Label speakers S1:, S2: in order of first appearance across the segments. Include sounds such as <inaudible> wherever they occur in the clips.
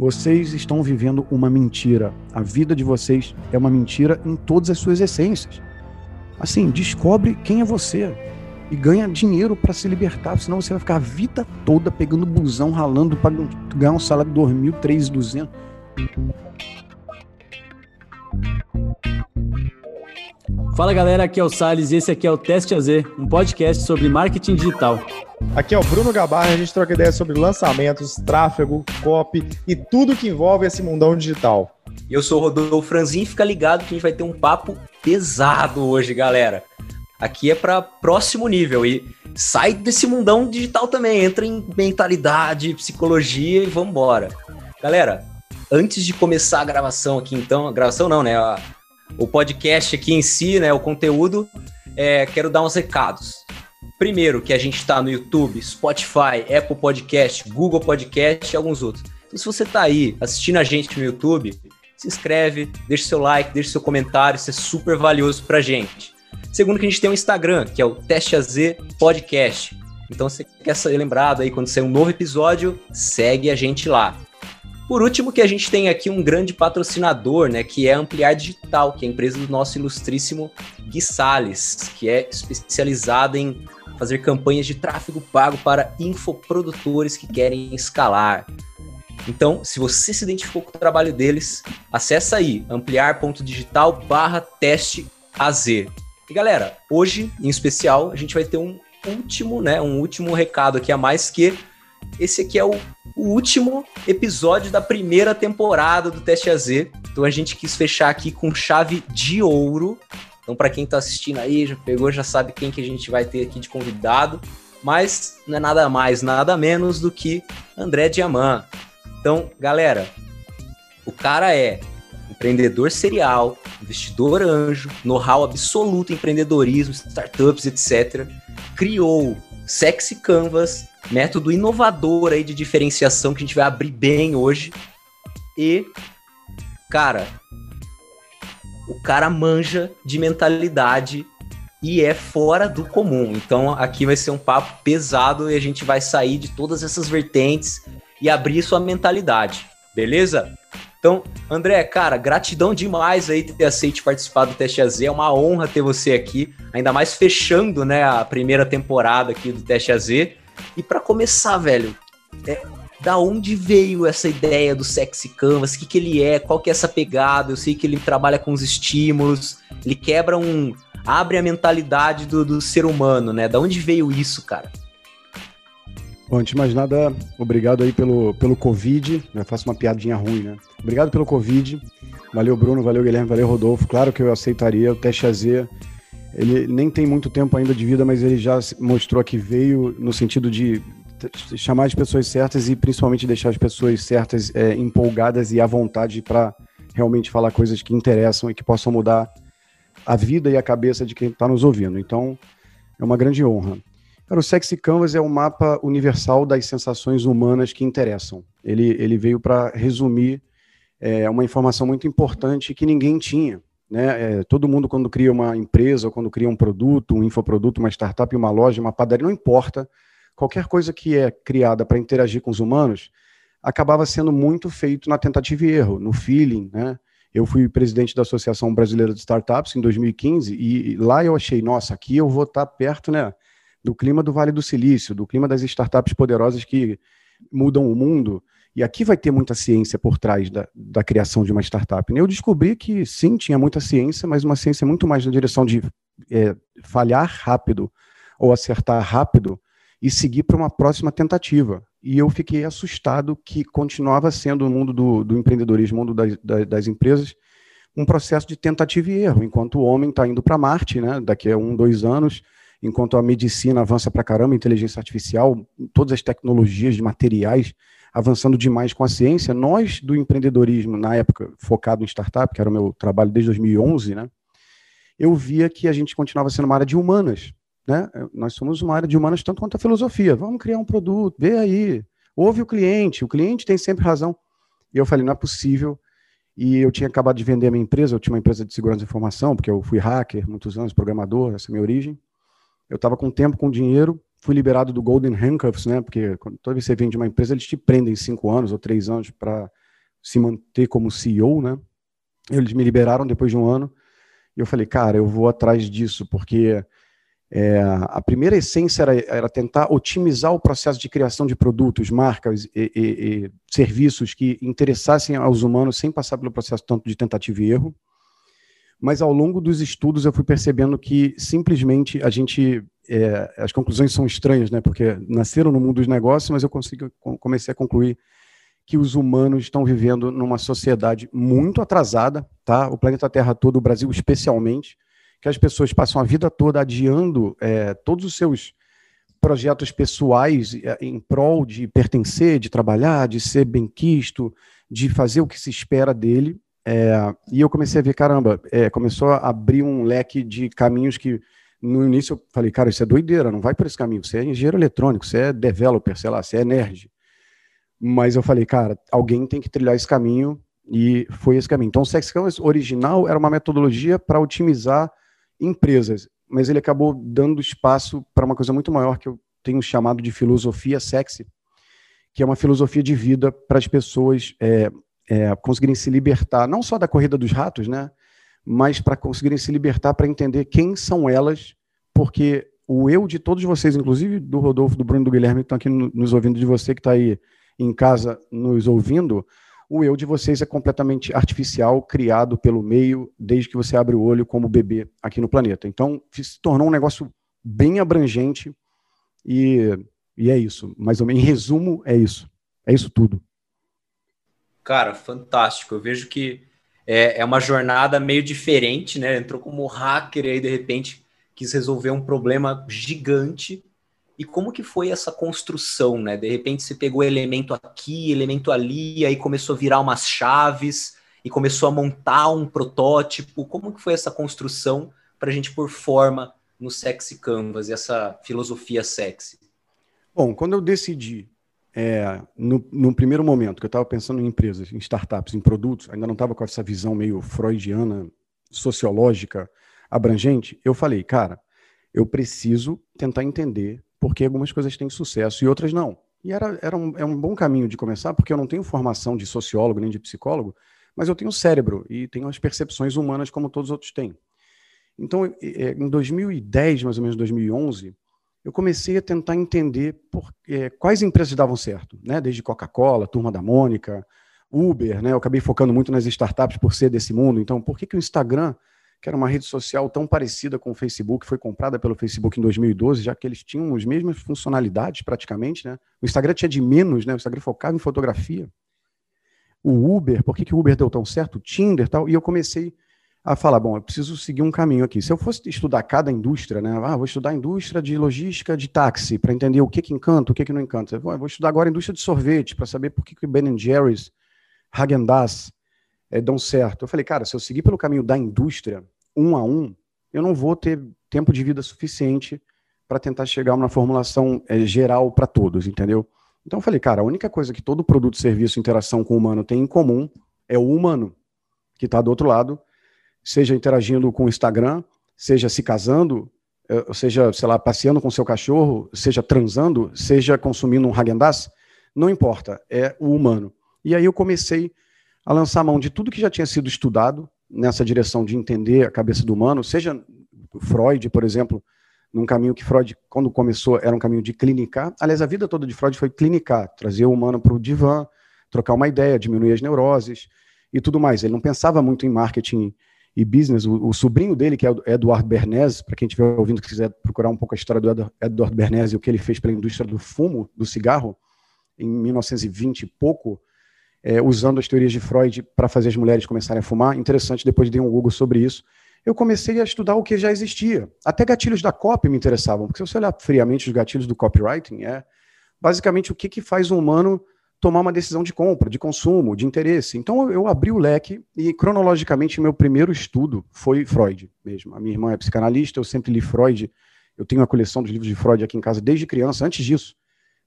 S1: Vocês estão vivendo uma mentira. A vida de vocês é uma mentira em todas as suas essências. Assim, descobre quem é você e ganha dinheiro para se libertar, senão você vai ficar a vida toda pegando busão, ralando para ganhar um salário de 2.000, 3.200.
S2: Fala galera, aqui é o Sales e esse aqui é o Teste AZ, um podcast sobre marketing digital.
S3: Aqui é o Bruno Gabarra, a gente troca ideias sobre lançamentos, tráfego, copy e tudo que envolve esse mundão digital.
S4: Eu sou o Rodolfo Franzin, fica ligado que a gente vai ter um papo pesado hoje, galera. Aqui é para próximo nível e sai desse mundão digital também, entra em mentalidade, psicologia e vambora. Galera, antes de começar a gravação aqui então, a gravação não, né, o podcast aqui em si, né, o conteúdo, é, quero dar uns recados. Primeiro, que a gente está no YouTube, Spotify, Apple Podcast, Google Podcast e alguns outros. Então, se você está aí assistindo a gente no YouTube, se inscreve, deixa seu like, deixa seu comentário, isso é super valioso para a gente. Segundo, que a gente tem um Instagram, que é o Teste AZ Podcast. Então, se você quer ser lembrado aí quando sair um novo episódio, segue a gente lá. Por último, que a gente tem aqui um grande patrocinador, né, que é Ampliar Digital, que é a empresa do nosso ilustríssimo Gui Salles, que é especializada em fazer campanhas de tráfego pago para infoprodutores que querem escalar. Então, se você se identificou com o trabalho deles, acessa aí ampliar.digital barra teste AZ. E galera, hoje, em especial, a gente vai ter um último, né, um último recado aqui a mais que esse aqui é o, o último episódio da primeira temporada do Teste AZ. Então a gente quis fechar aqui com chave de ouro. Então para quem está assistindo aí, já pegou, já sabe quem que a gente vai ter aqui de convidado. Mas não é nada mais, nada menos do que André Diamant. Então, galera, o cara é empreendedor serial, investidor anjo, know-how absoluto em empreendedorismo, startups, etc. Criou Sexy Canvas, método inovador aí de diferenciação que a gente vai abrir bem hoje. E, cara, o cara manja de mentalidade e é fora do comum. Então aqui vai ser um papo pesado e a gente vai sair de todas essas vertentes e abrir sua mentalidade, beleza? Então, André, cara, gratidão demais aí ter aceito participar do Teste AZ. É uma honra ter você aqui, ainda mais fechando, né, a primeira temporada aqui do Teste AZ. E para começar, velho, é, da onde veio essa ideia do Sexy Canvas? O que, que ele é? Qual que é essa pegada? Eu sei que ele trabalha com os estímulos, ele quebra um. abre a mentalidade do, do ser humano, né? Da onde veio isso, cara?
S1: Bom, antes de mais nada, obrigado aí pelo, pelo Covid. Eu faço uma piadinha ruim, né? Obrigado pelo Covid. Valeu, Bruno, valeu, Guilherme, valeu, Rodolfo. Claro que eu aceitaria o teste AZ. Ele nem tem muito tempo ainda de vida, mas ele já mostrou que veio no sentido de chamar as pessoas certas e principalmente deixar as pessoas certas é, empolgadas e à vontade para realmente falar coisas que interessam e que possam mudar a vida e a cabeça de quem está nos ouvindo. Então, é uma grande honra. Cara, o Sexy Canvas é o mapa universal das sensações humanas que interessam. Ele, ele veio para resumir é, uma informação muito importante que ninguém tinha. Né? É, todo mundo, quando cria uma empresa, quando cria um produto, um infoproduto, uma startup, uma loja, uma padaria, não importa, qualquer coisa que é criada para interagir com os humanos, acabava sendo muito feito na tentativa e erro, no feeling. Né? Eu fui presidente da Associação Brasileira de Startups em 2015 e lá eu achei, nossa, aqui eu vou estar tá perto, né? do clima do Vale do Silício, do clima das startups poderosas que mudam o mundo. E aqui vai ter muita ciência por trás da, da criação de uma startup. Eu descobri que sim, tinha muita ciência, mas uma ciência muito mais na direção de é, falhar rápido ou acertar rápido e seguir para uma próxima tentativa. E eu fiquei assustado que continuava sendo o mundo do, do empreendedorismo, mundo das, das, das, empresas, um processo de tentativa e erro, enquanto o homem está indo para Marte, né, daqui a um, dois anos, enquanto a medicina avança para caramba, inteligência artificial, todas as tecnologias de materiais avançando demais com a ciência, nós do empreendedorismo, na época focado em startup, que era o meu trabalho desde 2011, né, eu via que a gente continuava sendo uma área de humanas. Né? Nós somos uma área de humanas tanto quanto a filosofia. Vamos criar um produto, vê aí, ouve o cliente, o cliente tem sempre razão. E eu falei, não é possível. E eu tinha acabado de vender a minha empresa, eu tinha uma empresa de segurança de informação, porque eu fui hacker muitos anos, programador, essa é a minha origem eu estava com tempo, com dinheiro, fui liberado do Golden Handcuffs, né? Porque toda vez que você vende uma empresa, eles te prendem cinco anos ou três anos para se manter como CEO, né? Eles me liberaram depois de um ano e eu falei, cara, eu vou atrás disso, porque é, a primeira essência era, era, tentar otimizar o processo de criação de produtos, marcas e, e, e, serviços que interessassem aos humanos sem passar pelo processo tanto de tentativa e erro. Mas ao longo dos estudos eu fui percebendo que simplesmente a gente é, as conclusões são estranhas, né? Porque nasceram no mundo dos negócios, mas eu consigo, comecei a concluir que os humanos estão vivendo numa sociedade muito atrasada, tá? O planeta Terra todo, o Brasil especialmente que as pessoas passam a vida toda adiando é, todos os seus projetos pessoais é, em prol de pertencer, de trabalhar, de ser benquisto, de fazer o que se espera dele. É, e eu comecei a ver, caramba, é, começou a abrir um leque de caminhos que no início eu falei, cara, isso é doideira, não vai por esse caminho. Você é engenheiro eletrônico, você é developer, sei lá, você é nerd. Mas eu falei, cara, alguém tem que trilhar esse caminho e foi esse caminho. Então, o Sex Canvas original era uma metodologia para otimizar empresas, mas ele acabou dando espaço para uma coisa muito maior que eu tenho chamado de filosofia sexy, que é uma filosofia de vida para as pessoas é, é, conseguirem se libertar, não só da corrida dos ratos, né, mas para conseguirem se libertar para entender quem são elas, porque o eu de todos vocês, inclusive do Rodolfo, do Bruno, do Guilherme, que estão aqui nos ouvindo, de você que está aí em casa nos ouvindo, o eu de vocês é completamente artificial, criado pelo meio, desde que você abre o olho como bebê aqui no planeta. Então, se tornou um negócio bem abrangente e, e é isso. Mais ou menos, em resumo, é isso. É isso tudo.
S4: Cara, fantástico. Eu vejo que é, é uma jornada meio diferente, né? Entrou como hacker e aí, de repente, quis resolver um problema gigante e como que foi essa construção, né? De repente você pegou elemento aqui, elemento ali, aí começou a virar umas chaves e começou a montar um protótipo. Como que foi essa construção para a gente pôr forma no Sexy Canvas, essa filosofia sexy?
S1: Bom, quando eu decidi, é, no, no primeiro momento, que eu estava pensando em empresas, em startups, em produtos, ainda não estava com essa visão meio freudiana, sociológica, abrangente, eu falei, cara, eu preciso tentar entender porque algumas coisas têm sucesso e outras não. E era, era um, é um bom caminho de começar, porque eu não tenho formação de sociólogo nem de psicólogo, mas eu tenho cérebro e tenho as percepções humanas como todos os outros têm. Então, em 2010, mais ou menos 2011, eu comecei a tentar entender por, é, quais empresas davam certo, né? Desde Coca-Cola, Turma da Mônica, Uber, né? Eu acabei focando muito nas startups por ser desse mundo. Então, por que, que o Instagram que era uma rede social tão parecida com o Facebook, foi comprada pelo Facebook em 2012, já que eles tinham as mesmas funcionalidades praticamente, né? O Instagram tinha de menos, né? O Instagram focava em fotografia. O Uber, por que, que o Uber deu tão certo? O Tinder tal. E eu comecei a falar, bom, eu preciso seguir um caminho aqui. Se eu fosse estudar cada indústria, né? Ah, vou estudar a indústria de logística de táxi para entender o que, que encanta, o que, que não encanta. Eu vou estudar agora a indústria de sorvete para saber por que, que Ben Jerry's, Häagen-Dazs, é, dão certo. Eu falei, cara, se eu seguir pelo caminho da indústria, um a um, eu não vou ter tempo de vida suficiente para tentar chegar a uma formulação é, geral para todos, entendeu? Então eu falei, cara, a única coisa que todo produto, serviço, interação com o humano tem em comum é o humano, que está do outro lado, seja interagindo com o Instagram, seja se casando, é, seja, sei lá, passeando com seu cachorro, seja transando, seja consumindo um häagen não importa, é o humano. E aí eu comecei a lançar mão de tudo que já tinha sido estudado nessa direção de entender a cabeça do humano, seja Freud, por exemplo, num caminho que Freud, quando começou, era um caminho de clinicar. Aliás, a vida toda de Freud foi clinicar, trazer o humano para o divã, trocar uma ideia, diminuir as neuroses e tudo mais. Ele não pensava muito em marketing e business. O, o sobrinho dele, que é o Eduardo Bernays, para quem estiver ouvindo quiser procurar um pouco a história do Eduardo Bernays e o que ele fez pela indústria do fumo, do cigarro, em 1920 e pouco, é, usando as teorias de Freud para fazer as mulheres começarem a fumar. Interessante, depois de um Google sobre isso. Eu comecei a estudar o que já existia. Até gatilhos da copy me interessavam, porque se você olhar friamente os gatilhos do copywriting, é basicamente o que, que faz um humano tomar uma decisão de compra, de consumo, de interesse. Então eu abri o leque e cronologicamente meu primeiro estudo foi Freud mesmo. A minha irmã é psicanalista, eu sempre li Freud. Eu tenho a coleção dos livros de Freud aqui em casa desde criança. Antes disso,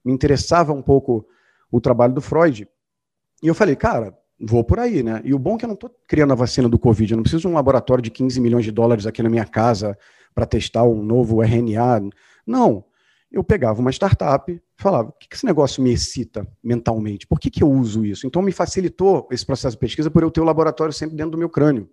S1: me interessava um pouco o trabalho do Freud. E eu falei, cara, vou por aí, né? E o bom é que eu não estou criando a vacina do Covid, eu não preciso de um laboratório de 15 milhões de dólares aqui na minha casa para testar um novo RNA. Não. Eu pegava uma startup, falava, o que, que esse negócio me excita mentalmente? Por que, que eu uso isso? Então me facilitou esse processo de pesquisa por eu ter o laboratório sempre dentro do meu crânio,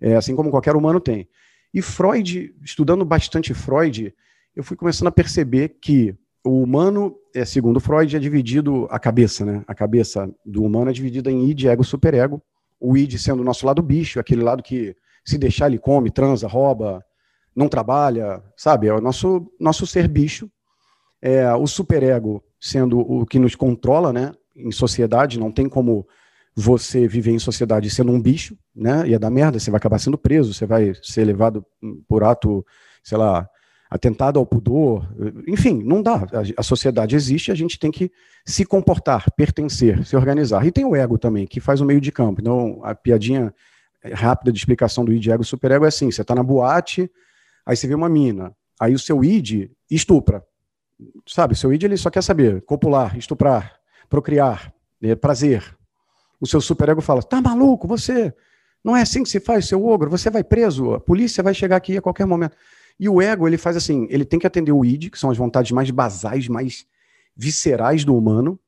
S1: é, assim como qualquer humano tem. E Freud, estudando bastante Freud, eu fui começando a perceber que o humano, é, segundo Freud, é dividido a cabeça, né? A cabeça do humano é dividida em id, ego, superego. O id sendo o nosso lado bicho, aquele lado que se deixar ele come, transa, rouba, não trabalha, sabe? É o nosso nosso ser bicho. É, o superego sendo o que nos controla, né? Em sociedade, não tem como você viver em sociedade sendo um bicho, né? Ia dar merda, você vai acabar sendo preso, você vai ser levado por ato, sei lá, atentado ao pudor, enfim, não dá. A, sociedade existe, a gente tem que se comportar, pertencer, se organizar. E tem o ego também, que faz o meio de campo. Então, a piadinha rápida de explicação do id, ego, superego é assim: você está na boate, aí você vê uma mina, aí o seu id estupra. Sabe, seu id ele só quer saber copular, estuprar, procriar, é, prazer. O seu superego fala: tá maluco, você. Não é assim que se faz, seu ogro, você vai preso, a polícia vai chegar aqui a qualquer momento. E o ego, ele faz assim, ele tem que atender o id, que são as vontades mais basais, mais viscerais do humano,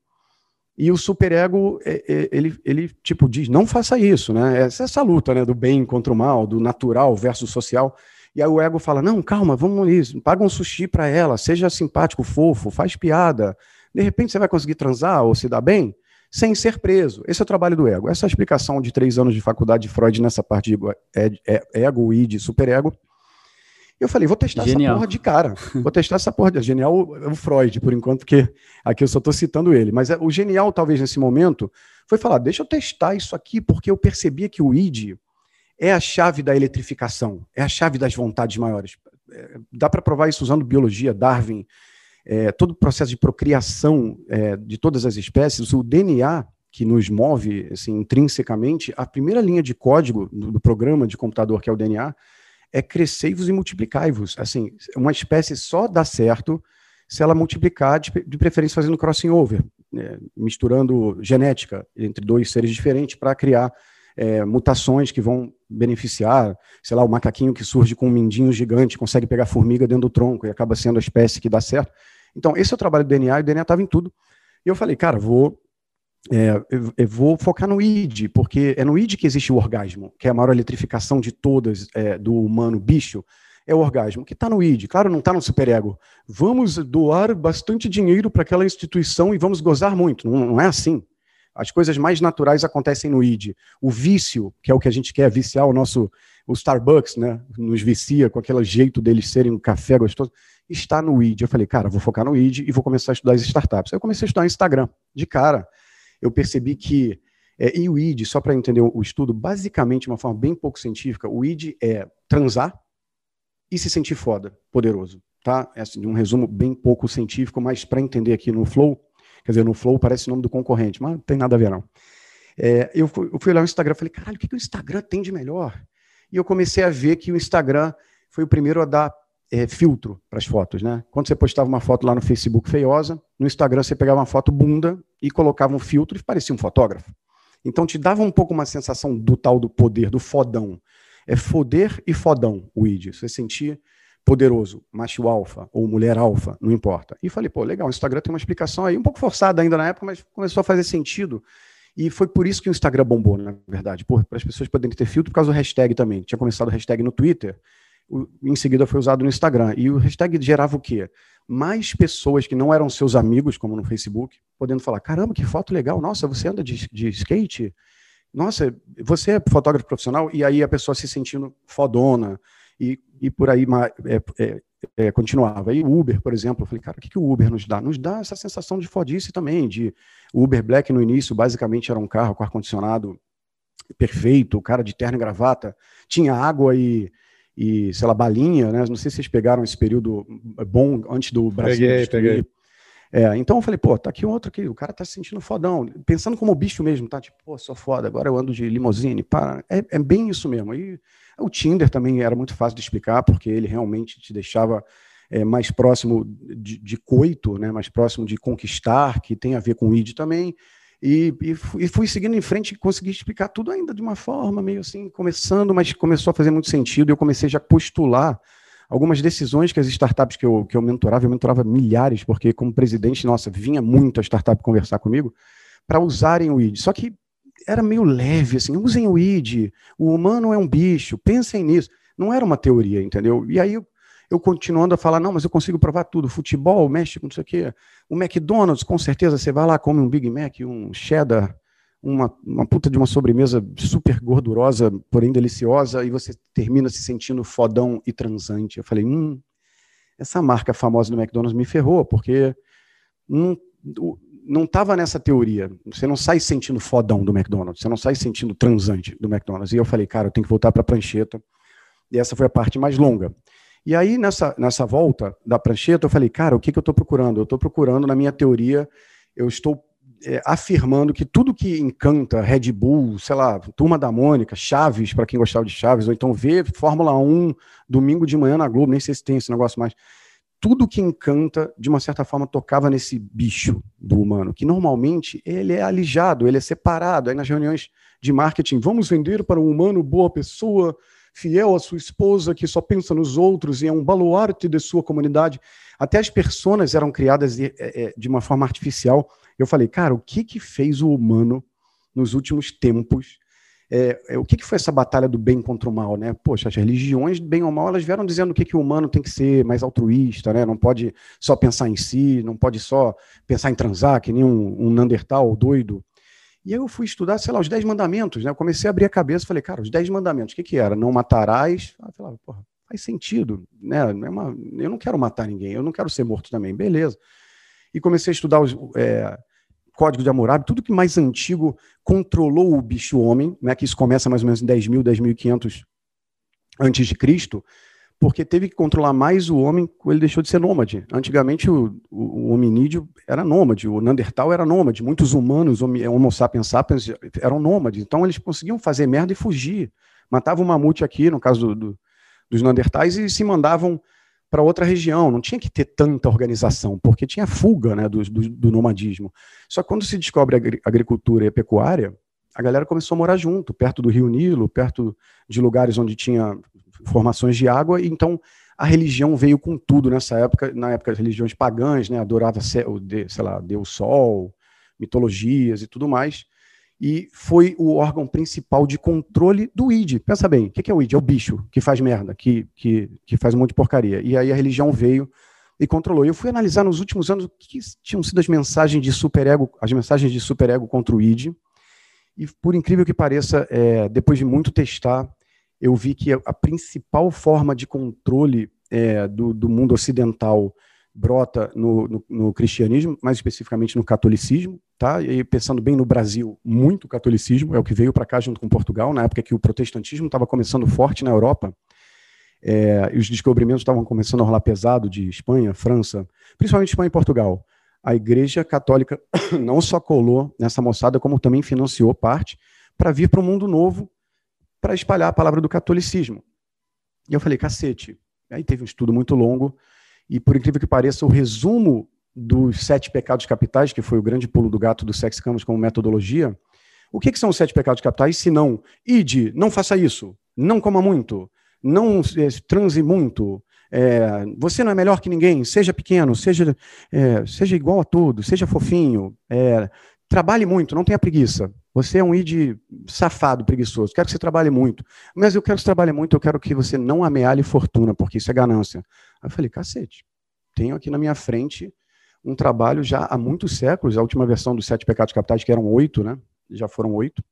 S1: e o superego, é, é, ele, ele tipo diz, não faça isso, né? Essa, essa luta, né, do bem contra o mal, do natural versus social. E aí o ego fala, não, calma, vamos nisso, paga um sushi para ela, seja simpático, fofo, faz piada. De repente você vai conseguir transar ou se dar bem sem ser preso. Esse é o trabalho do ego. Essa é a explicação de três anos de faculdade de Freud nessa parte de ego, id, superego. Eu falei, vou testar Genial. essa porra de cara. Vou testar essa porra de genial é o Freud, por enquanto, que aqui eu só estou citando ele. Mas é, o genial, talvez, nesse momento, foi falar: deixa eu testar isso aqui, porque eu percebia que o ID é a chave da eletrificação, é a chave das vontades maiores. É, dá para provar isso usando biologia, Darwin, é, todo o processo de procriação é, de todas as espécies, o DNA que nos move assim, intrinsecamente, a primeira linha de código do, do programa de computador, que é o DNA, é crescei-vos e multiplicai-vos. Assim, uma espécie só dá certo se ela multiplicar, de, de preferência fazendo crossing over, né, misturando genética entre dois seres diferentes para criar é, mutações que vão beneficiar, sei lá, o macaquinho que surge com um mindinho gigante, consegue pegar formiga dentro do tronco e acaba sendo a espécie que dá certo. Então, esse é o trabalho do DNA, e o DNA estava em tudo. E eu falei, cara, vou é, eu, eu, vou focar no id, porque é no id que existe o orgasmo, que é a maior eletrificação de todas é, do humano bicho, é o orgasmo, que está no id, claro, não está no superego. Vamos doar bastante dinheiro para aquela instituição e vamos gozar muito. Não, não, é assim. As coisas mais naturais acontecem no id. O vício, que é o que a gente quer viciar, o nosso o Starbucks, né, nos vicia com aquele jeito deles serem um café gostoso, está no id. Eu falei, cara, vou focar no id e vou começar a estudar as startups. Aí eu comecei a estudar Instagram, de cara eu percebi que, é, e o ID, só para entender o estudo, basicamente, de uma forma bem pouco científica, o ID é transar e se sentir foda, poderoso. Tá? É assim, um resumo bem pouco científico, mas para entender aqui no Flow, quer dizer, no Flow parece o nome do concorrente, mas não tem nada a ver, não. É, eu, fui, eu fui olhar o Instagram e falei, caralho, o que, que o Instagram tem de melhor? E eu comecei a ver que o Instagram foi o primeiro a dar é, filtro para as fotos, né? Quando você postava uma foto lá no Facebook feiosa, no Instagram você pegava uma foto bunda e colocava um filtro e parecia um fotógrafo. Então te dava um pouco uma sensação do tal do poder, do fodão. É foder e fodão o id. Você sentia poderoso, macho alfa ou mulher alfa, não importa. E falei, pô, legal, o Instagram tem uma explicação aí, um pouco forçada ainda na época, mas começou a fazer sentido. E foi por isso que o Instagram bombou, na verdade, para as pessoas poderem ter filtro, por causa do hashtag também. Tinha começado o hashtag no Twitter, em seguida foi usado no Instagram. E o hashtag gerava o quê? Mais pessoas que não eram seus amigos, como no Facebook, podendo falar: caramba, que foto legal, nossa, você anda de, de skate? Nossa, você é fotógrafo profissional? E aí a pessoa se sentindo fodona, e, e por aí é, é, é, continuava. E o Uber, por exemplo, eu falei, cara, o que, que o Uber nos dá? Nos dá essa sensação de fodice também, de Uber Black no início, basicamente era um carro com ar-condicionado perfeito, o cara de terno e gravata, tinha água e e, sei lá, balinha, né? Não sei se vocês pegaram esse período bom antes do Brasil.
S3: Peguei, peguei.
S1: É, então eu falei, pô, tá aqui outro aqui, o cara tá se sentindo fodão, pensando como bicho mesmo, tá? Tipo, pô, sou foda, agora eu ando de limousine, para. É, é bem isso mesmo. E o Tinder também era muito fácil de explicar, porque ele realmente te deixava é, mais próximo de, de, coito, né? mais próximo de conquistar, que tem a ver com o id também. E, e, fui, e, fui seguindo em frente e consegui explicar tudo ainda de uma forma meio assim, começando, mas começou a fazer muito sentido. E eu comecei já a postular algumas decisões que as startups que eu, que eu mentorava, eu mentorava milhares, porque como presidente, nossa, vinha muita startup conversar comigo, para usarem o ID. Só que era meio leve, assim, usem o ID, o humano é um bicho, pensem nisso. Não era uma teoria, entendeu? E aí eu, continuando a falar, não, mas eu consigo provar tudo, futebol, México, não sei o quê, o McDonald's, com certeza, você vai lá, come um Big Mac, um cheddar, uma, uma puta de uma sobremesa super gordurosa, porém deliciosa, e você termina se sentindo fodão e transante. Eu falei, hum, essa marca famosa do McDonald's me ferrou, porque não estava nessa teoria. Você não sai sentindo fodão do McDonald's, você não sai sentindo transante do McDonald's. E eu falei, cara, eu tenho que voltar para a prancheta. E essa foi a parte mais longa. E aí, nessa, nessa volta da prancheta, eu falei, cara, o que, que eu estou procurando? Eu estou procurando, na minha teoria, eu estou é, afirmando que tudo que encanta Red Bull, sei lá, Turma da Mônica, Chaves, para quem gostava de Chaves, ou então ver Fórmula 1 domingo de manhã na Globo, nem sei se tem esse negócio mais. Tudo que encanta, de uma certa forma, tocava nesse bicho do humano, que normalmente ele é alijado, ele é separado. Aí nas reuniões de marketing, vamos vender para um humano boa pessoa, fiel à sua esposa, que só pensa nos outros e é um baluarte de sua comunidade. Até as personas eram criadas de, é, é, de uma forma artificial eu falei, cara, o que que fez o humano nos últimos tempos? É, é, o que, que foi essa batalha do bem contra o mal, né? Poxa, as religiões, bem ou mal, elas vieram dizendo o que, que o humano tem que ser mais altruísta, né? Não pode só pensar em si, não pode só pensar em transar, que nem um, um Neandertal doido. E aí eu fui estudar, sei lá, os Dez Mandamentos, né? Eu comecei a abrir a cabeça falei, cara, os Dez Mandamentos, o que, que era? Não matarás. Eu falava, porra, faz sentido, né? É uma, eu não quero matar ninguém, eu não quero ser morto também, beleza e comecei a estudar os é, Código de Hammurabi, tudo que mais antigo controlou o bicho-homem, né, que isso começa mais ou menos em 10.000, 10.500 antes de Cristo, porque teve que controlar mais o homem ele deixou de ser nômade. Antigamente o, o, o hominídeo era nômade, o Neandertal era nômade, muitos humanos, homo sapiens sapiens, eram nômades, então eles conseguiam fazer merda e fugir. Matavam um mamute aqui, no caso do, do, dos Neandertais, e se mandavam para outra região, não tinha que ter tanta organização, porque tinha fuga né, do, do, do nomadismo. Só que quando se descobre a agricultura e a pecuária, a galera começou a morar junto, perto do rio Nilo, perto de lugares onde tinha formações de água, e então a religião veio com tudo nessa época, na época das religiões pagãs, né, adorava, sei lá, Deus Sol, mitologias e tudo mais, e foi o órgão principal de controle do ID. Pensa bem, o que é o ID? É o bicho que faz merda, que, que, que faz um monte de porcaria. E aí a religião veio e controlou. Eu fui analisar nos últimos anos o que tinham sido as mensagens de superego, as mensagens de superego contra o ID. E por incrível que pareça, é, depois de muito testar, eu vi que a, principal forma de controle é, do, do mundo ocidental brota no, no, no, cristianismo, mais especificamente no catolicismo, tá? E pensando bem no Brasil, muito catolicismo é o que veio para cá junto com Portugal, na época que o protestantismo estava começando forte na Europa, é, e os descobrimentos estavam começando a rolar pesado de Espanha, França, principalmente Espanha e Portugal. A Igreja Católica <coughs> não só colou nessa moçada, como também financiou parte para vir para o mundo novo, para espalhar a palavra do catolicismo. E eu falei, cacete. Aí teve um estudo muito longo e por incrível que pareça, o resumo dos sete pecados capitais, que foi o grande pulo do gato do Sex Camus como metodologia, o que, que são os sete pecados capitais, se não, ide, não faça isso, não coma muito, não é, transe muito, é, você não é melhor que ninguém, seja pequeno, seja, é, seja igual a tudo, seja fofinho, é, trabalhe muito, não tenha preguiça. Você é um id safado, preguiçoso. Quero que você trabalhe muito. Mas eu quero que você trabalhe muito, eu quero que você não amealhe fortuna, porque isso é ganância. Aí eu falei, cacete, tenho aqui na minha frente um trabalho já há muitos séculos, a última versão dos Sete Pecados Capitais, que eram oito, né? Já foram oito,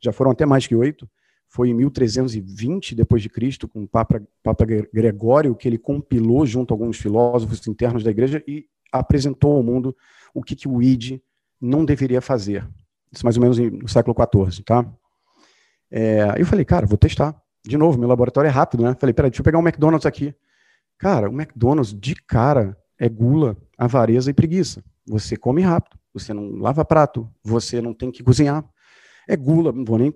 S1: já foram até mais que oito. Foi em 1320 depois de Cristo, com o Papa, Papa Gregório, que ele compilou junto a alguns filósofos internos da igreja e apresentou ao mundo o que, que o id não deveria fazer. Isso mais ou menos no século XIV, tá? É, eu falei, cara, vou testar. De novo, meu laboratório é rápido, né? Falei, peraí, deixa eu pegar um McDonald's aqui. Cara, o McDonald's de cara é gula, avareza e preguiça. Você come rápido, você não lava prato, você não tem que cozinhar. É gula, não vou nem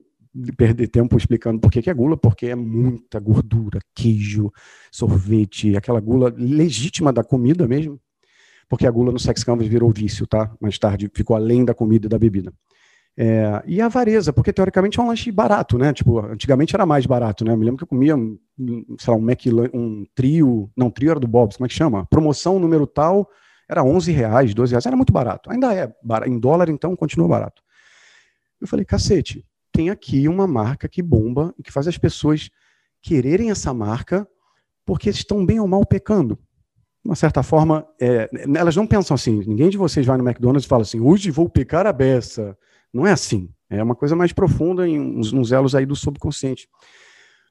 S1: perder tempo explicando por que é gula, porque é muita gordura, queijo, sorvete, aquela gula legítima da comida mesmo, porque a gula no sex canvas virou vício, tá? Mais tarde ficou além da comida e da bebida. É, e a avareza, porque teoricamente é um lanche barato, né? Tipo, antigamente era mais barato, né? Eu me lembro que eu comia, sei lá, um McLan um trio, não, trio era do Bob's, como é que chama? Promoção número tal, era 11 reais, 12 reais, era muito barato. Ainda é, barato. em dólar então continua barato. Eu falei, cacete, tem aqui uma marca que bomba e que faz as pessoas quererem essa marca porque estão bem ou mal pecando. De uma certa forma, é, elas não pensam assim, ninguém de vocês vai no McDonald's e fala assim, hoje vou pecar a beça. Não é assim. É uma coisa mais profunda em uns, uns elos aí do subconsciente.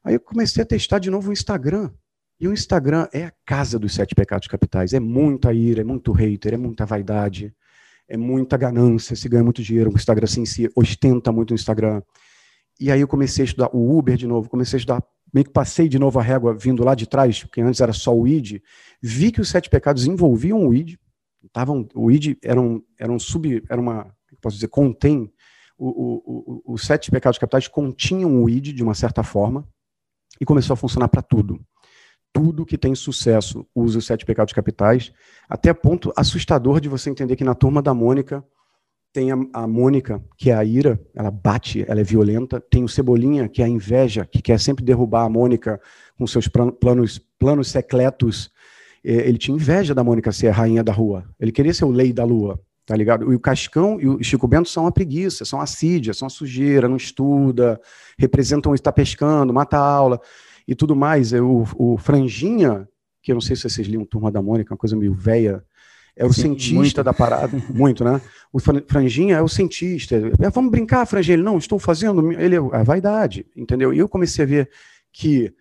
S1: Aí eu comecei a testar de novo o Instagram. E o Instagram é a casa dos sete pecados capitais. É muita ira, é muito hater, é muita vaidade, é muita ganância, se ganha muito dinheiro. O Instagram assim, se ostenta muito no Instagram. E aí eu comecei a estudar o Uber de novo, comecei a estudar, meio que passei de novo a régua vindo lá de trás, porque antes era só o ID. Vi que os sete pecados envolviam o ID. Tavam, o ID era um, era um sub, era uma, posso dizer, contém os sete pecados capitais continham o id de uma certa forma e começou a funcionar para tudo. Tudo que tem sucesso usa os sete pecados capitais, até ponto assustador de você entender que na turma da Mônica tem a, a Mônica, que é a ira, ela bate, ela é violenta, tem o Cebolinha, que é a inveja, que quer sempre derrubar a Mônica com seus planos, planos secretos. É, ele tinha inveja da Mônica ser a rainha da rua. Ele queria ser o lei da lua. Tá ligado? E o Cascão e o Chico Bento são a preguiça, são a assídia, são a sujeira, não estuda, representam estar pescando, mata a aula e tudo mais. O, o Franjinha, que eu não sei se vocês liam Turma da Mônica, uma coisa meio velha, é o Sim, cientista muito. da parada, <laughs> muito, né? O Franjinha é o cientista. É, vamos brincar, Franjinha? Ele, não, estou fazendo, ele é a vaidade, entendeu? E eu comecei a ver que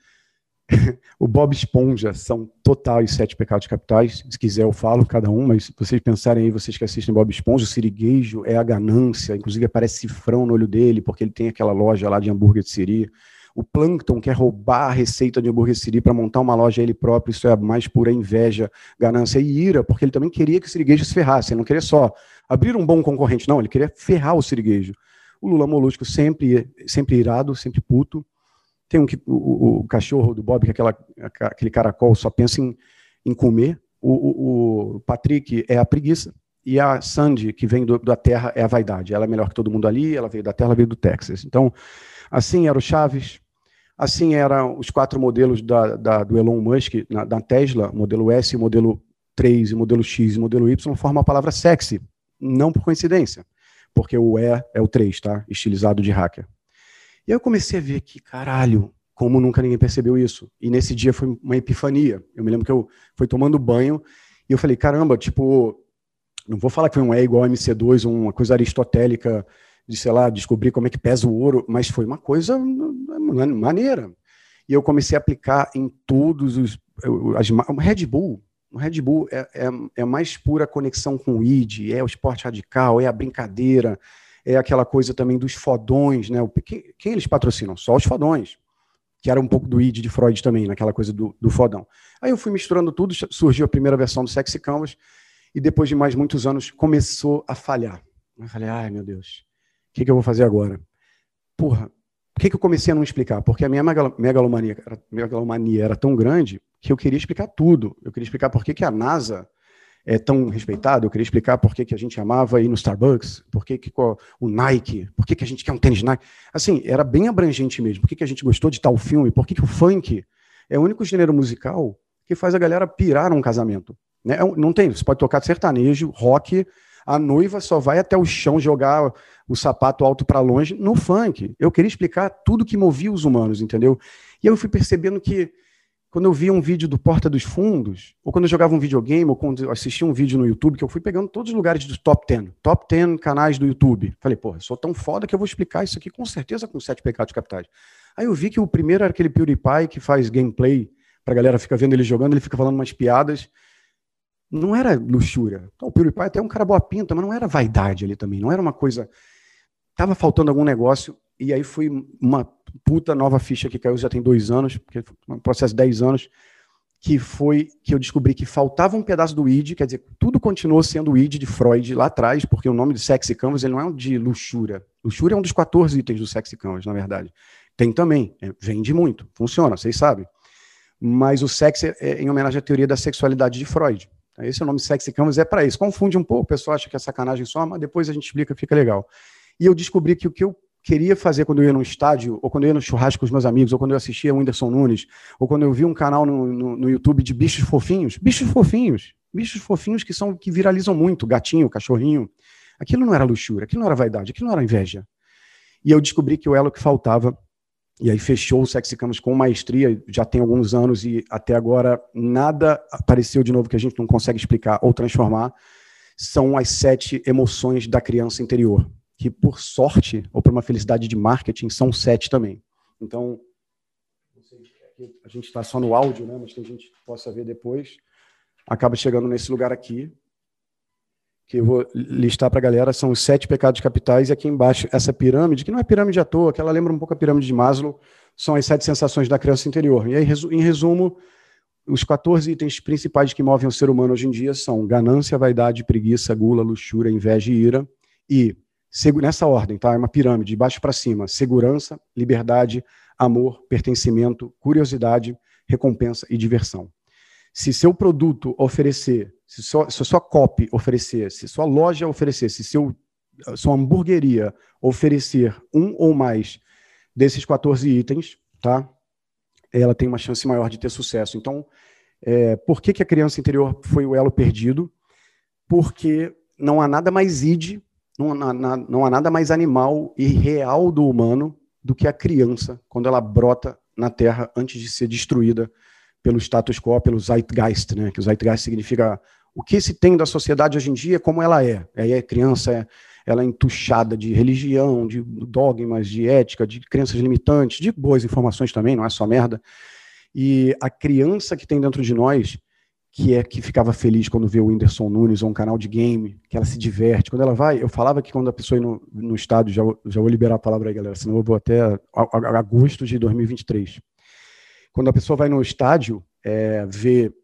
S1: o Bob Esponja são total os sete pecados capitais. Se quiser eu falo cada um, mas se vocês pensarem aí, vocês que assistem Bob Esponja, o siriguejo é a ganância, inclusive aparece cifrão no olho dele, porque ele tem aquela loja lá de hambúrguer de siri. O Plankton quer roubar a receita de hambúrguer siri para montar uma loja ele próprio, isso é a mais pura inveja, ganância e ira, porque ele também queria que o siriguejo se ferrasse, ele não queria só abrir um bom concorrente, não, ele queria ferrar o siriguejo. O Lula Molusco sempre, sempre irado, sempre puto, tem um que o, o, cachorro do Bob, que é aquela, aquele caracol, só pensa em, em comer. O, o, o, Patrick é a preguiça. E a Sandy, que vem do, da Terra, é a vaidade. Ela é melhor que todo mundo ali, ela veio da Terra, ela veio do Texas. Então, assim era o Chaves, assim eram os quatro modelos da, da, do Elon Musk, na, da Tesla, modelo S, modelo 3, modelo X e modelo Y, formam a palavra sexy. Não por coincidência, porque o E é o 3, tá? Estilizado de hacker. E aí eu comecei a ver que, caralho, como nunca ninguém percebeu isso. E nesse dia foi uma epifania. Eu me lembro que eu fui tomando banho e eu falei, caramba, tipo, não vou falar que foi um E igual a MC2, uma coisa aristotélica de, sei lá, descobrir como é que pesa o ouro, mas foi uma coisa maneira. E eu comecei a aplicar em todos os. As, o Red Bull. O Red Bull é, é, é mais pura conexão com o ID, é o esporte radical, é a brincadeira, é aquela coisa também dos fodões, né? Quem, quem, eles patrocinam? Só os fodões, que era um pouco do id de Freud também, naquela coisa do, do fodão. Aí eu fui misturando tudo, surgiu a primeira versão do Sexy Canvas, e depois de mais muitos anos começou a falhar. Eu falei, ai meu Deus, o que, que eu vou fazer agora? Porra, por que, que eu comecei a não explicar? Porque a minha megalomania, megalomania era tão grande que eu queria explicar tudo. Eu queria explicar por que, que a NASA é tão respeitado, eu queria explicar por que, que a gente amava ir no Starbucks, por que, que o Nike, por que, que a gente quer um tênis Nike. Assim, era bem abrangente mesmo. Por que, que a gente gostou de tal filme, por que, que o funk é o único gênero musical que faz a galera pirar num casamento. Né? É não tem, você pode tocar sertanejo, rock, a noiva só vai até o chão jogar o sapato alto para longe no funk. Eu queria explicar tudo que movia os humanos, entendeu? E eu fui percebendo que quando eu via um vídeo do Porta dos Fundos, ou quando eu jogava um videogame, ou quando eu assistia um vídeo no YouTube, que eu fui pegando todos os lugares do top 10, top 10 canais do YouTube. Falei, pô, sou tão foda que eu vou explicar isso aqui com certeza com sete pecados capitais. Aí eu vi que o primeiro era aquele PewDiePie que faz gameplay, pra galera ficar vendo ele jogando, ele fica falando umas piadas. Não era luxúria. Então, o PewDiePie até é um cara boa pinta, mas não era vaidade ali também, não era uma coisa... Tava faltando algum negócio, e aí foi uma puta nova ficha que caiu já tem dois anos, porque um processo de dez anos, que foi que eu descobri que faltava um pedaço do id, quer dizer, tudo continuou sendo o id de Freud lá atrás, porque o nome de Sexy Canvas ele não é um de luxúria. Luxúria é um dos 14 itens do Sexy Canvas, na verdade. Tem também, é, vende muito, funciona, vocês sabem. Mas o sexy é, é em homenagem à teoria da sexualidade de Freud. Esse é o nome Sexy Canvas, é para isso. Confunde um pouco, o pessoal acha que é sacanagem só, mas depois a gente explica, fica legal. E eu descobri que o que eu queria fazer quando eu ia num estádio, ou quando eu ia no churrasco com os meus amigos, ou quando eu assistia o Whindersson Nunes, ou quando eu vi um canal no, no, no YouTube de bichos fofinhos, bichos fofinhos, bichos fofinhos que são que viralizam muito, gatinho, cachorrinho. Aquilo não era luxúria, aquilo não era vaidade, aquilo não era inveja. E eu descobri que o elo que faltava, e aí fechou o Sexy com maestria, já tem alguns anos, e até agora nada apareceu de novo que a gente não consegue explicar ou transformar, são as sete emoções da criança interior, que por sorte, ou por uma felicidade de marketing, são sete também. Então, a gente está só no áudio, né, mas tem gente que possa ver depois, acaba chegando nesse lugar aqui, que eu vou listar para a galera, são os sete pecados capitais, e aqui embaixo, essa pirâmide, que não é pirâmide à toa, que ela lembra um pouco a pirâmide de Maslow, são as sete sensações da criança interior. E aí, em resumo, os 14 itens principais que movem o ser humano hoje em dia são ganância, vaidade, preguiça, gula, luxúria, inveja e ira. E, nessa ordem, tá? É uma pirâmide, de baixo para cima: segurança, liberdade, amor, pertencimento, curiosidade, recompensa e diversão. Se seu produto oferecer se sua, se sua copy oferecer, se sua loja oferecer, se seu, sua hamburgueria oferecer um ou mais desses 14 itens, tá? ela tem uma chance maior de ter sucesso. Então, é, por que, que a criança interior foi o elo perdido? Porque não há nada mais id, não há, não há nada mais animal e real do humano do que a criança quando ela brota na Terra antes de ser destruída pelo status quo, pelo Zeitgeist, né? Que o Zeitgeist significa o que se tem da sociedade hoje em dia, como ela é. Aí a criança é, ela é entuchada de religião, de dogmas, de ética, de crenças limitantes, de boas informações também, não é só merda. E a criança que tem dentro de nós, que é que ficava feliz quando vê o Whindersson Nunes ou um canal de game, que ela se diverte. Quando ela vai, eu falava que quando a pessoa no, no estádio, já, já vou liberar a palavra aí, galera, senão eu vou até agosto de 2023. Quando a pessoa vai no estádio é, ver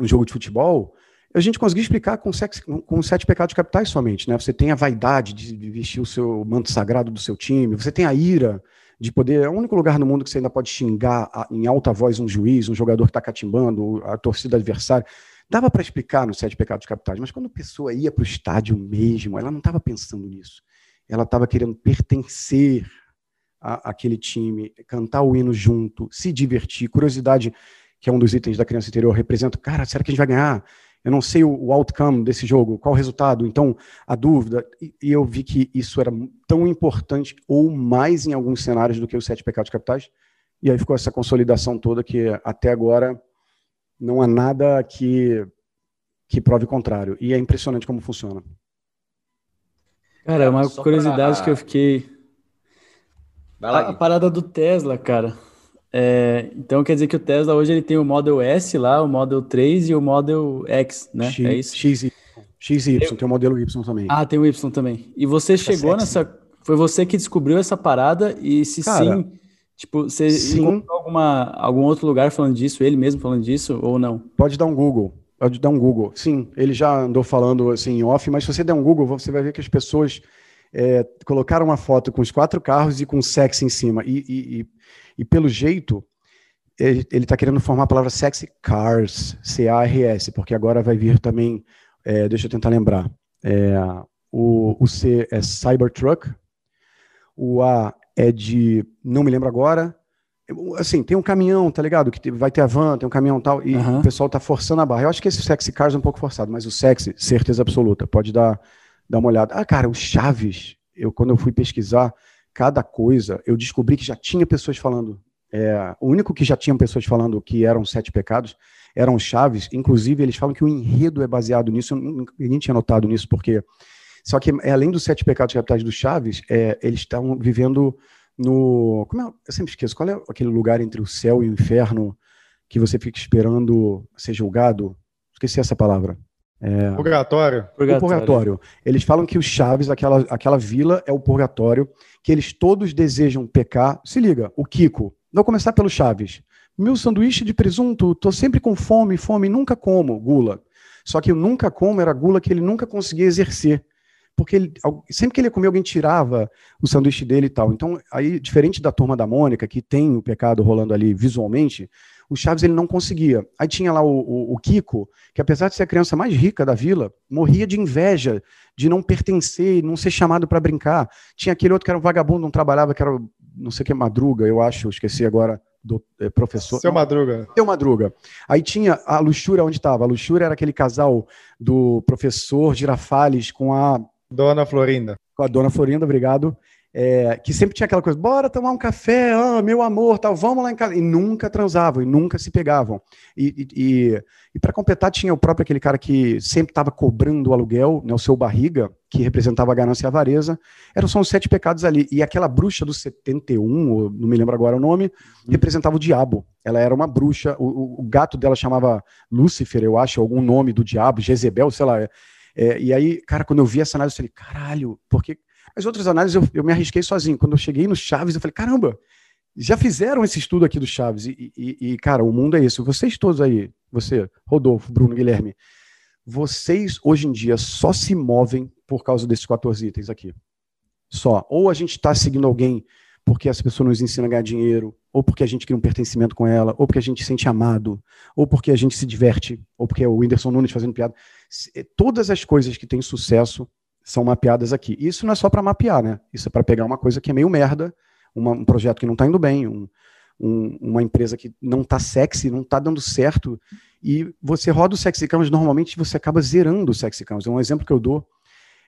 S1: um jogo de futebol, a gente conseguiu explicar com, sexo, com sete pecados capitais somente. Né? Você tem a vaidade de vestir o seu manto sagrado do seu time, você tem a ira de poder. É o único lugar no mundo que você ainda pode xingar em alta voz um juiz, um jogador que está catimbando, a torcida adversária. Dava para explicar nos sete pecados capitais, mas quando a pessoa ia para o estádio mesmo, ela não estava pensando nisso. Ela estava querendo pertencer à, àquele time, cantar o hino junto, se divertir. Curiosidade, que é um dos itens da criança interior, representa, cara, será que a gente vai ganhar? Eu não sei o, o outcome desse jogo, qual o resultado, então a dúvida. E, e, eu vi que isso era tão importante ou mais em alguns cenários do que os sete pecados capitais. E aí ficou essa consolidação toda que até agora não há nada que, que prove o contrário. E é impressionante como funciona.
S2: Cara, é uma Só curiosidade pra... que eu fiquei. A, a parada do Tesla, cara. É, então quer dizer que o Tesla hoje ele tem o Model S lá, o Model 3 e o Model X, né?
S1: X, é isso? X e, X e Y, Eu... tem o modelo Y também.
S2: Ah, tem o Y também. E você tá chegou nessa. Foi você que descobriu essa parada e se Cara, sim, tipo, você sim. encontrou alguma, algum outro lugar falando disso, ele mesmo falando disso, ou não?
S1: Pode dar um Google. Pode dar um Google. Sim, ele já andou falando assim em off, mas se você der um Google, você vai ver que as pessoas é, colocaram uma foto com os quatro carros e com sexo em cima. E, e, e e pelo jeito, ele está querendo formar a palavra sexy cars, C-A-R-S, porque agora vai vir também, é, deixa eu tentar lembrar, é, o, o C é Cybertruck, o A é de, não me lembro agora, assim, tem um caminhão, tá ligado? Que vai ter a van, tem um caminhão tal, e uhum. o pessoal tá forçando a barra. Eu acho que esse sexy cars é um pouco forçado, mas o sexy, certeza absoluta, pode dar, dar uma olhada. Ah, cara, o Chaves, eu, quando eu fui pesquisar, cada coisa, eu descobri que já tinha pessoas falando. É, o único que já tinham pessoas falando que eram sete pecados eram Chaves. Inclusive, eles falam que o enredo é baseado nisso. Ninguém tinha notado nisso, porque. Só que, é, além dos sete pecados capitais do Chaves, é, eles estão vivendo no. Como é? Eu sempre esqueço. Qual é aquele lugar entre o céu e o inferno que você fica esperando ser julgado? Esqueci essa palavra.
S3: É... Purgatório.
S1: purgatório. O purgatório. Eles falam que o Chaves, aquela, aquela vila, é o purgatório, que eles todos desejam pecar. Se liga, o Kiko. Vou começar pelo Chaves. Meu sanduíche de presunto, tô sempre com fome, fome, nunca como gula. Só que o nunca como era gula que ele nunca conseguia exercer. Porque ele, sempre que ele comia, alguém tirava o sanduíche dele e tal. Então, aí, diferente da turma da Mônica, que tem o pecado rolando ali visualmente, o Chaves ele não conseguia. Aí tinha lá o, o, o, Kiko, que apesar de ser a criança mais rica da vila, morria de inveja de não pertencer, não ser chamado para brincar. Tinha aquele outro que era um vagabundo, não trabalhava, que era não sei o que, Madruga, eu acho, esqueci agora, do é, professor.
S3: Seu Madruga.
S1: Seu Madruga. Aí tinha a Luxúria onde estava. A Luxúria era aquele casal do professor Girafales com a.
S3: Dona Florinda.
S1: Com a Dona Florinda, obrigado é, que sempre tinha aquela coisa, bora tomar um café, oh, meu amor, tal, vamos lá em casa. E nunca transavam, e nunca se pegavam. E, e, e para completar, tinha o próprio aquele cara que sempre estava cobrando o aluguel, né, o seu barriga, que representava a ganância e a avareza. Eram só os sete pecados ali. E aquela bruxa do 71, não me lembro agora o nome, uhum. representava o diabo. Ela era uma bruxa, o, o, gato dela chamava Lúcifer, eu acho, algum nome do diabo, Jezebel, sei lá. É, e aí, cara, quando eu vi essa análise, eu falei, caralho, porque as outras análises eu, eu me arrisquei sozinho. Quando eu cheguei no Chaves, eu falei, caramba, já fizeram esse estudo aqui do Chaves. E, e, e, cara, o mundo é esse. Vocês todos aí, você, Rodolfo, Bruno, Guilherme, vocês hoje em dia só se movem por causa desses 14 itens aqui. Só. Ou a gente está seguindo alguém porque essa pessoa nos ensina a ganhar dinheiro, ou porque a gente cria um pertencimento com ela, ou porque a gente se sente amado, ou porque a gente se diverte, ou porque é o Whindersson Nunes fazendo piada. Todas as coisas que têm sucesso são mapeadas aqui. Isso não é só para mapear, né? Isso é para pegar uma coisa que é meio merda, uma, um projeto que não está indo bem, um, um, uma empresa que não está sexy, não está dando certo, e você roda o sexy canvas, normalmente você acaba zerando o sexy canvas. Um exemplo que eu dou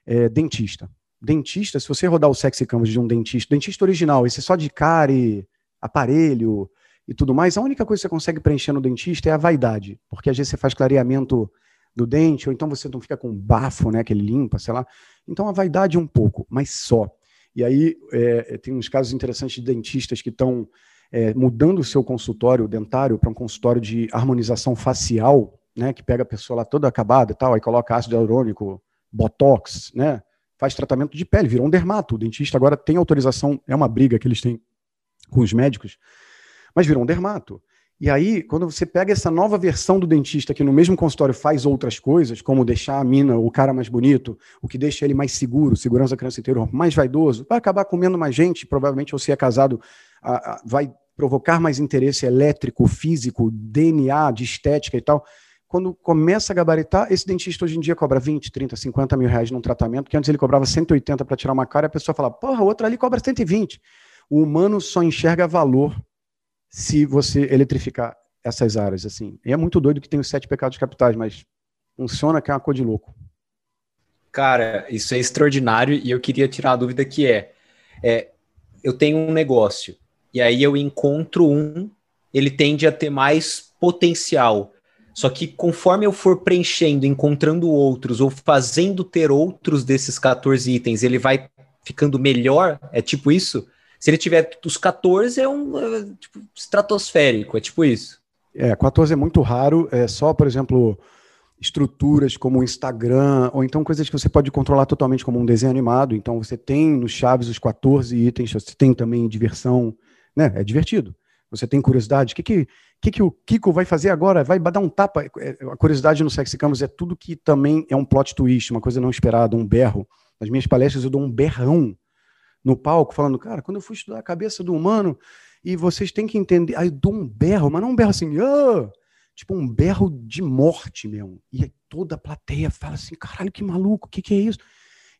S1: é dentista. Dentista, se você rodar o sexy canvas de um dentista, dentista original, esse é só de cara e aparelho e tudo mais, a única coisa que você consegue preencher no dentista é a vaidade, porque às vezes você faz clareamento do dente, ou então você não fica com bafo, né, que ele limpa, sei lá. Então a vaidade um pouco, mas só. E aí é, tem uns casos interessantes de dentistas que estão é, mudando o seu consultório dentário para um consultório de harmonização facial, né, que pega a pessoa lá toda acabada e tal, aí coloca ácido hialurônico, botox, né, faz tratamento de pele, virou um dermato. O dentista agora tem autorização, é uma briga que eles têm com os médicos, mas virou um dermato. E aí, quando você pega essa nova versão do dentista que no mesmo consultório faz outras coisas, como deixar a mina, o cara mais bonito, o que deixa ele mais seguro, segurança criança inteira, mais vaidoso, vai acabar comendo mais gente, provavelmente você é casado, vai provocar mais interesse elétrico, físico, DNA, de estética e tal. Quando começa a gabaritar, esse dentista hoje em dia cobra 20, 30, 50 mil reais num tratamento, que antes ele cobrava 180 para tirar uma cara, e a pessoa fala, porra, outro ali cobra 120. O humano só enxerga valor se você eletrificar essas áreas, assim. E é muito doido que tem os sete pecados capitais, mas funciona que é uma cor de louco.
S4: Cara, isso é extraordinário e eu queria tirar a dúvida que é, é eu tenho um negócio e aí eu encontro um, ele tende a ter mais potencial. Só que conforme eu for preenchendo, encontrando outros ou fazendo ter outros desses 14 itens, ele vai ficando melhor? É tipo isso? Se ele tiver os 14, é um é, tipo, estratosférico, é tipo isso.
S1: É, 14 é muito raro, é só, por exemplo, estruturas como o Instagram, ou então coisas que você pode controlar totalmente como um desenho animado. Então você tem no Chaves os 14 itens, você tem também diversão, né? É divertido. Você tem curiosidade. O que, que, que, que o Kiko vai fazer agora? Vai dar um tapa. É, a curiosidade no Sexy Canvas é tudo que também é um plot twist, uma coisa não esperada, um berro. Nas minhas palestras eu dou um berrão no palco, falando, cara, quando eu fui estudar a cabeça do humano, e vocês têm que entender. Aí eu dou um berro, mas não um berro assim, oh! tipo um berro de morte mesmo. E toda a plateia fala assim: caralho, que maluco, o que, que é isso?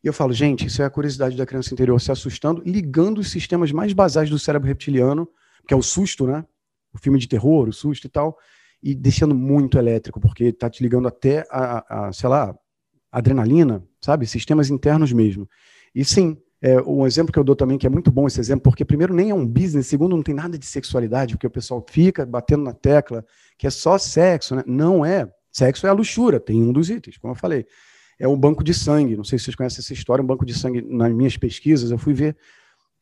S1: E eu falo, gente, isso é a curiosidade da criança interior se assustando, ligando os sistemas mais basais do cérebro reptiliano, que é o susto, né? O filme de terror, o susto e tal, e deixando muito elétrico, porque tá te ligando até a, a sei lá, adrenalina, sabe? Sistemas internos mesmo. E sim, é, um exemplo que eu dou também, que é muito bom esse exemplo, porque primeiro nem é um business, segundo não tem nada de sexualidade, porque o pessoal fica batendo na tecla que é só sexo, né? Não é. Sexo é a luxúria, tem um dos itens, como eu falei. É um banco de sangue, não sei se vocês conhecem essa história, um banco de sangue, nas minhas pesquisas, eu fui ver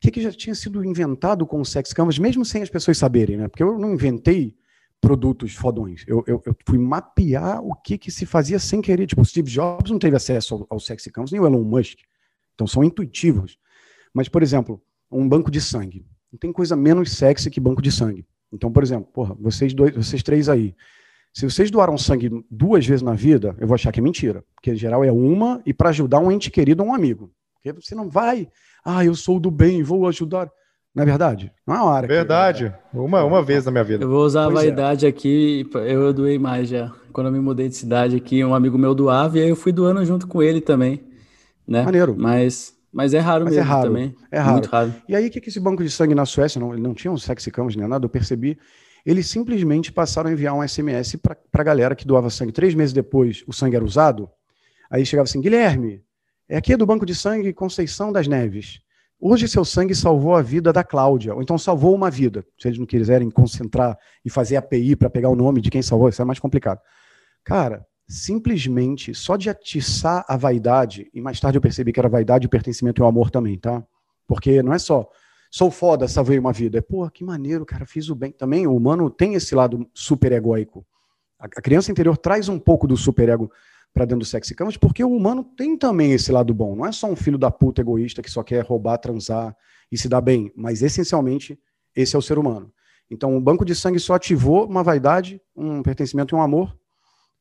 S1: que, que já tinha sido inventado com o sex canvas, mesmo sem as pessoas saberem, né? Porque eu não inventei produtos fodões. Eu, eu, eu, fui mapear o que, que se fazia sem querer. Tipo, Steve Jobs não teve acesso ao, ao Sexy Canvas, nem o Elon Musk. Então são intuitivos. Mas, por exemplo, um banco de sangue. Não tem coisa menos sexy que banco de sangue. Então, por exemplo, porra, vocês dois, vocês três aí. Se vocês doaram sangue duas vezes na vida, eu vou achar que é mentira. Porque em geral é uma e para ajudar um ente querido ou um amigo. Porque você não vai, ah, eu sou do bem, vou ajudar. Não é verdade? Não é hora.
S3: Verdade. Que... Uma, uma vez na minha vida.
S2: Eu vou usar pois a é. vaidade é. aqui. Eu doei mais já. Quando eu me mudei de cidade aqui, um amigo meu doava e aí eu fui doando junto com ele também. Né? Maneiro. Mas, mas é raro mas é mesmo é raro. também.
S1: É raro. Muito raro. E aí, o que, que esse banco de sangue na Suécia, não, ele não tinha um sexy camas nem nada, eu percebi. Eles simplesmente passaram a enviar um SMS para a galera que doava sangue. Três meses depois, o sangue era usado. Aí chegava assim: Guilherme, é aqui do Banco de Sangue Conceição das Neves. Hoje seu sangue salvou a vida da Cláudia, ou então salvou uma vida. Se eles não quiserem concentrar e fazer API para pegar o nome de quem salvou, isso é mais complicado. Cara, simplesmente só de atiçar a vaidade, e mais tarde eu percebi que era vaidade, o pertencimento e o amor também, tá? Porque não é só sou foda, salvei uma vida. É, pô, que maneiro, cara, fiz o bem. Também o humano tem esse lado super egóico. A, a criança interior traz um pouco do super ego para dentro do sexy camas, porque o humano tem também esse lado bom. Não é só um filho da puta egoísta que só quer roubar, transar e se dar bem, mas essencialmente esse é o ser humano. Então o banco de sangue só ativou uma vaidade, um pertencimento e um amor.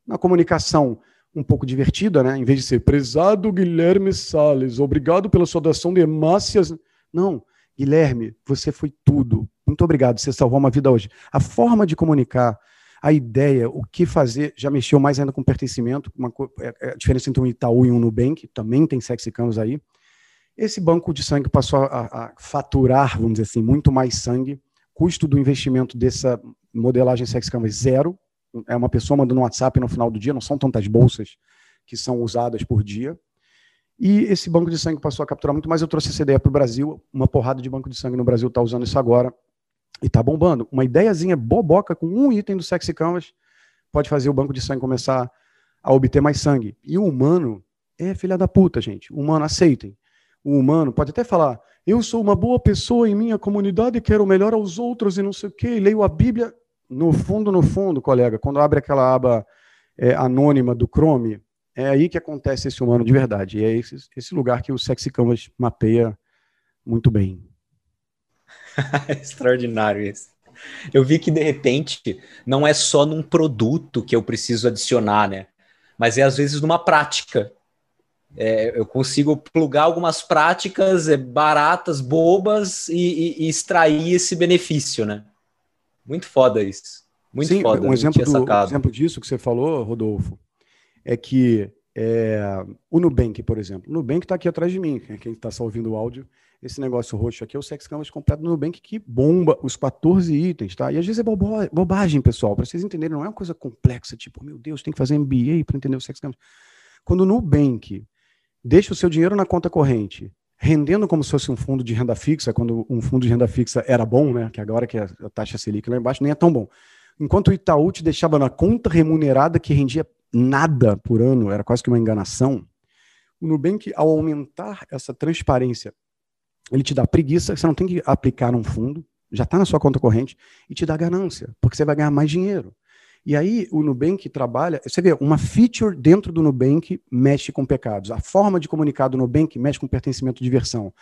S1: Na comunicação um pouco divertida, né? Em vez de ser prezado Guilherme Sales, obrigado pela sua doação de hemácias. Não, Guilherme, você foi tudo. Muito obrigado, você salvou uma vida hoje. A forma de comunicar a ideia, o que fazer, já mexeu mais ainda com pertencimento, uma, é, é a diferença entre um Itaú e um Nubank, também tem sexy camas aí. Esse banco de sangue passou a, a, faturar, vamos dizer assim, muito mais sangue. Custo do investimento dessa modelagem sexy camas zero. É uma pessoa mandando um WhatsApp no final do dia, não são tantas bolsas que são usadas por dia. E esse banco de sangue passou a capturar muito mais. Eu trouxe essa ideia para o Brasil. Uma porrada de banco de sangue no Brasil está usando isso agora. E tá bombando. Uma ideiazinha boboca com um item do Sexy Canvas pode fazer o banco de sangue começar a obter mais sangue. E o humano é filha da puta, gente. O humano, aceitem. O humano pode até falar, eu sou uma boa pessoa em minha comunidade quero melhor aos outros e não sei o quê, leio a Bíblia. No fundo, no fundo, colega, quando abre aquela aba é, anônima do Chrome, é aí que acontece esse humano de verdade. E é esse, esse lugar que o Sexy Canvas mapeia muito bem. <laughs>
S4: Extraordinário isso. Eu vi que de repente não é só num produto que eu preciso adicionar, né? Mas é às vezes numa prática. É, eu consigo plugar algumas práticas é, baratas, bobas e, e, e, extrair esse benefício, né? Muito foda isso. Muito
S1: Sim,
S4: foda.
S1: Um exemplo, do, um exemplo disso que você falou, Rodolfo, é que é, o Nubank, por exemplo. O Nubank está aqui atrás de mim, quem está só ouvindo o áudio esse negócio roxo aqui é o Sex Canvas completo do Nubank que bomba os 14 itens, tá? E às vezes é bobo bobagem, pessoal, para vocês entenderem, não é uma coisa complexa, tipo, meu Deus, tem que fazer MBA para entender o Sex Canvas. Quando o Nubank deixa o seu dinheiro na conta corrente, rendendo como se fosse um fundo de renda fixa, quando um fundo de renda fixa era bom, né? Que agora que a taxa Selic lá embaixo nem é tão bom. Enquanto o Itaú te deixava na conta remunerada que rendia nada por ano, era quase que uma enganação, o Nubank, ao aumentar essa transparência ele te dá preguiça, você não tem que aplicar num fundo, já está na sua conta corrente, e te dá ganância, porque você vai ganhar mais dinheiro. E aí o Nubank trabalha, você vê, uma feature dentro do Nubank mexe com pecados. A forma de comunicar do Nubank mexe com pertencimento de versão.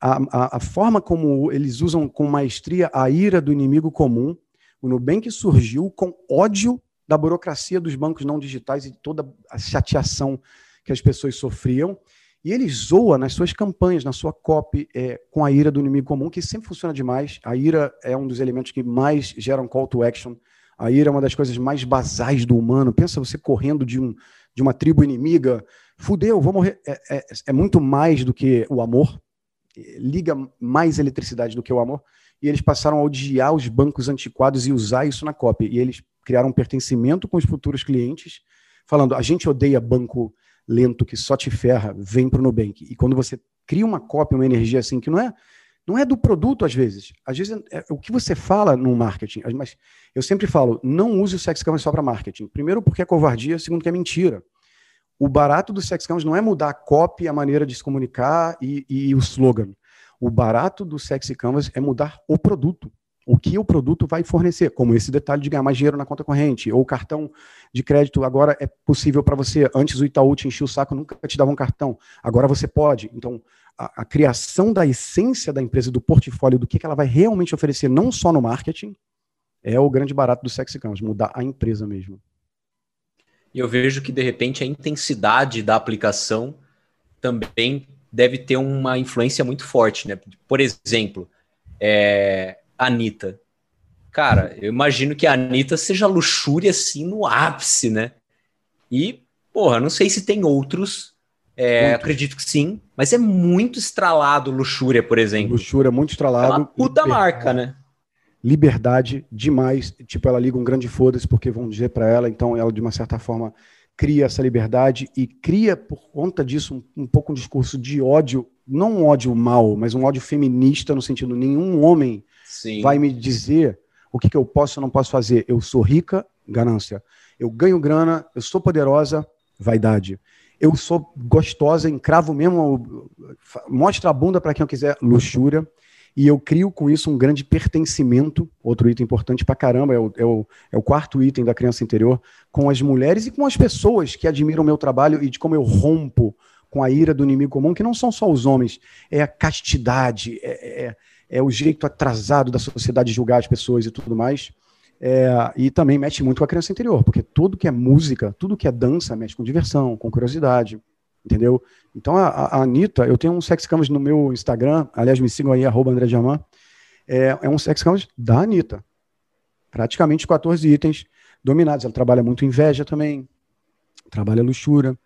S1: A, a, a, forma como eles usam com maestria a ira do inimigo comum. O Nubank surgiu com ódio da burocracia dos bancos não digitais e toda a chateação que as pessoas sofriam. E ele zoa nas suas campanhas, na sua copy, é, com a ira do inimigo comum, que sempre funciona demais. A ira é um dos elementos que mais geram call to action. A ira é uma das coisas mais basais do humano. Pensa você correndo de, um, de uma tribo inimiga. Fudeu, vou morrer. É, é, é muito mais do que o amor. Liga mais eletricidade do que o amor. E eles passaram a odiar os bancos antiquados e usar isso na copy. E eles criaram um pertencimento com os futuros clientes, falando: a gente odeia banco lento que só te ferra, vem para o Nubank. E quando você cria uma cópia, uma energia assim, que não é não é do produto às vezes. Às vezes é, é o que você fala no marketing. Mas eu sempre falo, não use o sex canvas só para marketing. Primeiro porque é covardia, segundo que é mentira. O barato do sex canvas não é mudar a copy, a maneira de se comunicar e, e o slogan. O barato do sexy canvas é mudar o produto o que o produto vai fornecer, como esse detalhe de ganhar mais dinheiro na conta corrente, ou cartão de crédito agora é possível para você. Antes o Itaú te enchia o saco, nunca te dava um cartão. Agora você pode. Então, a, a criação da essência da empresa, do portfólio, do que, que ela vai realmente oferecer, não só no marketing, é o grande barato do Sexy Canvas, mudar a empresa mesmo.
S4: E eu vejo que, de repente, a intensidade da aplicação também deve ter uma influência muito forte, né? Por exemplo, É, Anitta. Cara, eu imagino que a Anitta seja luxúria assim no ápice, né? E, porra, não sei se tem outros. É, acredito que sim, mas é muito estralado luxúria, por exemplo.
S1: Luxúria, muito estralado. É uma
S4: puta marca, né?
S1: Liberdade demais. Tipo, ela liga um grande foda-se porque vão dizer para ela, então ela, de uma certa forma, cria essa liberdade e cria, por conta disso, um, um pouco um discurso de ódio, não um ódio mal, mas um ódio feminista, no sentido nenhum homem Sim. vai me dizer o que, que eu posso ou não posso fazer. Eu sou rica, ganância. Eu ganho grana, eu sou poderosa, vaidade. Eu sou gostosa, encravo mesmo, mostra a bunda para quem eu quiser, luxúria. E eu crio com isso um grande pertencimento, outro item importante para caramba, é o, é, o, é o quarto item da criança interior, com as mulheres e com as pessoas que admiram meu trabalho e de como eu rompo com a ira do inimigo comum, que não são só os homens, é a castidade, é, é, é o jeito atrasado da sociedade de julgar as pessoas e tudo mais. É, e também mexe muito com a criança interior, porque tudo que é música, tudo que é dança, mexe com diversão, com curiosidade, entendeu? Então a, a Anitta, eu tenho um sex canvas no meu Instagram, aliás, me sigam aí, arroba André é, é um sex canvas da Anitta. Praticamente 14 itens dominados. Ela trabalha muito inveja também, trabalha luxúria.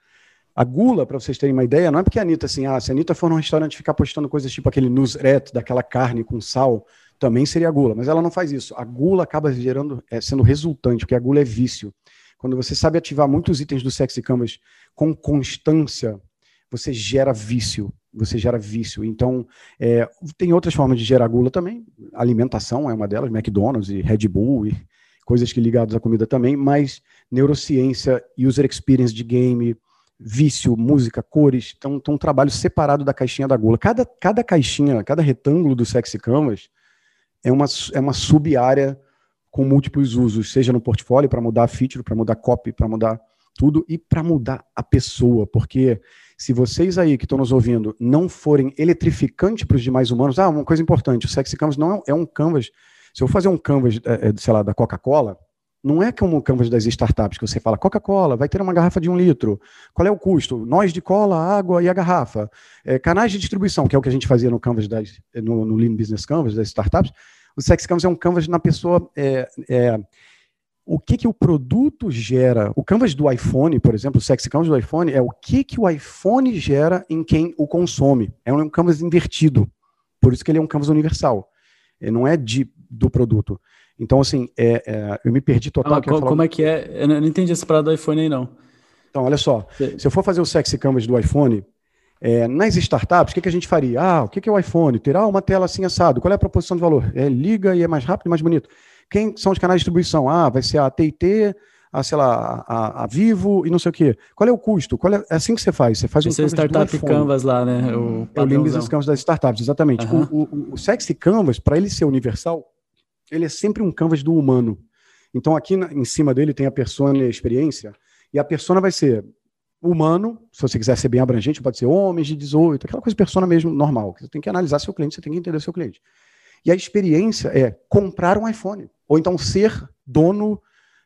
S1: A gula, para vocês terem uma ideia, não é porque a Anitta, assim, ah, se a Anitta for num restaurante ficar postando coisas tipo aquele nusret, daquela carne com sal, também seria gula, mas ela não faz isso. A gula acaba gerando, é, sendo resultante, porque a gula é vício. Quando você sabe ativar muitos itens do Sexy Canvas com constância, você gera vício. Você gera vício. Então, é, tem outras formas de gerar gula também. Alimentação é uma delas, McDonald's e Red Bull e coisas que ligadas à comida também, mas neurociência, user experience de game, vício, música, cores, então tem um trabalho separado da caixinha da gula. Cada, cada caixinha, cada retângulo do Sexy Canvas é uma, é uma sub-área com múltiplos usos, seja no portfólio para mudar feature, para mudar copy, para mudar tudo e para mudar a pessoa, porque se vocês aí que estão nos ouvindo não forem eletrificantes para os demais humanos, ah, uma coisa importante, o Sexy Canvas não é, é um canvas, se eu fazer um canvas, é, é sei lá, da Coca-Cola, não é como o canvas das startups, que você fala, Coca-Cola, vai ter uma garrafa de um litro. Qual é o custo? Nós de cola, água e a garrafa. É, canais de distribuição, que é o que a gente fazia no canvas das, no, no Lean Business Canvas das startups. O Sex Canvas é um canvas na pessoa. É, é, o que, que o produto gera. O canvas do iPhone, por exemplo, o Sex Canvas do iPhone, é o que, que o iPhone gera em quem o consome. É um canvas invertido. Por isso que ele é um canvas universal. Não é de, do produto. Então, assim, é, é, eu me perdi total.
S2: Ah, como falar... é que é? Eu não entendi essa parada do iPhone aí, não.
S1: Então, olha só. Se eu for fazer o sexy canvas do iPhone, é, nas startups, o que, que a gente faria? Ah, o que, que é o iPhone? Terá uma tela assim assado. Qual é a proposição de valor? É, liga e é mais rápido e mais bonito. Quem são os canais de distribuição? Ah, vai ser a TIT, a, sei lá, a, a, Vivo e não sei o quê. Qual é o custo? Qual é, é assim que você faz. Você faz
S2: Esse um é Startup Canvas lá, né?
S1: O é o Lean Business Canvas das startups, exatamente. Uhum. O, o, o Sexy Canvas, para ele ser universal, ele é sempre um canvas do humano. Então, aqui na, em cima dele tem a persona e a experiência, e a persona vai ser humano, se você quiser ser bem abrangente, pode ser homens de 18, aquela coisa persona mesmo normal. Você tem que analisar seu cliente, você tem que entender seu cliente. E a experiência é comprar um iPhone, ou então ser dono,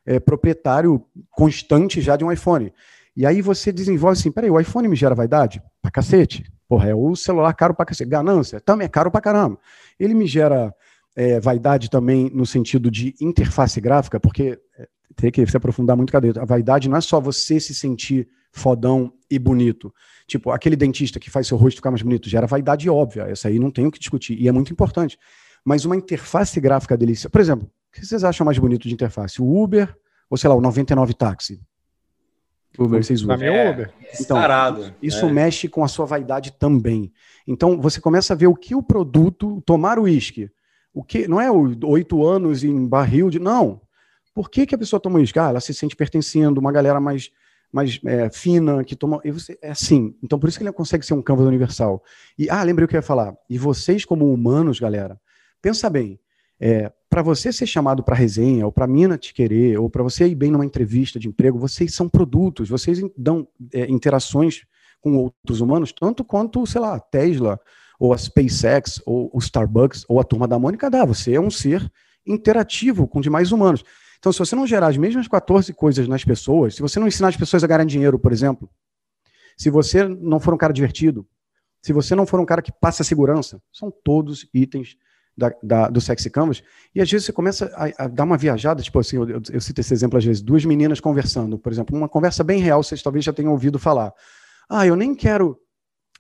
S1: é, proprietário constante já de um iPhone. E aí você desenvolve assim, peraí, o iPhone me gera vaidade? Pra cacete. Porra, é o celular caro pra cacete. Ganância? Também é caro pra caramba. Ele me gera é, vaidade também no sentido de interface gráfica, porque é, tem que se aprofundar muito, cadê? A vaidade não é só você se sentir fodão e bonito. Tipo, aquele dentista que faz seu rosto ficar mais bonito, gera vaidade óbvia. Essa aí não tem o que discutir. E é muito importante. Mas uma interface gráfica delícia. Por exemplo, o que vocês acham mais bonito de interface? O Uber ou, sei lá, o 99 táxi?
S3: Uber. Vocês usam. Pra mim é Uber.
S1: Então, isso é. mexe com a sua vaidade também. Então, você começa a ver o que o produto, tomar o uísque, o que não é oito anos em barril de. Não. Por que, que a pessoa toma uísque? Ah, ela se sente pertencendo, uma galera mais, mais é, fina que toma. Você, é assim. Então, por isso que ele consegue ser um canvas universal. E, ah, lembrei o que eu ia falar. E vocês, como humanos, galera, pensa bem. É, para você ser chamado para resenha, ou para mina te querer, ou para você ir bem numa entrevista de emprego, vocês são produtos, vocês dão é, interações com outros humanos, tanto quanto, sei lá, Tesla, ou a SpaceX, ou o Starbucks, ou a turma da Mônica dá. Você é um ser interativo com demais humanos. Então, se você não gerar as mesmas 14 coisas nas pessoas, se você não ensinar as pessoas a ganhar dinheiro, por exemplo, se você não for um cara divertido, se você não for um cara que passa segurança, são todos itens da, da, do Sexy Canvas, e às vezes você começa a, a dar uma viajada, tipo assim, eu, eu, eu, cito esse exemplo às vezes, duas meninas conversando, por exemplo, uma conversa bem real, vocês talvez já tenham ouvido falar. Ah, eu nem quero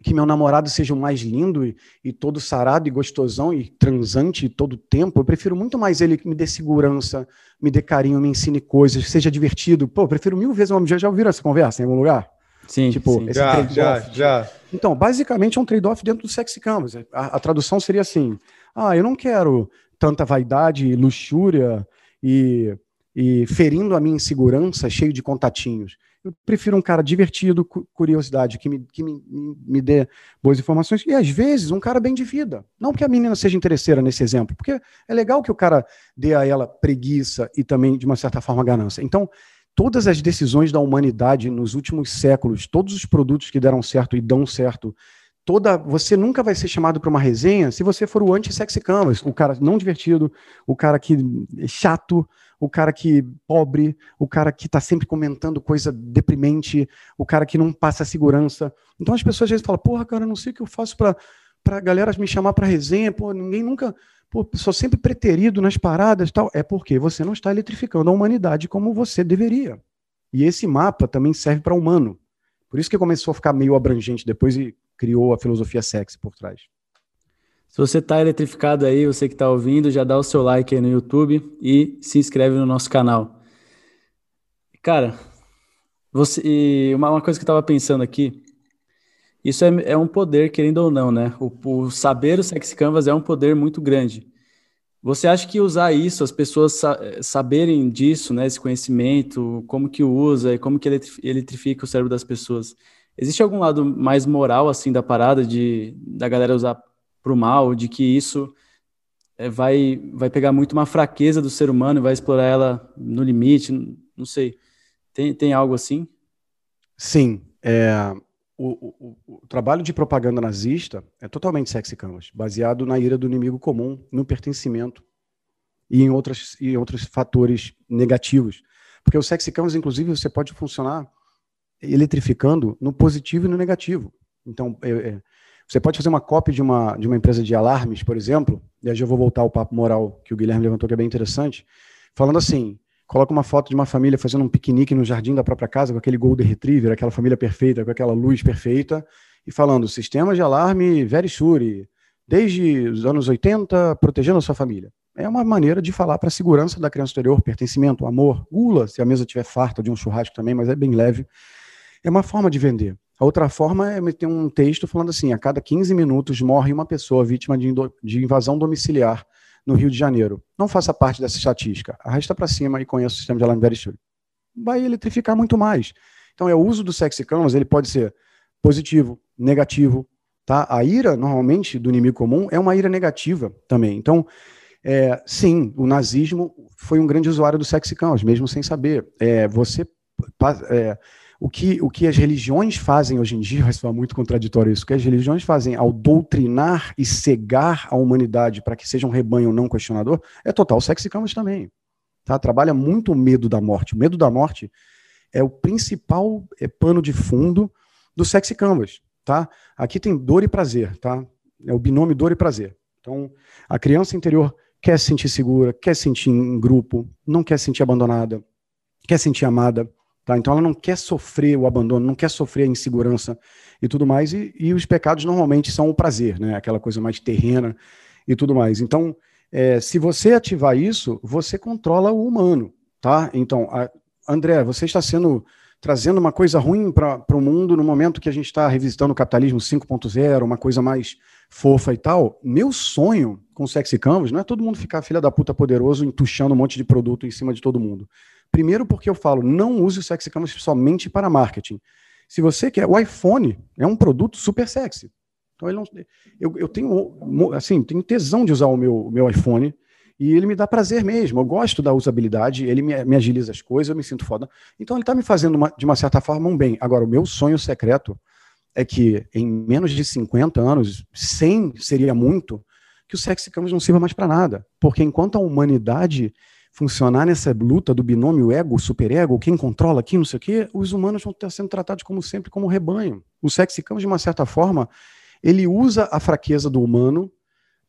S1: que meu namorado seja o mais lindo e, e todo sarado e gostosão e transante todo tempo. Eu prefiro muito mais ele que me dê segurança, me dê carinho, me ensine coisas, seja divertido. Pô, eu prefiro mil vezes uma já já ouviram essa conversa em algum lugar?
S2: Sim,
S1: tipo,
S2: sim.
S3: já, já, já.
S1: Então, basicamente é um trade-off dentro do sexy canvas. A, a, tradução seria assim: ah, eu não quero tanta vaidade, luxúria e, e ferindo a minha insegurança, cheio de contatinhos. Eu prefiro um cara divertido, curiosidade, que, me, que me, me dê boas informações. E às vezes um cara bem de vida. Não porque a menina seja interesseira nesse exemplo, porque é legal que o cara dê a ela preguiça e também, de uma certa forma, ganância. Então, todas as decisões da humanidade nos últimos séculos, todos os produtos que deram certo e dão certo, toda você nunca vai ser chamado para uma resenha se você for o anti-sexy canvas, o cara não divertido, o cara que é chato, o cara que pobre, o cara que está sempre comentando coisa deprimente, o cara que não passa segurança. Então as pessoas às vezes falam, porra, cara, não sei o que eu faço para para galera me chamar para resenha, pô, ninguém nunca, pô, sou sempre preterido nas paradas, tal. É porque você não está eletrificando a humanidade como você deveria. E esse mapa também serve para humano. Por isso que começou a ficar meio abrangente depois e criou a filosofia sexy por trás.
S2: Se você está eletrificado aí, você que está ouvindo, já dá o seu like aí no YouTube e se inscreve no nosso canal. Cara, você, uma, uma coisa que eu estava pensando aqui, isso é, é, um poder, querendo ou não, né? O, o, saber o Sex Canvas é um poder muito grande. Você acha que usar isso, as pessoas sa saberem disso, né? Esse conhecimento, como que usa e como que eletrifica o cérebro das pessoas, existe algum lado mais moral, assim, da parada, de da galera usar para o mal, de que isso é, vai, vai pegar muito uma fraqueza do ser humano e vai explorar ela no limite, não sei. Tem, tem algo assim?
S1: Sim. É, o, o, o, trabalho de propaganda nazista é totalmente sexy canvas, baseado na ira do inimigo comum, no pertencimento e em, outras, em outros fatores negativos. Porque o sexy canvas, inclusive, você pode funcionar eletrificando no positivo e no negativo. Então, é, é, você pode fazer uma cópia de uma, de uma empresa de alarmes, por exemplo, e aí eu vou voltar ao papo moral que o Guilherme levantou, que é bem interessante, falando assim: coloca uma foto de uma família fazendo um piquenique no jardim da própria casa, com aquele Golden Retriever, aquela família perfeita, com aquela luz perfeita, e falando: sistema de alarme very sure, desde os anos 80, protegendo a sua família. É uma maneira de falar para a segurança da criança exterior, pertencimento, amor, gula, se a mesa estiver farta de um churrasco também, mas é bem leve. É uma forma de vender. A outra forma é meter um texto falando assim: a cada 15 minutos morre uma pessoa vítima de, de invasão domiciliar no Rio de Janeiro. Não faça parte dessa estatística. Arrasta para cima e conheça o sistema de alarme very Vai eletrificar muito mais. Então, é o uso do sexy canvas, ele pode ser positivo, negativo. Tá? A ira, normalmente, do inimigo comum é uma ira negativa também. Então, é, sim, o nazismo foi um grande usuário do sexy canvas, mesmo sem saber. É, você é, o que, o que as religiões fazem hoje em dia, vai soar muito contraditório isso, o que as religiões fazem ao doutrinar e cegar a humanidade para que seja um rebanho não questionador, é total sexy camas também. Tá? Trabalha muito o medo da morte. O medo da morte é o principal é, pano de fundo do sexy canvas. Tá? Aqui tem dor e prazer. Tá? É o binômio dor e prazer. Então, a criança interior quer se sentir segura, quer se sentir em grupo, não quer se sentir abandonada, quer se sentir amada. Tá? Então ela não quer sofrer o abandono, não quer sofrer a insegurança e tudo mais. E, e os pecados normalmente são o prazer, né? aquela coisa mais terrena e tudo mais. Então, é, se você ativar isso, você controla o humano. Tá? Então, a, André, você está sendo trazendo uma coisa ruim para o mundo no momento que a gente está revisitando o capitalismo 5.0, uma coisa mais fofa e tal. Meu sonho com o Sexy Canvas não é todo mundo ficar filha da puta poderoso entuchando um monte de produto em cima de todo mundo. Primeiro porque eu falo, não use o sexy canvas somente para marketing. Se você quer, o iPhone é um produto super sexy. Então ele não, eu, eu tenho assim, tenho tesão de usar o meu, meu iPhone e ele me dá prazer mesmo. Eu gosto da usabilidade, ele me, me agiliza as coisas, eu me sinto foda. Então ele está me fazendo uma, de uma certa forma um bem. Agora, o meu sonho secreto é que em menos de 50 anos, 100 seria muito, que o sexy canvas não sirva mais para nada. Porque enquanto a humanidade funcionar nessa luta do binômio ego-superego, quem controla quem, não sei o quê, os humanos vão estar sendo tratados como sempre como rebanho. O sexicão, de uma certa forma, ele usa a fraqueza do humano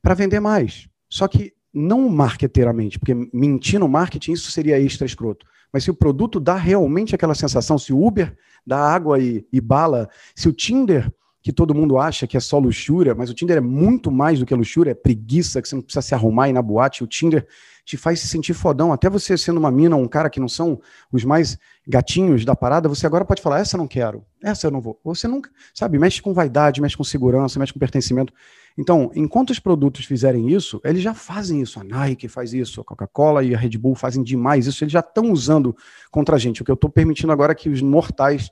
S1: para vender mais. Só que não marketeiramente, porque mentir no marketing isso seria extra escroto. Mas se o produto dá realmente aquela sensação, se o Uber dá água e, e bala, se o Tinder que todo mundo acha que é só luxúria, mas o Tinder é muito mais do que luxúria, é preguiça, que você não precisa se arrumar e ir na boate. O Tinder te faz se sentir fodão. Até você sendo uma mina, um cara que não são os mais gatinhos da parada, você agora pode falar: essa eu não quero, essa eu não vou. Você nunca, sabe, mexe com vaidade, mexe com segurança, mexe com pertencimento. Então, enquanto os produtos fizerem isso, eles já fazem isso. A Nike faz isso, a Coca-Cola e a Red Bull fazem demais isso. Eles já estão usando contra a gente. O que eu estou permitindo agora é que os mortais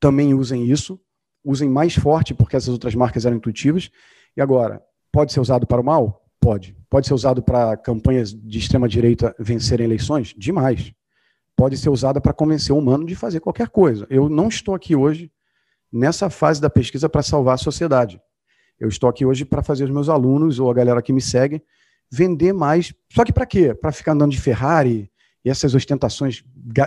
S1: também usem isso usem mais forte porque essas outras marcas eram intuitivas. E agora, pode ser usado para o mal? Pode. Pode ser usado para campanhas de extrema direita vencerem eleições? Demais. Pode ser usada para convencer o humano de fazer qualquer coisa. Eu não estou aqui hoje nessa fase da pesquisa para salvar a sociedade. Eu estou aqui hoje para fazer os meus alunos ou a galera que me segue vender mais. Só que para quê? Para ficar andando de Ferrari e essas ostentações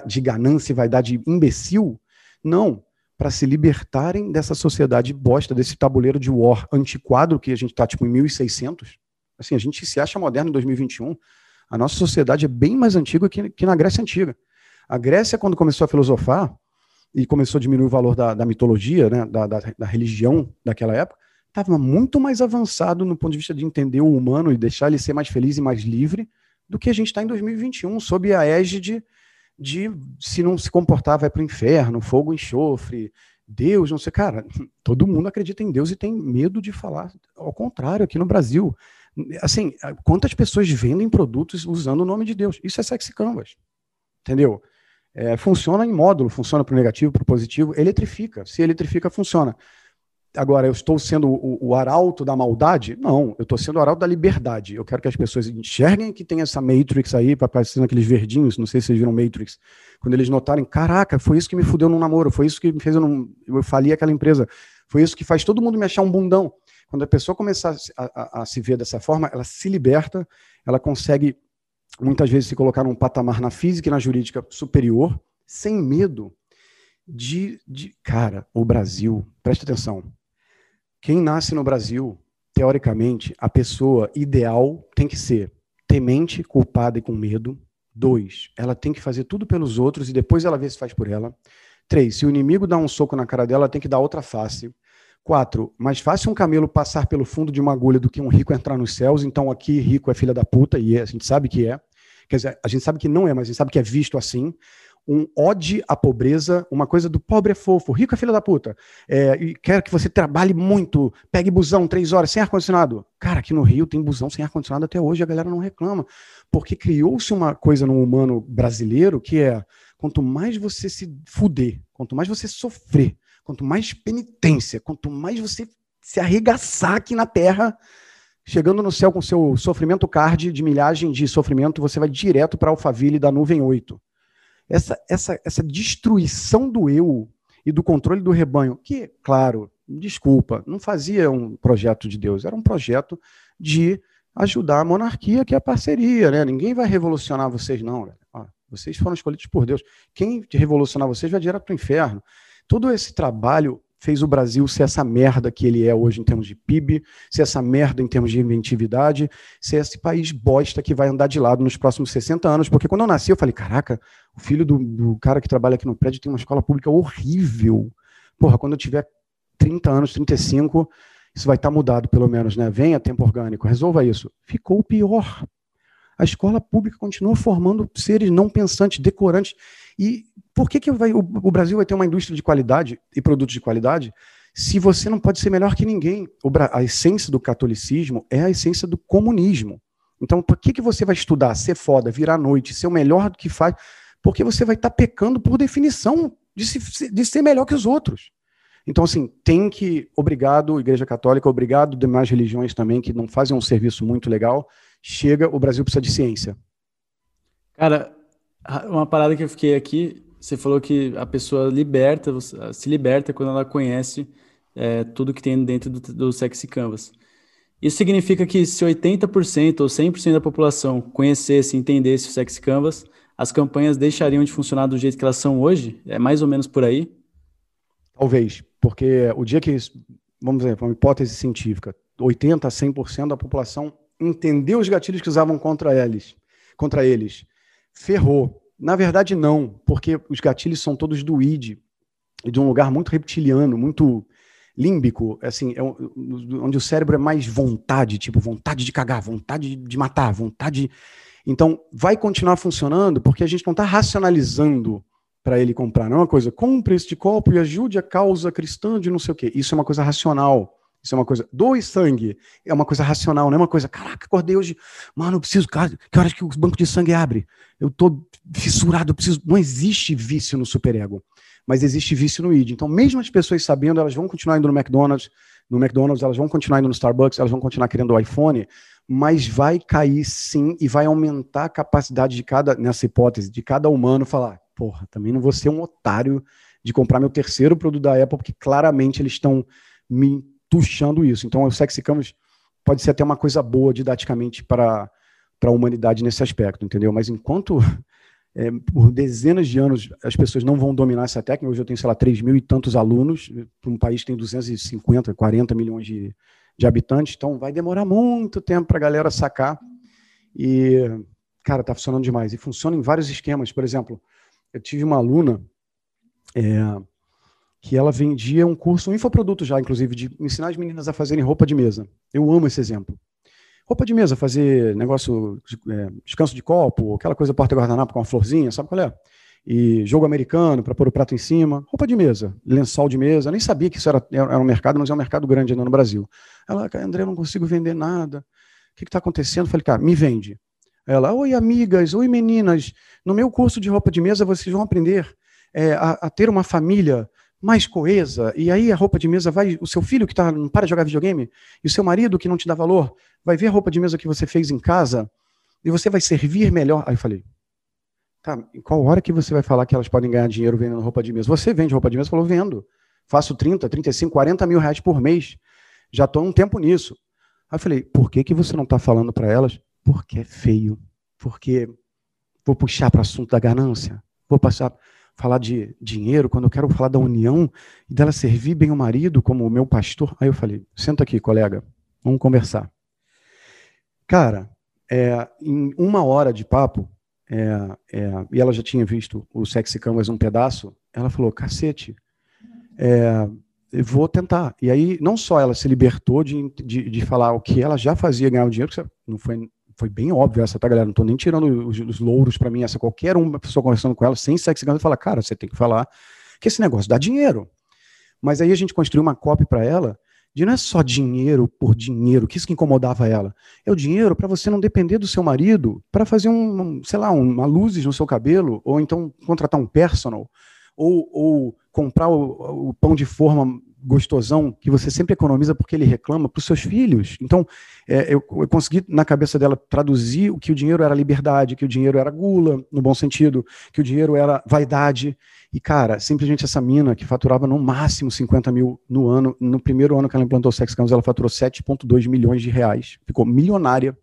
S1: de ganância e vaidade imbecil? Não para se libertarem dessa sociedade bosta, desse tabuleiro de war antiquado que a gente está tipo em 1600. Assim, a gente se acha moderno em 2021. A nossa sociedade é bem mais antiga que, que na Grécia Antiga. A Grécia, quando começou a filosofar e começou a diminuir o valor da, da mitologia, né, da, da, da religião daquela época, estava muito mais avançado no ponto de vista de entender o humano e deixar ele ser mais feliz e mais livre do que a gente está em 2021, sob a égide de se não se comportar vai para o inferno, fogo, enxofre, Deus, não sei, cara, <laughs> todo mundo acredita em Deus e tem medo de falar ao contrário aqui no Brasil. Assim, quantas pessoas vendem produtos usando o nome de Deus? Isso é sexy canvas. Entendeu? É, funciona em módulo, funciona para o negativo, para o positivo, eletrifica. Se eletrifica, funciona. Agora, eu estou sendo o, o arauto da maldade? Não, eu estou sendo o arauto da liberdade. Eu quero que as pessoas enxerguem que tem essa Matrix aí, aparecendo aqueles verdinhos, não sei se vocês viram Matrix, quando eles notarem, caraca, foi isso que me fudeu no namoro, foi isso que me fez eu, não, eu falir aquela empresa, foi isso que faz todo mundo me achar um bundão. Quando a pessoa começar a, a, a se ver dessa forma, ela se liberta, ela consegue muitas vezes se colocar num patamar na física e na jurídica superior, sem medo de, de. Cara, o Brasil, preste atenção, quem nasce no Brasil, teoricamente, a pessoa ideal tem que ser temente, culpada e com medo. Dois, ela tem que fazer tudo pelos outros e depois ela vê se faz por ela. Três, se o inimigo dá um soco na cara dela, ela tem que dar outra face. Quatro, mais fácil um camelo passar pelo fundo de uma agulha do que um rico entrar nos céus. Então aqui rico é filha da puta e a gente sabe que é. Quer dizer, a gente sabe que não é, mas a gente sabe que é visto assim um ode à pobreza, uma coisa do pobre é fofo, rico é filho da puta, é, e quer que você trabalhe muito, pegue busão três horas sem ar-condicionado. Cara, aqui no Rio tem busão sem ar-condicionado até hoje, a galera não reclama, porque criou-se uma coisa no humano brasileiro que é, quanto mais você se fuder, quanto mais você sofrer, quanto mais penitência, quanto mais você se arregaçar aqui na terra, chegando no céu com seu sofrimento card de milhagem de sofrimento, você vai direto para Alphaville da nuvem 8 essa, essa, essa destruição do eu e do controle do rebanho, que, claro, desculpa, não fazia um projeto de Deus, era um projeto de ajudar a monarquia, que é a parceria, né? Ninguém vai revolucionar vocês, não. Vocês foram escolhidos por Deus. Quem revolucionar vocês vai direto para o inferno. Todo esse trabalho fez o Brasil ser essa merda que ele é hoje em termos de PIB, ser essa merda em termos de inventividade, ser esse país bosta que vai andar de lado nos próximos 60 anos. Porque quando eu nasci, eu falei: caraca, o filho do, do cara que trabalha aqui no prédio tem uma escola pública horrível. Porra, quando eu tiver 30 anos, 35, isso vai estar mudado, pelo menos, né? Venha tempo orgânico, resolva isso. Ficou pior. A escola pública continua formando seres não pensantes, decorantes. E por que, que vai, o, o, Brasil vai ter uma indústria de qualidade e produtos de qualidade se você não pode ser melhor que ninguém? O, a essência do catolicismo é a essência do comunismo. Então, por que, que você vai estudar, ser foda, virar noite, ser o melhor do que faz? Porque você vai estar tá pecando por definição de, se, de ser melhor que os outros. Então, assim, tem que. Obrigado, Igreja Católica, obrigado demais religiões também, que não fazem um serviço muito legal. Chega, o Brasil precisa de ciência.
S2: Cara, uma parada que eu fiquei aqui, você falou que a pessoa liberta, se liberta quando ela conhece é, tudo que tem dentro do, do Sexy Canvas. Isso significa que se 80% ou 100% da população conhecesse entendesse o Sexy Canvas, as campanhas deixariam de funcionar do jeito que elas são hoje? É mais ou menos por aí?
S1: Talvez, porque o dia que, vamos dizer, uma hipótese científica, 80% a 100% da população entender os gatilhos que usavam contra eles, contra eles, ferrou. Na verdade, não, porque os gatilhos são todos do id, de um lugar muito reptiliano, muito límbico, assim, é onde o cérebro é mais vontade, tipo vontade de cagar, vontade de matar, vontade. Então, vai continuar funcionando porque a gente não está racionalizando para ele comprar. Não é uma coisa, compre este copo e ajude a causa cristã de não sei o quê. Isso é uma coisa racional. Isso é uma coisa. Doe sangue. É uma coisa racional, não é uma coisa. Caraca, acordei hoje. Mano, eu preciso. Cara, que horas que o banco de sangue abre? Eu tô fissurado, eu preciso. Não existe vício no superego mas existe vício no id. Então, mesmo as pessoas sabendo, elas vão continuar indo no McDonald's, no McDonald's, elas vão continuar indo no Starbucks, elas vão continuar querendo o iPhone, mas vai cair sim e vai aumentar a capacidade de cada, nessa hipótese, de cada humano falar, porra, também não vou ser um otário de comprar meu terceiro produto da Apple, porque claramente eles estão me tuchando isso. Então, o Sexy Canvas pode ser até uma coisa boa didaticamente para a humanidade nesse aspecto, entendeu? Mas enquanto <laughs> é, por dezenas de anos as pessoas não vão dominar essa técnica. Hoje eu tenho, sei lá, 3 mil e tantos alunos, para um país que tem 250, 40 milhões de, de habitantes, então vai demorar muito tempo para a galera sacar. E, cara, tá funcionando demais. E funciona em vários esquemas. Por exemplo, eu tive uma aluna é, que ela vendia um curso, um infoproduto já, inclusive, de ensinar as meninas a fazerem roupa de mesa. Eu amo esse exemplo. Roupa de mesa, fazer negócio, de, é, descanso de copo, aquela coisa porta-guardanapo com uma florzinha, sabe qual é? E jogo americano para pôr o prato em cima. Roupa de mesa, lençol de mesa. Eu nem sabia que isso era, era um mercado, mas é um mercado grande ainda no Brasil. Ela, André, eu não consigo vender nada. O que está acontecendo? Eu falei, cara, me vende. Ela, oi amigas, oi meninas. No meu curso de roupa de mesa vocês vão aprender é, a, a ter uma família mais coesa, e aí a roupa de mesa vai, o seu filho que tá, não para de jogar videogame, e o seu marido que não te dá valor, vai ver a roupa de mesa que você fez em casa, e você vai servir melhor. Aí eu falei, tá, em qual hora que você vai falar que elas podem ganhar dinheiro vendendo roupa de mesa? Você vende roupa de mesa? Falou, vendo. Faço 30, 35, 40 mil reais por mês. Já estou um tempo nisso. Aí eu falei, por que, que você não está falando para elas? Porque é feio. Porque vou puxar para o assunto da ganância. Vou passar falar de dinheiro, quando eu quero falar da união e dela servir bem o marido como o meu pastor. Aí eu falei: senta aqui, colega, vamos conversar. Cara, é, em uma hora de papo, é, é, e ela já tinha visto o Sexy Canvas um pedaço, ela falou: cacete, é, vou tentar. E aí, não só ela se libertou de, de, de falar o que ela já fazia ganhar o dinheiro, que não foi foi bem óbvio essa, tá, galera? Não tô nem tirando os, os louros para mim. Essa qualquer uma pessoa conversando com ela sem sexo e fala, cara, você tem que falar que esse negócio dá dinheiro. Mas aí a gente construiu uma copy para ela de não é só dinheiro por dinheiro, que isso que incomodava ela. É o dinheiro para você não depender do seu marido, para fazer um, sei lá, uma luzes no seu cabelo, ou então contratar um personal, ou, ou comprar o, o pão de forma gostosão que você sempre economiza porque ele reclama para os seus filhos. Então, é, eu, eu, consegui na cabeça dela traduzir o que o dinheiro era liberdade, que o dinheiro era gula, no bom sentido, que o dinheiro era vaidade. E, cara, simplesmente essa mina que faturava no máximo 50 mil no ano, no primeiro ano que ela implantou o Sex Campus, ela faturou 7,2 milhões de reais. Ficou milionária.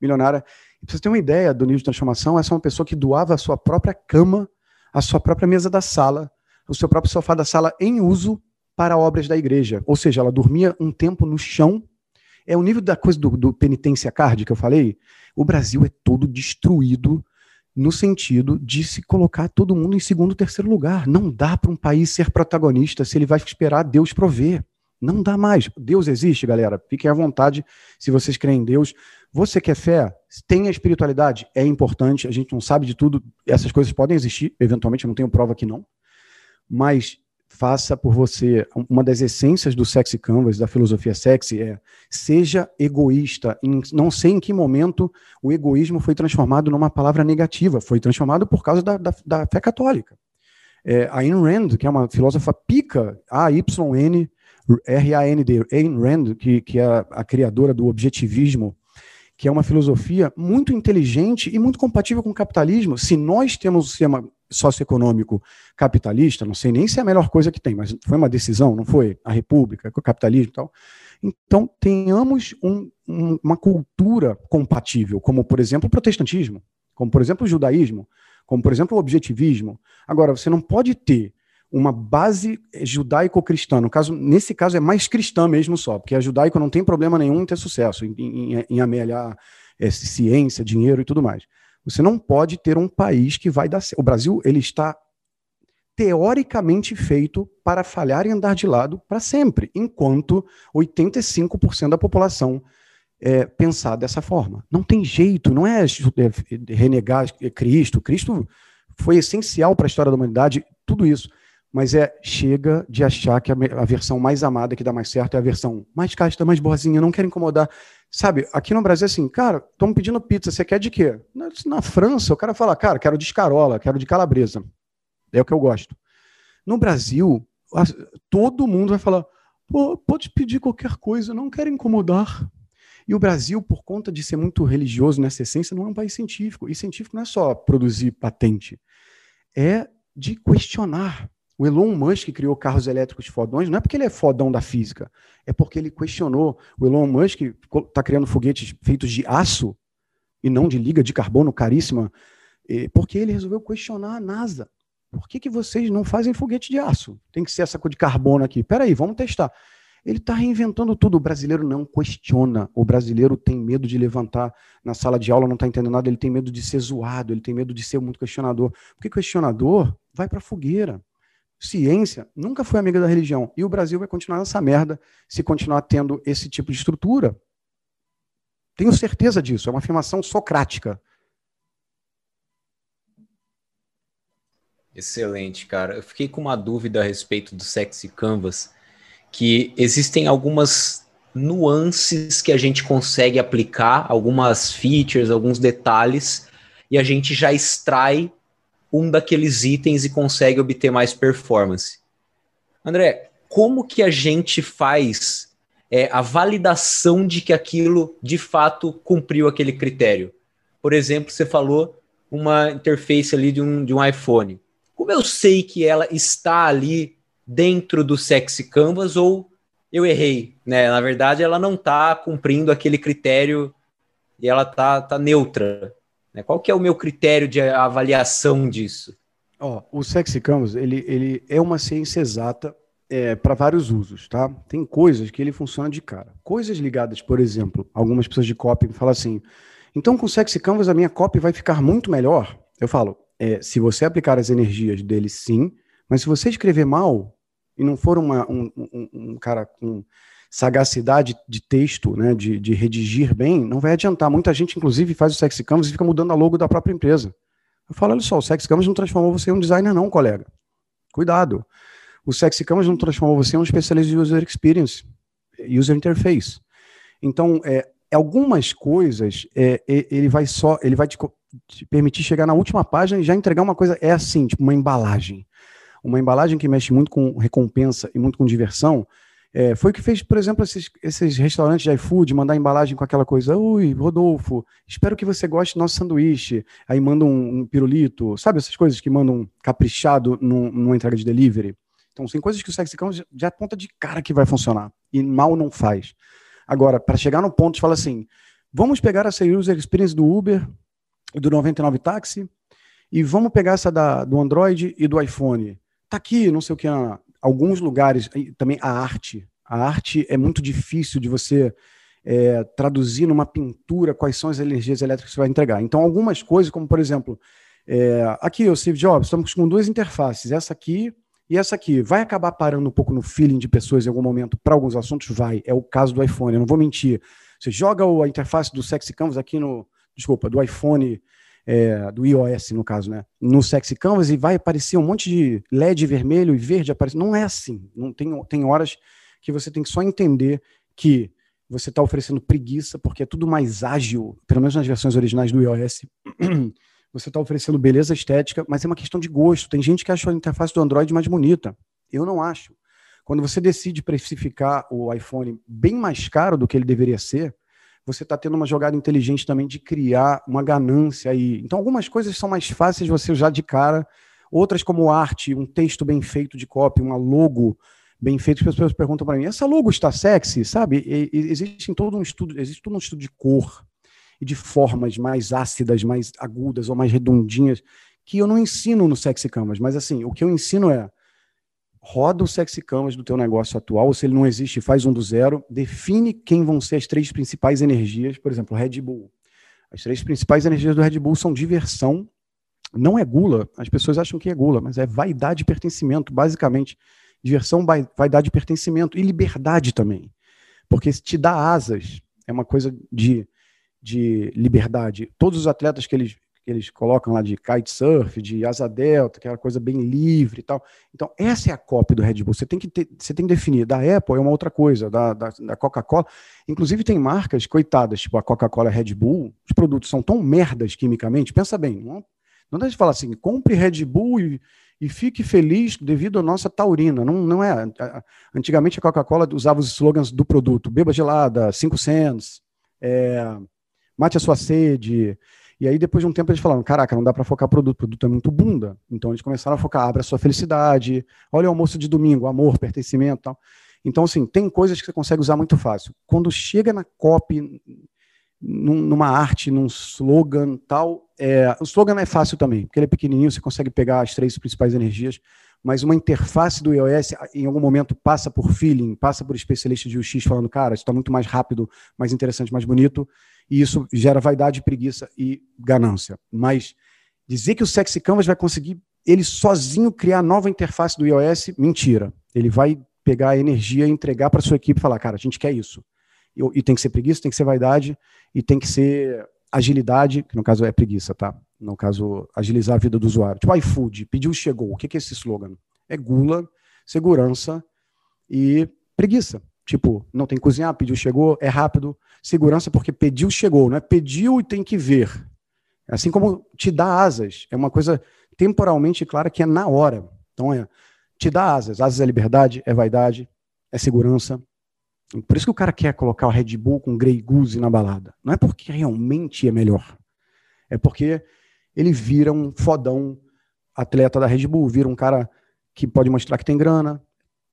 S1: Milionária. E pra você ter uma ideia do nível de transformação, essa é uma pessoa que doava a sua própria cama, a sua própria mesa da sala, o seu próprio sofá da sala em uso para obras da igreja. Ou seja, ela dormia um tempo no chão. É o nível da coisa do, do penitência card que eu falei. O Brasil é todo destruído no sentido de se colocar todo mundo em segundo, terceiro lugar. Não dá para um país ser protagonista se ele vai esperar Deus prover. Não dá mais. Deus existe, galera. Fiquem à vontade se vocês creem em Deus. Você quer fé? Tem a espiritualidade? É importante. A gente não sabe de tudo. Essas coisas podem existir. Eventualmente, eu não tenho prova que não. Mas faça por você. Uma das essências do Sexy Canvas, da filosofia sexy, é seja egoísta. Em, não sei em que momento o egoísmo foi transformado numa palavra negativa. Foi transformado por causa da, da, da fé católica. É, a Ayn Rand, que é uma filósofa pica, A-Y-N, R-A-N-D, Ayn Rand, que, que é a, a criadora do objetivismo, que é uma filosofia muito inteligente e muito compatível com o capitalismo. Se nós temos um sistema socioeconômico capitalista, não sei nem se é a melhor coisa que tem, mas foi uma decisão, não foi? A república, o capitalismo e tal. Então, tenhamos um, um, uma cultura compatível, como, por exemplo, o protestantismo, como, por exemplo, o judaísmo, como, por exemplo, o objetivismo. Agora, você não pode ter uma base judaico-cristã. No caso, nesse caso é mais cristã mesmo só, porque a judaico não tem problema nenhum em ter sucesso, em, em, em amelhar é, ciência, dinheiro e tudo mais. Você não pode ter um país que vai dar certo. O Brasil ele está teoricamente feito para falhar e andar de lado para sempre, enquanto 85% da população é, pensar dessa forma. Não tem jeito, não é, é renegar Cristo. Cristo foi essencial para a história da humanidade, tudo isso mas é chega de achar que a, a, versão mais amada que dá mais certo é a versão mais casta, mais boazinha, não quero incomodar. Sabe, aqui no Brasil é assim, cara, estão pedindo pizza, você quer de quê? Na, na, França, o cara fala, cara, quero de escarola, quero de calabresa. É o que eu gosto. No Brasil, a, todo mundo vai falar, pode pedir qualquer coisa, não quero incomodar. E o Brasil, por conta de ser muito religioso nessa essência, não é um país científico. E científico não é só produzir patente, é de questionar o Elon Musk criou carros elétricos fodões, não é porque ele é fodão da física, é porque ele questionou. O Elon Musk está criando foguetes feitos de aço e não de liga de carbono caríssima, porque ele resolveu questionar a NASA. Por que, que vocês não fazem foguete de aço? Tem que ser essa de carbono aqui. Peraí, vamos testar. Ele está reinventando tudo. O brasileiro não questiona. O brasileiro tem medo de levantar na sala de aula, não está entendendo nada. Ele tem medo de ser zoado. Ele tem medo de ser muito questionador. Porque questionador vai para a fogueira. Ciência nunca foi amiga da religião. E o Brasil vai continuar nessa merda se continuar tendo esse tipo de estrutura. Tenho certeza disso. É uma afirmação socrática.
S4: Excelente, cara. Eu fiquei com uma dúvida a respeito do Sexy Canvas, que existem algumas nuances que a gente consegue aplicar, algumas features, alguns detalhes, e a gente já extrai um daqueles itens e consegue obter mais performance. André, como que a gente faz é, a validação de que aquilo de fato cumpriu aquele critério? Por exemplo, você falou uma interface ali de um, de um iPhone. Como eu sei que ela está ali dentro do Sexy Canvas ou eu errei, né? Na verdade, ela não está cumprindo aquele critério e ela está tá neutra. Né? Qual que é o meu critério de avaliação disso?
S1: Oh, o Sexy Canvas ele, ele é uma ciência exata é, para vários usos, tá? Tem coisas que ele funciona de cara. Coisas ligadas, por exemplo, algumas pessoas de copy me falam assim, então com o Sexy Canvas a minha copy vai ficar muito melhor? Eu falo, é, se você aplicar as energias dele, sim, mas se você escrever mal e não for uma, um, um, um cara com sagacidade de texto, né, de, de redigir bem, não vai adiantar. Muita gente, inclusive, faz o Sexy Canvas e fica mudando a logo da própria empresa. Eu falo, olha só, o Sexy Canvas não transformou você em um designer não, colega. Cuidado. O Sexy Canvas não transformou você em um especialista de user experience, user interface. Então, é, algumas coisas, é, ele vai só, ele vai te, te, permitir chegar na última página e já entregar uma coisa, é assim, tipo uma embalagem. Uma embalagem que mexe muito com recompensa e muito com diversão, é, foi o que fez, por exemplo, esses, esses restaurantes de iFood mandar embalagem com aquela coisa. Ui, Rodolfo, espero que você goste do nosso sanduíche. Aí manda um, um pirulito. Sabe essas coisas que mandam caprichado num, numa entrega de delivery? Então, são coisas que o Sexicão já, já aponta de cara que vai funcionar. E mal não faz. Agora, para chegar no ponto, fala assim: vamos pegar essa user experience do Uber e do 99 Táxi e vamos pegar essa da, do Android e do iPhone. Tá aqui, não sei o que alguns lugares, também a arte. A arte é muito difícil de você é, traduzir numa pintura quais são as energias elétricas que você vai entregar. Então, algumas coisas, como por exemplo, é, aqui, o Steve Jobs, estamos com duas interfaces, essa aqui e essa aqui. Vai acabar parando um pouco no feeling de pessoas em algum momento para alguns assuntos? Vai. É o caso do iPhone, eu não vou mentir. Você joga a interface do Sexy Canvas aqui no. Desculpa, do iPhone é, do iOS, no caso, né? No Sexy Canvas e vai aparecer um monte de LED vermelho e verde aparecendo. Não é assim. Não tem, tem horas que você tem que só entender que você está oferecendo preguiça, porque é tudo mais ágil, pelo menos nas versões originais do iOS. <clears throat> você está oferecendo beleza estética, mas é uma questão de gosto. Tem gente que acha a interface do Android mais bonita. Eu não acho. Quando você decide precificar o iPhone bem mais caro do que ele deveria ser, você está tendo uma jogada inteligente também de criar uma ganância aí. Então, algumas coisas são mais fáceis você usar de cara, outras como arte, um texto bem feito de copy, uma logo bem feito, as pessoas perguntam para mim, essa logo está sexy, sabe? E, existe todo um estudo, existe todo um estudo de cor e de formas mais ácidas, mais agudas ou mais redondinhas, que eu não ensino no Sexy Canvas, mas assim, o que eu ensino é roda o sexy canvas do teu negócio atual, ou se ele não existe, faz um do zero, define quem vão ser as três principais energias, por exemplo, Red Bull. As três principais energias do Red Bull são diversão, não é gula, as pessoas acham que é gula, mas é vaidade e pertencimento, basicamente. Diversão, vaidade e pertencimento, e liberdade também. Porque te dá asas, é uma coisa de, de liberdade. Todos os atletas que eles que eles colocam lá de kitesurf, de asa delta, aquela coisa bem livre e tal. Então, essa é a cópia do Red Bull. Você tem que, ter, você tem que definir. Da Apple é uma outra coisa, da, da, da Coca-Cola. Inclusive, tem marcas coitadas, tipo a Coca-Cola Red Bull, os produtos são tão merdas quimicamente. Pensa bem, não, não dá de falar assim, compre Red Bull e, e fique feliz devido à nossa taurina. Não, não é. Antigamente a Coca-Cola usava os slogans do produto: beba gelada, 5 cents, é, mate a sua sede. E aí, depois de um tempo, eles falaram: caraca, não dá para focar produto, produto é muito bunda. Então, eles começaram a focar: abre a sua felicidade, olha o almoço de domingo, amor, pertencimento tal. Então, assim, tem coisas que você consegue usar muito fácil. Quando chega na copy, numa arte, num slogan tal, é, o slogan é fácil também, porque ele é pequenininho, você consegue pegar as três principais energias, mas uma interface do iOS, em algum momento, passa por feeling, passa por especialista de UX falando, cara, isso está muito mais rápido, mais interessante, mais bonito, e isso gera vaidade, preguiça e ganância. Mas dizer que o Sexy Canvas vai conseguir ele sozinho criar a nova interface do iOS, mentira. Ele vai pegar a energia e entregar para sua equipe e falar, cara, a gente quer isso. E, e, tem que ser preguiça, tem que ser vaidade e tem que ser agilidade, que no caso é preguiça, tá? No caso, agilizar a vida do usuário. Tipo iFood, pediu, chegou. O que é esse slogan? É gula, segurança e preguiça. Tipo, não tem que cozinhar, pediu, chegou, é rápido. Segurança porque pediu, chegou, não é pediu e tem que ver. Assim como te dá asas, é uma coisa temporalmente clara que é na hora. Então é, te dá asas. Asas é liberdade, é vaidade, é segurança. Por isso que o cara quer colocar o Red Bull com Grey Goose na balada. Não é porque realmente é melhor. É porque ele vira um fodão atleta da Red Bull, vira um cara que pode mostrar que tem grana,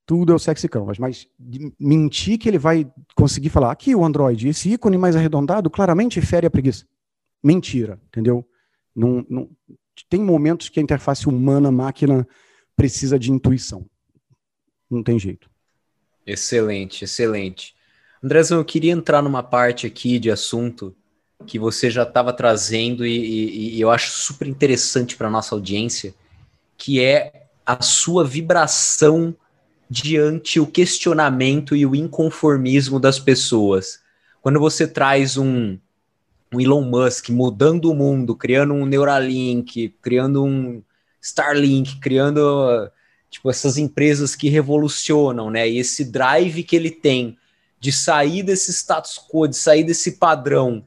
S1: tudo é o sexy canvas, mas mentir que ele vai conseguir falar aqui o Android, esse ícone mais arredondado, claramente fere a preguiça. Mentira, entendeu? Não, não, tem momentos que a interface humana-máquina precisa de intuição. Não tem jeito.
S4: Excelente, excelente. Andrezão, eu queria entrar numa parte aqui de assunto que você já estava trazendo e, e, e eu acho super interessante para nossa audiência, que é a sua vibração diante o questionamento e o inconformismo das pessoas. Quando você traz um, um Elon Musk mudando o mundo, criando um Neuralink, criando um Starlink, criando tipo essas empresas que revolucionam, né? E esse drive que ele tem de sair desse status quo, de sair desse padrão,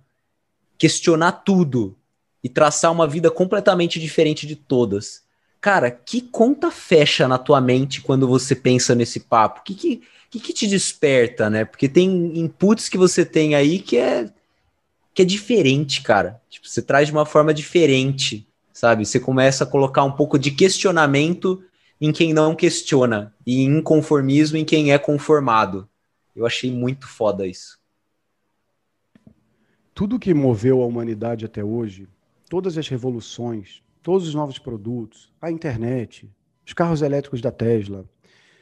S4: questionar tudo e traçar uma vida completamente diferente de todas. Cara, que conta fecha na tua mente quando você pensa nesse papo? O que, que, que, que te desperta, né? Porque tem inputs que você tem aí que é, que é diferente, cara. Tipo, você traz de uma forma diferente, sabe? Você começa a colocar um pouco de questionamento em quem não questiona e inconformismo em quem é conformado. Eu achei muito foda isso.
S1: Tudo que moveu a humanidade até hoje, todas as revoluções, todos os novos produtos, a internet, os carros elétricos da Tesla,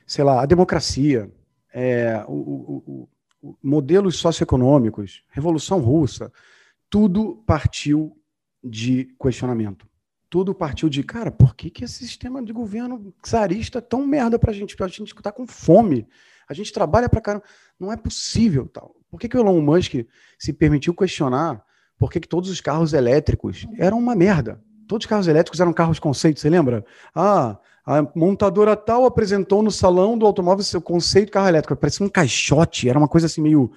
S1: sei lá, a democracia, é, o, o, o, modelos socioeconômicos, Revolução Russa, tudo partiu de questionamento. Tudo partiu de, cara, por que, que esse sistema de governo czarista é tão merda pra gente? A gente tá com fome, a gente trabalha pra caramba. Não é possível. tal. Por que, que o Elon Musk se permitiu questionar por que, que todos os carros elétricos eram uma merda? Todos os carros elétricos eram carros conceito, você lembra? Ah, a montadora tal apresentou no salão do automóvel seu conceito de carro elétrico. Parecia um caixote, era uma coisa assim meio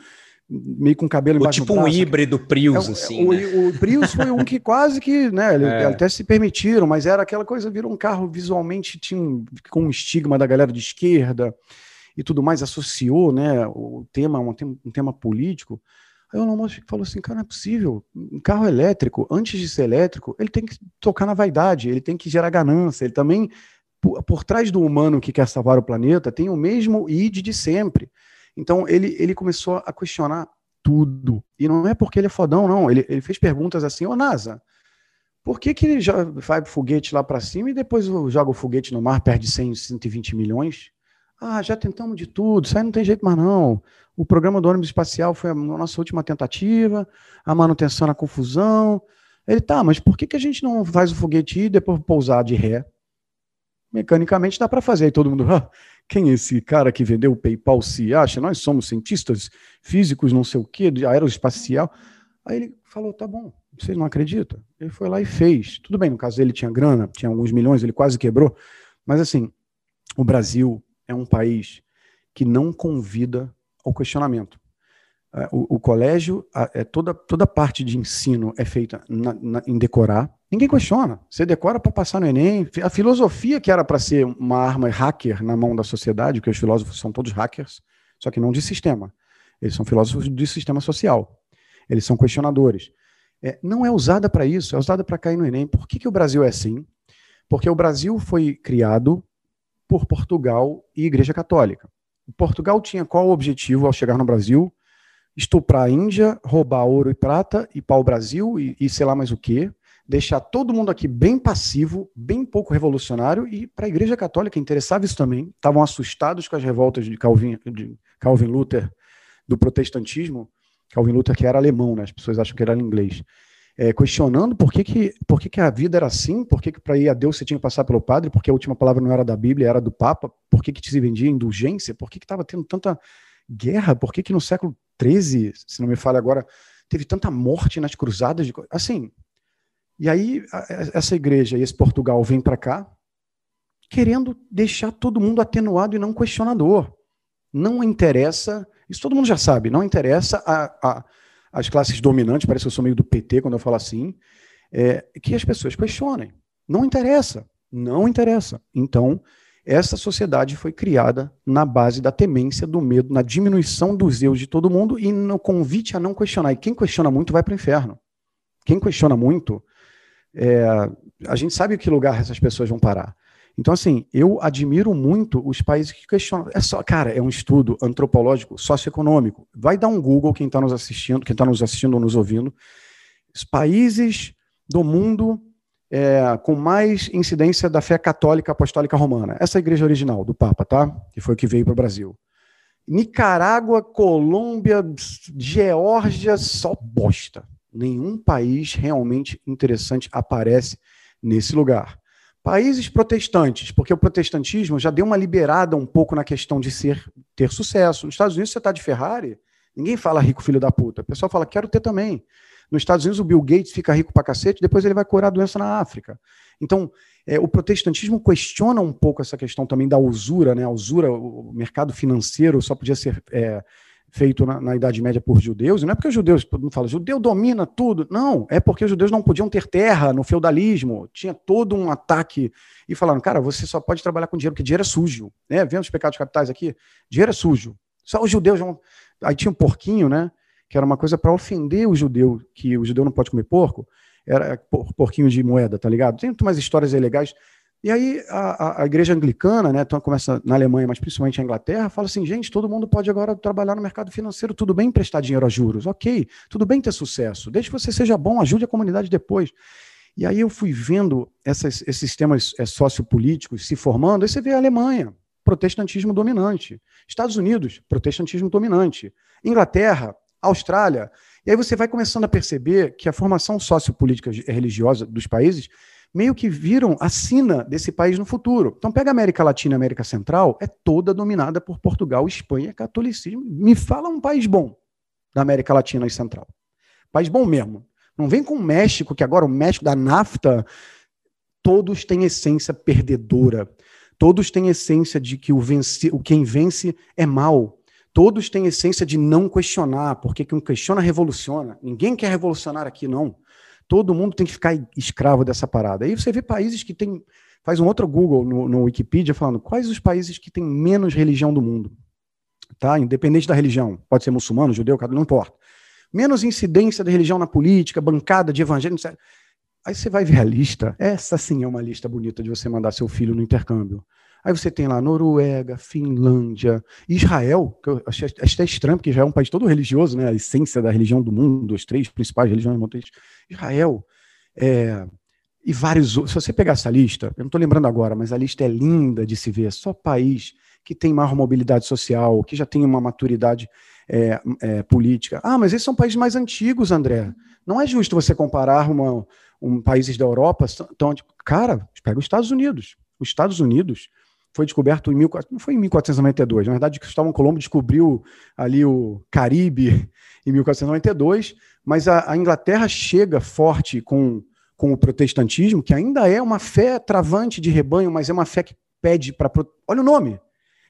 S1: meio com cabelo embaixo
S4: Tipo um híbrido Prius, é, assim.
S1: O, né? o, Prius foi um que <laughs> quase que, né, é. até se permitiram, mas era aquela coisa, virou um carro visualmente tinha um, com um estigma da galera de esquerda e tudo mais, associou, né, o tema, um, um tema político. Aí o Elon Musk falou assim, cara, não é possível. Um carro elétrico, antes de ser elétrico, ele tem que tocar na vaidade, ele tem que gerar ganância, ele também, por, por trás do humano que quer salvar o planeta, tem o mesmo id de sempre. Então ele, ele começou a questionar tudo. E não é porque ele é fodão, não. Ele, ele fez perguntas assim, ô NASA, por que, que ele vai foguete lá para cima e depois joga o foguete no mar, perde 100, 120 milhões? Ah, já tentamos de tudo, isso aí não tem jeito mais não. O programa do ônibus espacial foi a nossa última tentativa, a manutenção na confusão. Ele, tá, mas por que, que a gente não faz o foguete e depois pousar de ré? Mecanicamente dá para fazer. E todo mundo, <laughs> ah, quem é esse cara que vendeu o PayPal se acha? Nós somos cientistas físicos, não sei o quê, de aeroespacial. Aí ele falou, tá bom, vocês não acreditam? Ele foi lá e fez. Tudo bem, no caso dele tinha grana, tinha alguns milhões, ele quase quebrou. Mas assim, o Brasil é um país que não convida ao questionamento. É, o, o colégio, é toda, toda parte de ensino é feita na, na, em decorar. Ninguém questiona. Você decora para passar no Enem. A filosofia que era para ser uma arma hacker na mão da sociedade, porque os filósofos são todos hackers, só que não de sistema. Eles são filósofos de sistema social. Eles são questionadores. É, não é usada para isso, é usada para cair no Enem. Por que, que o Brasil é assim? Porque o Brasil foi criado por Portugal e Igreja Católica. Portugal tinha qual objetivo ao chegar no Brasil? Estuprar a Índia, roubar ouro e prata e pau Brasil e, e sei lá mais o quê, deixar todo mundo aqui bem passivo, bem pouco revolucionário e para a Igreja Católica interessava isso também. Estavam assustados com as revoltas de Calvin, de Calvin Luther do protestantismo. Calvin Luther que era alemão, né? As pessoas acham que era inglês é, questionando por que, que, por que, que a vida era assim, por que, que para ir a Deus você tinha que passar pelo padre, porque a última palavra não era da Bíblia, era do Papa, por que, que te se vendia indulgência, por que estava tendo tanta guerra, por que, que no século XIII, se não me falha agora, teve tanta morte nas cruzadas, de, assim. E aí essa igreja e esse Portugal vem para cá querendo deixar todo mundo atenuado e não questionador. Não interessa, isso todo mundo já sabe, não interessa a, a as classes dominantes, parece que eu sou meio do PT quando eu falo assim, é, que as pessoas questionem. Não interessa, não interessa. Então, essa sociedade foi criada na base da temência, do medo, na diminuição dos erros de todo mundo e no convite a não questionar. E quem questiona muito vai para o inferno. Quem questiona muito, é, a gente sabe que lugar essas pessoas vão parar. Então, assim, eu admiro muito os países que questionam. É só, cara, é um estudo antropológico, socioeconômico. Vai dar um Google quem está nos assistindo, quem está nos assistindo ou nos ouvindo. Os países do mundo é, com mais incidência da fé católica apostólica romana. Essa é a igreja original do Papa, tá? Que foi o que veio para o Brasil. Nicarágua, Colômbia, Geórgia, só bosta. Nenhum país realmente interessante aparece nesse lugar. Países protestantes, porque o protestantismo já deu uma liberada um pouco na questão de ser ter sucesso. Nos Estados Unidos, você está de Ferrari, ninguém fala rico filho da puta. O pessoal fala, quero ter também. Nos Estados Unidos, o Bill Gates fica rico pra cacete, depois ele vai curar a doença na África. Então, é, o protestantismo questiona um pouco essa questão também da usura, né? A usura, o mercado financeiro só podia ser é, feito na, na, Idade Média por judeus, e não é porque os judeus, todo mundo fala, judeu domina tudo. Não, é porque os judeus não podiam ter terra no feudalismo, tinha todo um ataque, e falaram, cara, você só pode trabalhar com dinheiro, porque dinheiro é sujo. Né? Vendo os pecados capitais aqui, dinheiro é sujo. Só os judeus vão. Aí tinha um porquinho, né? Que era uma coisa para ofender o judeu, que o judeu não pode comer porco, era porquinho de moeda, tá ligado? Tem muito mais histórias legais. E aí a, a, igreja anglicana, né, então começa na Alemanha, mas principalmente na Inglaterra, fala assim, gente, todo mundo pode agora trabalhar no mercado financeiro, tudo bem emprestar dinheiro a juros, ok, tudo bem ter sucesso, desde que você seja bom, ajude a comunidade depois. E aí eu fui vendo essas, esses sistemas é, sociopolíticos se formando, aí você vê a Alemanha, protestantismo dominante, Estados Unidos, protestantismo dominante, Inglaterra, Austrália, e aí você vai começando a perceber que a formação sociopolítica religiosa dos países meio que viram a sina desse país no futuro. Então, pega a América Latina e América Central, é toda dominada por Portugal, Espanha, catolicismo. Me fala um país bom da América Latina e Central. País bom mesmo. Não vem com o México, que agora o México da NAFTA, todos têm essência perdedora. Todos têm essência de que o, vence, o quem vence é mal. Todos têm essência de não questionar, porque quem questiona revoluciona. Ninguém quer revolucionar aqui, não todo mundo tem que ficar escravo dessa parada. Aí você vê países que tem. Faz um outro Google no, no Wikipedia falando quais os países que têm menos religião do mundo. Tá? Independente da religião. Pode ser muçulmano, judeu, não importa. Menos incidência da religião na política, bancada de evangelho. Aí você vai ver a lista. Essa sim é uma lista bonita de você mandar seu filho no intercâmbio. Aí você tem lá Noruega, Finlândia, Israel, que eu achei até estranho, porque já é um país todo religioso, né? A essência da religião do mundo, as três principais religiões monoteias. Israel. É, e vários outros. Se você pegar essa lista, eu não estou lembrando agora, mas a lista é linda de se ver. Só país que tem maior mobilidade social, que já tem uma maturidade é, é, política. Ah, mas esses são países mais antigos, André. Não é justo você comparar uma, um, países da Europa. Então, cara, pega os Estados Unidos. Os Estados Unidos foi descoberto em mil, não foi em 1492, na verdade Cristóvão Colombo descobriu ali o Caribe <laughs> em 1492, mas a, a Inglaterra chega forte com, com o protestantismo, que ainda é uma fé travante de rebanho, mas é uma fé que pede para. Olha o nome!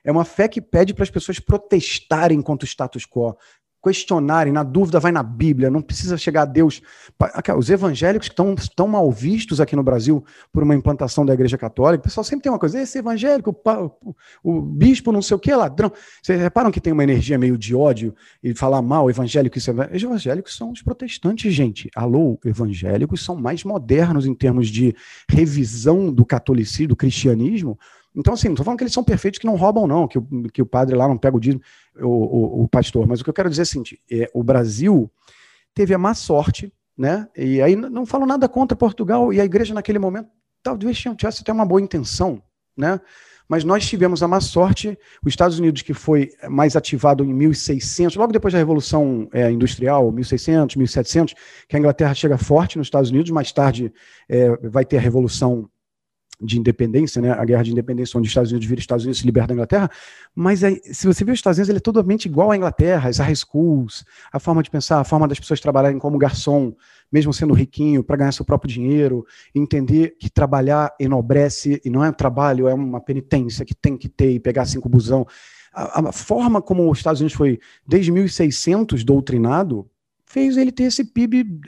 S1: É uma fé que pede para as pessoas protestarem contra o status quo questionarem, na dúvida vai na Bíblia, não precisa chegar a Deus. Os evangélicos que estão tão mal vistos aqui no Brasil por uma implantação da Igreja Católica, o pessoal sempre tem uma coisa, esse evangélico, o, o bispo não sei o que, ladrão. Vocês reparam que tem uma energia meio de ódio e falar mal evangélico e Os evangélicos são os protestantes, gente. Alô, evangélicos são mais modernos em termos de revisão do catolicismo, do cristianismo, então, assim, não estou falando que eles são perfeitos, que não roubam, não, que o, que o padre lá não pega o dízimo, o, o, o pastor. Mas o que eu quero dizer é o seguinte: é, o Brasil teve a má sorte, né? E aí não falo nada contra Portugal e a igreja naquele momento talvez tivesse até uma boa intenção, né? Mas nós tivemos a má sorte, os Estados Unidos, que foi mais ativado em 1600, logo depois da Revolução é, Industrial, 1600, 1700, que a Inglaterra chega forte nos Estados Unidos, mais tarde é, vai ter a Revolução de independência, né, a guerra de independência, onde os Estados Unidos viram Estados Unidos se libertam da Inglaterra, mas aí, se você vê os Estados Unidos, ele é totalmente igual à Inglaterra, as high schools, a forma de pensar, a forma das pessoas trabalharem como garçom, mesmo sendo riquinho, para ganhar seu próprio dinheiro, entender que trabalhar enobrece, e não é um trabalho, é uma penitência que tem que ter e pegar cinco busão. A, a forma como os Estados Unidos foi, desde 1600, doutrinado, fez ele ter esse PIB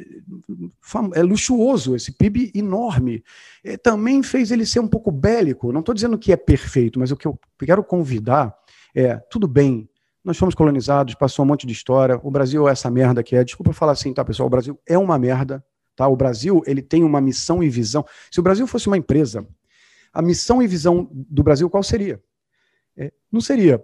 S1: é luxuoso, esse PIB enorme. É, também fez ele ser um pouco bélico. Não estou dizendo que é perfeito, mas o que eu quero convidar é: tudo bem, nós fomos colonizados, passou um monte de história. O Brasil é essa merda que é. Desculpa falar assim, tá, pessoal? O Brasil é uma merda. Tá? O Brasil ele tem uma missão e visão. Se o Brasil fosse uma empresa, a missão e visão do Brasil qual seria? É, não seria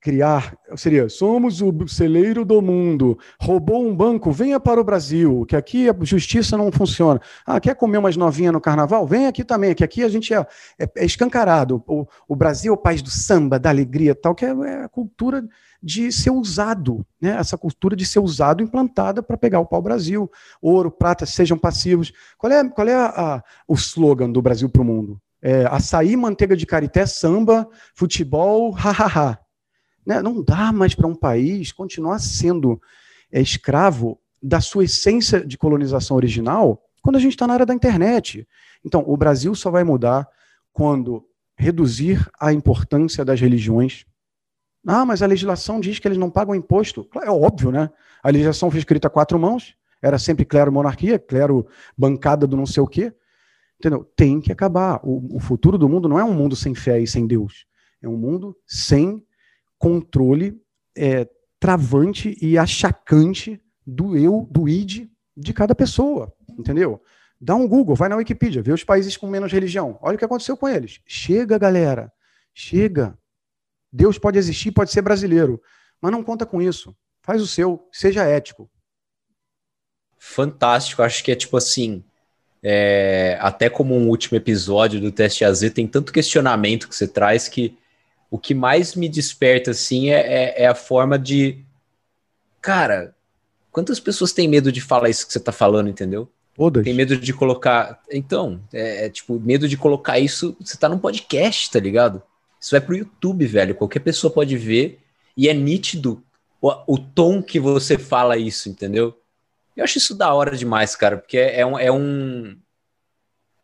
S1: criar, seria, somos o celeiro do mundo, roubou um banco, venha para o Brasil, que aqui a justiça não funciona. Ah, quer comer umas novinhas no carnaval? Vem aqui também, que aqui a gente é, é, é escancarado. O, o, Brasil é o país do samba, da alegria tal, que é, é a cultura de ser usado, né? essa cultura de ser usado implantada para pegar o pau-brasil. Ouro, prata, sejam passivos. Qual é, qual é a, a, o slogan do Brasil para o mundo? É, açaí, manteiga de carité, samba, futebol, hahaha. Né? Não dá mais para um país continuar sendo é, escravo da sua essência de colonização original quando a gente está na área da internet. Então, o Brasil só vai mudar quando reduzir a importância das religiões. Ah, mas a legislação diz que eles não pagam imposto. É óbvio, né? A legislação foi escrita a quatro mãos, era sempre clero monarquia, clero bancada do não sei o quê. Entendeu? Tem que acabar. O, o futuro do mundo não é um mundo sem fé e sem Deus. É um mundo sem controle é, travante e achacante do eu, do id de cada pessoa, entendeu? Dá um Google, vai na Wikipedia, vê os países com menos religião. Olha o que aconteceu com eles. Chega, galera. Chega. Deus pode existir, pode ser brasileiro, mas não conta com isso. Faz o seu, seja ético.
S4: Fantástico. Acho que é tipo assim, é, até como um último episódio do Teste AZ, tem tanto questionamento que você traz que o que mais me desperta, assim, é, é, é, a forma de. Cara, quantas pessoas têm medo de falar isso que você tá falando, entendeu?
S1: Todas.
S4: Tem medo de colocar. Então, é, é, tipo, medo de colocar isso. Você tá num podcast, tá ligado? Isso vai pro YouTube, velho. Qualquer pessoa pode ver e é nítido o, o tom que você fala isso, entendeu? Eu acho isso da hora demais, cara, porque é, é um, é um.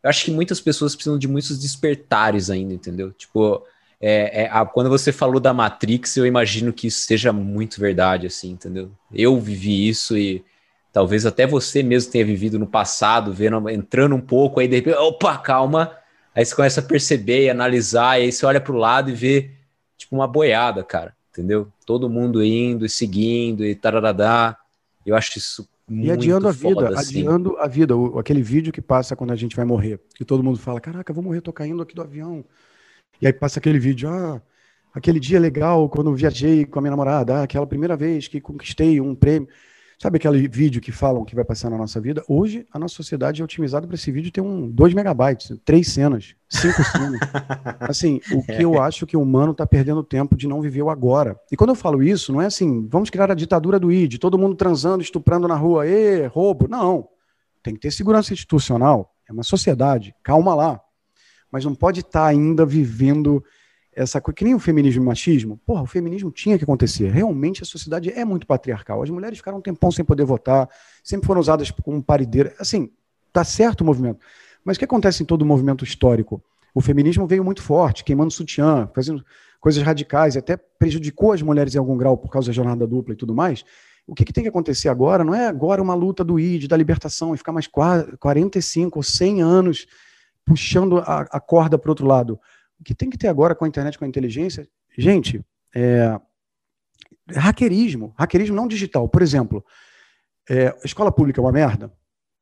S4: Eu acho que muitas pessoas precisam de muitos despertares ainda, entendeu? Tipo, é, é, a, quando você falou da Matrix, eu imagino que isso seja muito verdade, assim, entendeu? Eu vivi isso e talvez até você mesmo tenha vivido no passado, vendo, entrando um pouco, aí de repente, opa, calma, aí você começa a perceber e analisar, e aí você olha para o lado e vê, tipo, uma boiada, cara, entendeu? Todo mundo indo e seguindo e tararadá. Eu acho isso muito
S1: E adiando a vida,
S4: assim.
S1: adiando a vida, o, aquele vídeo que passa quando a gente vai morrer, que todo mundo fala, caraca, vou morrer, tô caindo aqui do avião. E aí passa aquele vídeo, ah, aquele dia legal quando viajei com a minha namorada, ah, aquela primeira vez que conquistei um prêmio. Sabe aquele vídeo que falam que vai passar na nossa vida? Hoje, a nossa sociedade é otimizada para esse vídeo ter um 2 megabytes, três cenas, cinco cenas. <laughs> Assim, o que eu acho que o humano está perdendo tempo de não viver o agora. E quando eu falo isso, não é assim, vamos criar a ditadura do ID, todo mundo transando, estuprando na rua, e roubo. Não. Tem que ter segurança institucional. É uma sociedade. Calma lá. Mas não pode estar tá ainda vivendo essa coisa, que nem o feminismo e o machismo, porra, o feminismo tinha que acontecer. Realmente a sociedade é muito patriarcal. As mulheres ficaram um tempão sem poder votar, sempre foram usadas como parideira. Assim, tá certo o movimento. Mas o que acontece em todo o movimento histórico? O feminismo veio muito forte, queimando sutiã, fazendo coisas radicais, até prejudicou as mulheres em algum grau por causa da jornada dupla e tudo mais. O que, que tem que acontecer agora não é agora uma luta do ID, da libertação, e ficar mais 45 ou 100 anos puxando a, a corda para o outro lado o que tem que ter agora com a internet, com a inteligência, gente, é, hackerismo, hackerismo não digital. Por exemplo, é, escola pública é uma merda?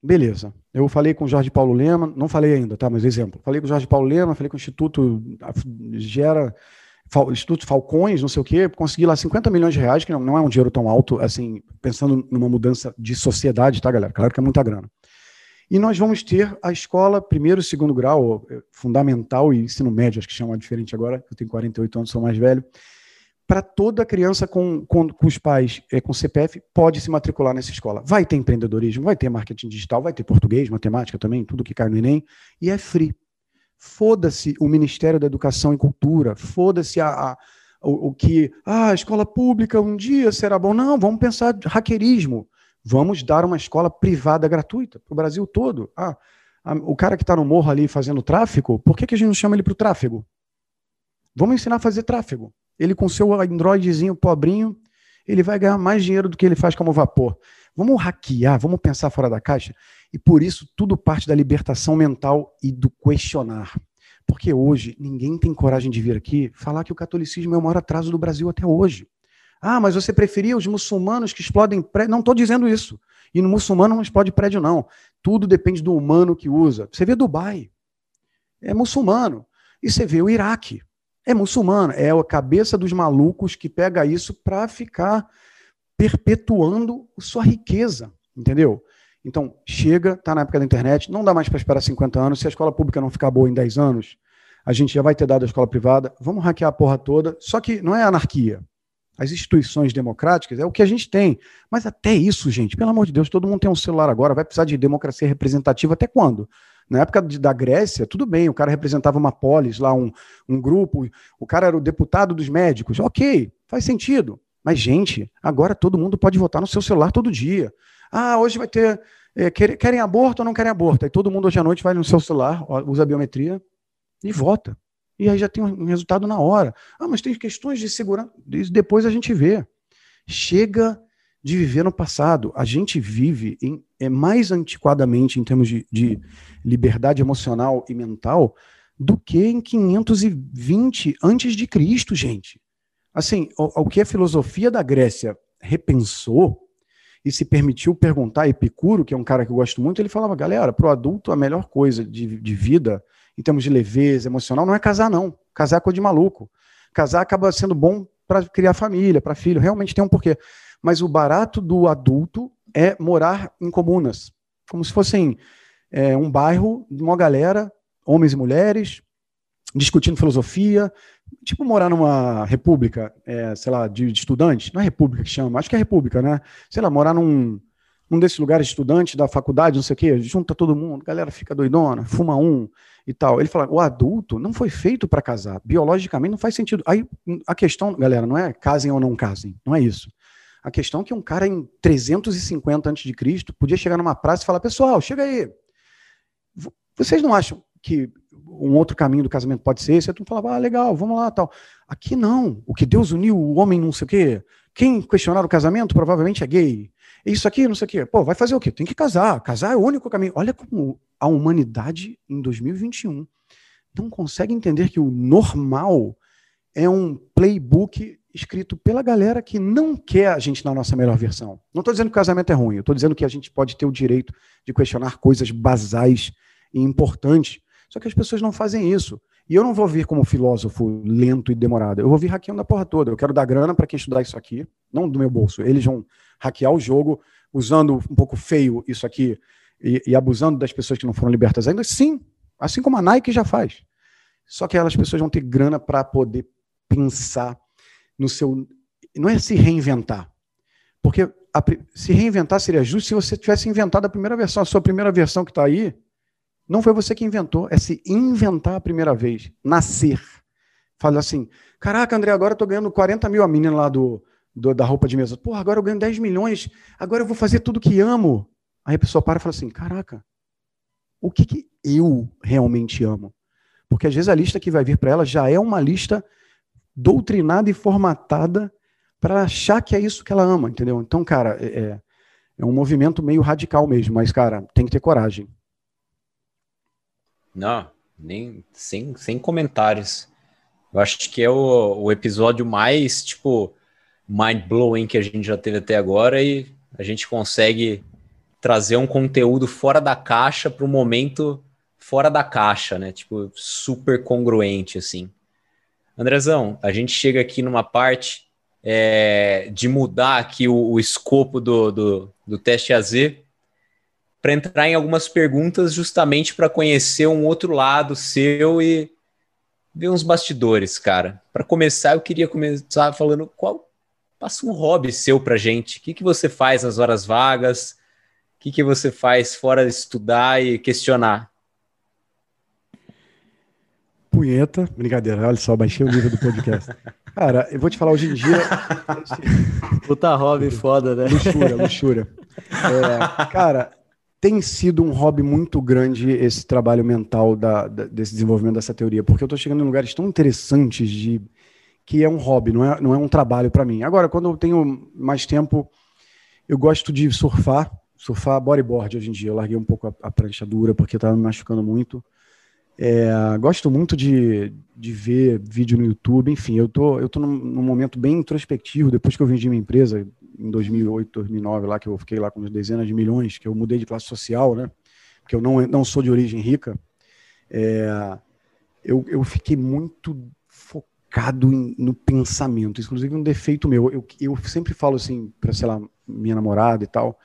S1: Beleza. Eu falei com o Jorge Paulo Lema, não falei ainda, tá? Mas exemplo. Falei com o Jorge Paulo Lema, falei com o Instituto Gera, Instituto Falcões, não sei o quê, consegui lá 50 milhões de reais, que não, não é um dinheiro tão alto, assim, pensando numa mudança de sociedade, tá, galera? Claro que é muita grana. E nós vamos ter a escola primeiro e segundo grau, eh, fundamental e ensino médio, acho que chama diferente agora, eu tenho 48 anos, sou mais velho. Para toda criança com, com, com os pais é, com CPF, pode se matricular nessa escola. Vai ter empreendedorismo, vai ter marketing digital, vai ter português, matemática também, tudo que cai no Enem, e é free. Foda-se o Ministério da Educação e Cultura, foda-se a, a o, o, que, ah, a escola pública um dia será bom. Não, vamos pensar hackerismo. Vamos dar uma escola privada gratuita para o Brasil todo. Ah, a, o cara que está no morro ali fazendo tráfego, por que, que a gente não chama ele para o tráfego? Vamos ensinar a fazer tráfego. Ele com seu Androidzinho pobrinho, ele vai ganhar mais dinheiro do que ele faz como vapor. Vamos hackear, vamos pensar fora da caixa. E por isso tudo parte da libertação mental e do questionar. Porque hoje ninguém tem coragem de vir aqui falar que o catolicismo é o maior atraso do Brasil até hoje. Ah, mas você preferia os muçulmanos que explodem prédio? Não estou dizendo isso. E no muçulmano não explode prédio, não. Tudo depende do humano que usa. Você vê Dubai, é muçulmano. E você vê o Iraque, é muçulmano. É a cabeça dos malucos que pega isso para ficar perpetuando sua riqueza, entendeu? Então, chega, está na época da internet, não dá mais para esperar 50 anos. Se a escola pública não ficar boa em 10 anos, a gente já vai ter dado a escola privada. Vamos hackear a porra toda. Só que não é anarquia as instituições democráticas, é o que a gente tem. Mas até isso, gente, pelo amor de Deus, todo mundo tem um celular agora, vai precisar de democracia representativa até quando? Na época de, da Grécia, tudo bem, o cara representava uma polis, lá um, um grupo, o cara era o deputado dos médicos, ok, faz sentido. Mas, gente, agora todo mundo pode votar no seu celular todo dia. Ah, hoje vai ter. É, querem aborto ou não querem aborto? Aí todo mundo hoje à noite vai no seu celular, usa a biometria e vota. E aí já tem um resultado na hora. Ah, mas tem questões de segurança. Depois a gente vê. Chega de viver no passado. A gente vive em, é mais antiquadamente em termos de, de liberdade emocional e mental do que em 520 antes de Cristo, gente. Assim, o, o que a filosofia da Grécia repensou e se permitiu perguntar, Epicuro, que é um cara que eu gosto muito, ele falava, galera, para o adulto a melhor coisa de, de vida em termos de leveza emocional, não é casar, não. Casar é coisa de maluco. Casar acaba sendo bom para criar família, para filho, realmente tem um porquê. Mas o barato do adulto é morar em comunas, como se fossem é, um bairro de uma galera, homens e mulheres, discutindo filosofia, tipo morar numa república, é, sei lá, de, de, estudantes, não é república que chama, acho que é república, né? Sei lá, morar num, num desses lugares de estudante da faculdade, não sei o quê, junta todo mundo, galera fica doidona, fuma um, e tal. Ele fala: o adulto não foi feito para casar. Biologicamente não faz sentido. Aí a questão, galera, não é casem ou não casem. Não é isso. A questão é que um cara em 350 a.C. podia chegar numa praça e falar: pessoal, chega aí. Vocês não acham que um outro caminho do casamento pode ser esse? Tu falava, ah, legal, vamos lá, tal. Aqui não. O que Deus uniu, o homem não sei o quê. Quem questionar o casamento provavelmente é gay. Isso aqui, não sei o quê. Pô, vai fazer o quê? Tem que casar. Casar é o único caminho. Olha como a humanidade em 2021 não consegue entender que o normal é um playbook escrito pela galera que não quer a gente na nossa melhor versão. Não estou dizendo que o casamento é ruim, estou dizendo que a gente pode ter o direito de questionar coisas basais e importantes. Só que as pessoas não fazem isso. E eu não vou vir como filósofo lento e demorado. Eu vou vir hackeando a porra toda. Eu quero dar grana para quem estudar isso aqui, não do meu bolso. Eles vão hackear o jogo, usando um pouco feio isso aqui e, e, abusando das pessoas que não foram libertas ainda? Sim, assim como a Nike já faz. Só que aquelas pessoas vão ter grana para poder pensar no seu. Não é se reinventar. Porque a, se reinventar seria justo se você tivesse inventado a primeira versão. A sua primeira versão que está aí, não foi você que inventou, é se inventar a primeira vez, nascer. Fala assim: caraca, André, agora eu estou ganhando 40 mil a menina lá do, do, da roupa de mesa. Porra, agora eu ganho 10 milhões, agora eu vou fazer tudo que amo. Aí a pessoa para e fala assim: caraca, o que, que eu realmente amo? Porque às vezes a lista que vai vir para ela já é uma lista doutrinada e formatada para achar que é isso que ela ama, entendeu? Então, cara, é, é, é um movimento meio radical mesmo, mas, cara, tem que ter coragem.
S4: Não, nem sem, sem comentários. Eu acho que é o, o episódio mais, tipo, mind-blowing que a gente já teve até agora e a gente consegue trazer um conteúdo fora da caixa para um momento fora da caixa, né? Tipo, super congruente, assim. Andrezão, a gente chega aqui numa parte é, de mudar aqui o, o escopo do, do, do teste AZ para entrar em algumas perguntas justamente para conhecer um outro lado seu e ver uns bastidores, cara. Para começar, eu queria começar falando qual passa um hobby seu para gente. O que, que você faz nas horas vagas? O que, que você faz fora de estudar e questionar?
S1: Punheta, brincadeira, olha só, baixei o nível do podcast. Cara, eu vou te falar hoje em dia.
S2: Puta hobby foda, né?
S1: Luxúria, luxúria. É, cara, tem sido um hobby muito grande esse trabalho mental da, da, desse desenvolvimento dessa teoria, porque eu estou chegando em lugares tão interessantes de que é um hobby, não é, não é um trabalho para mim. Agora, quando eu tenho mais tempo, eu gosto de surfar, surfar bodyboard hoje em dia. Eu larguei um pouco a, a prancha dura porque estava me machucando muito. É, gosto muito de, de ver vídeo no YouTube, enfim, eu tô, eu tô num, num, momento bem introspectivo, depois que eu vendi minha empresa, em 2008, 2009, lá que eu fiquei lá com dezenas de milhões, que eu mudei de classe social, né, porque eu não, não sou de origem rica, é, eu, eu fiquei muito focado em, no pensamento, inclusive um defeito meu, eu, eu sempre falo assim, para, sei lá, minha namorada e tal,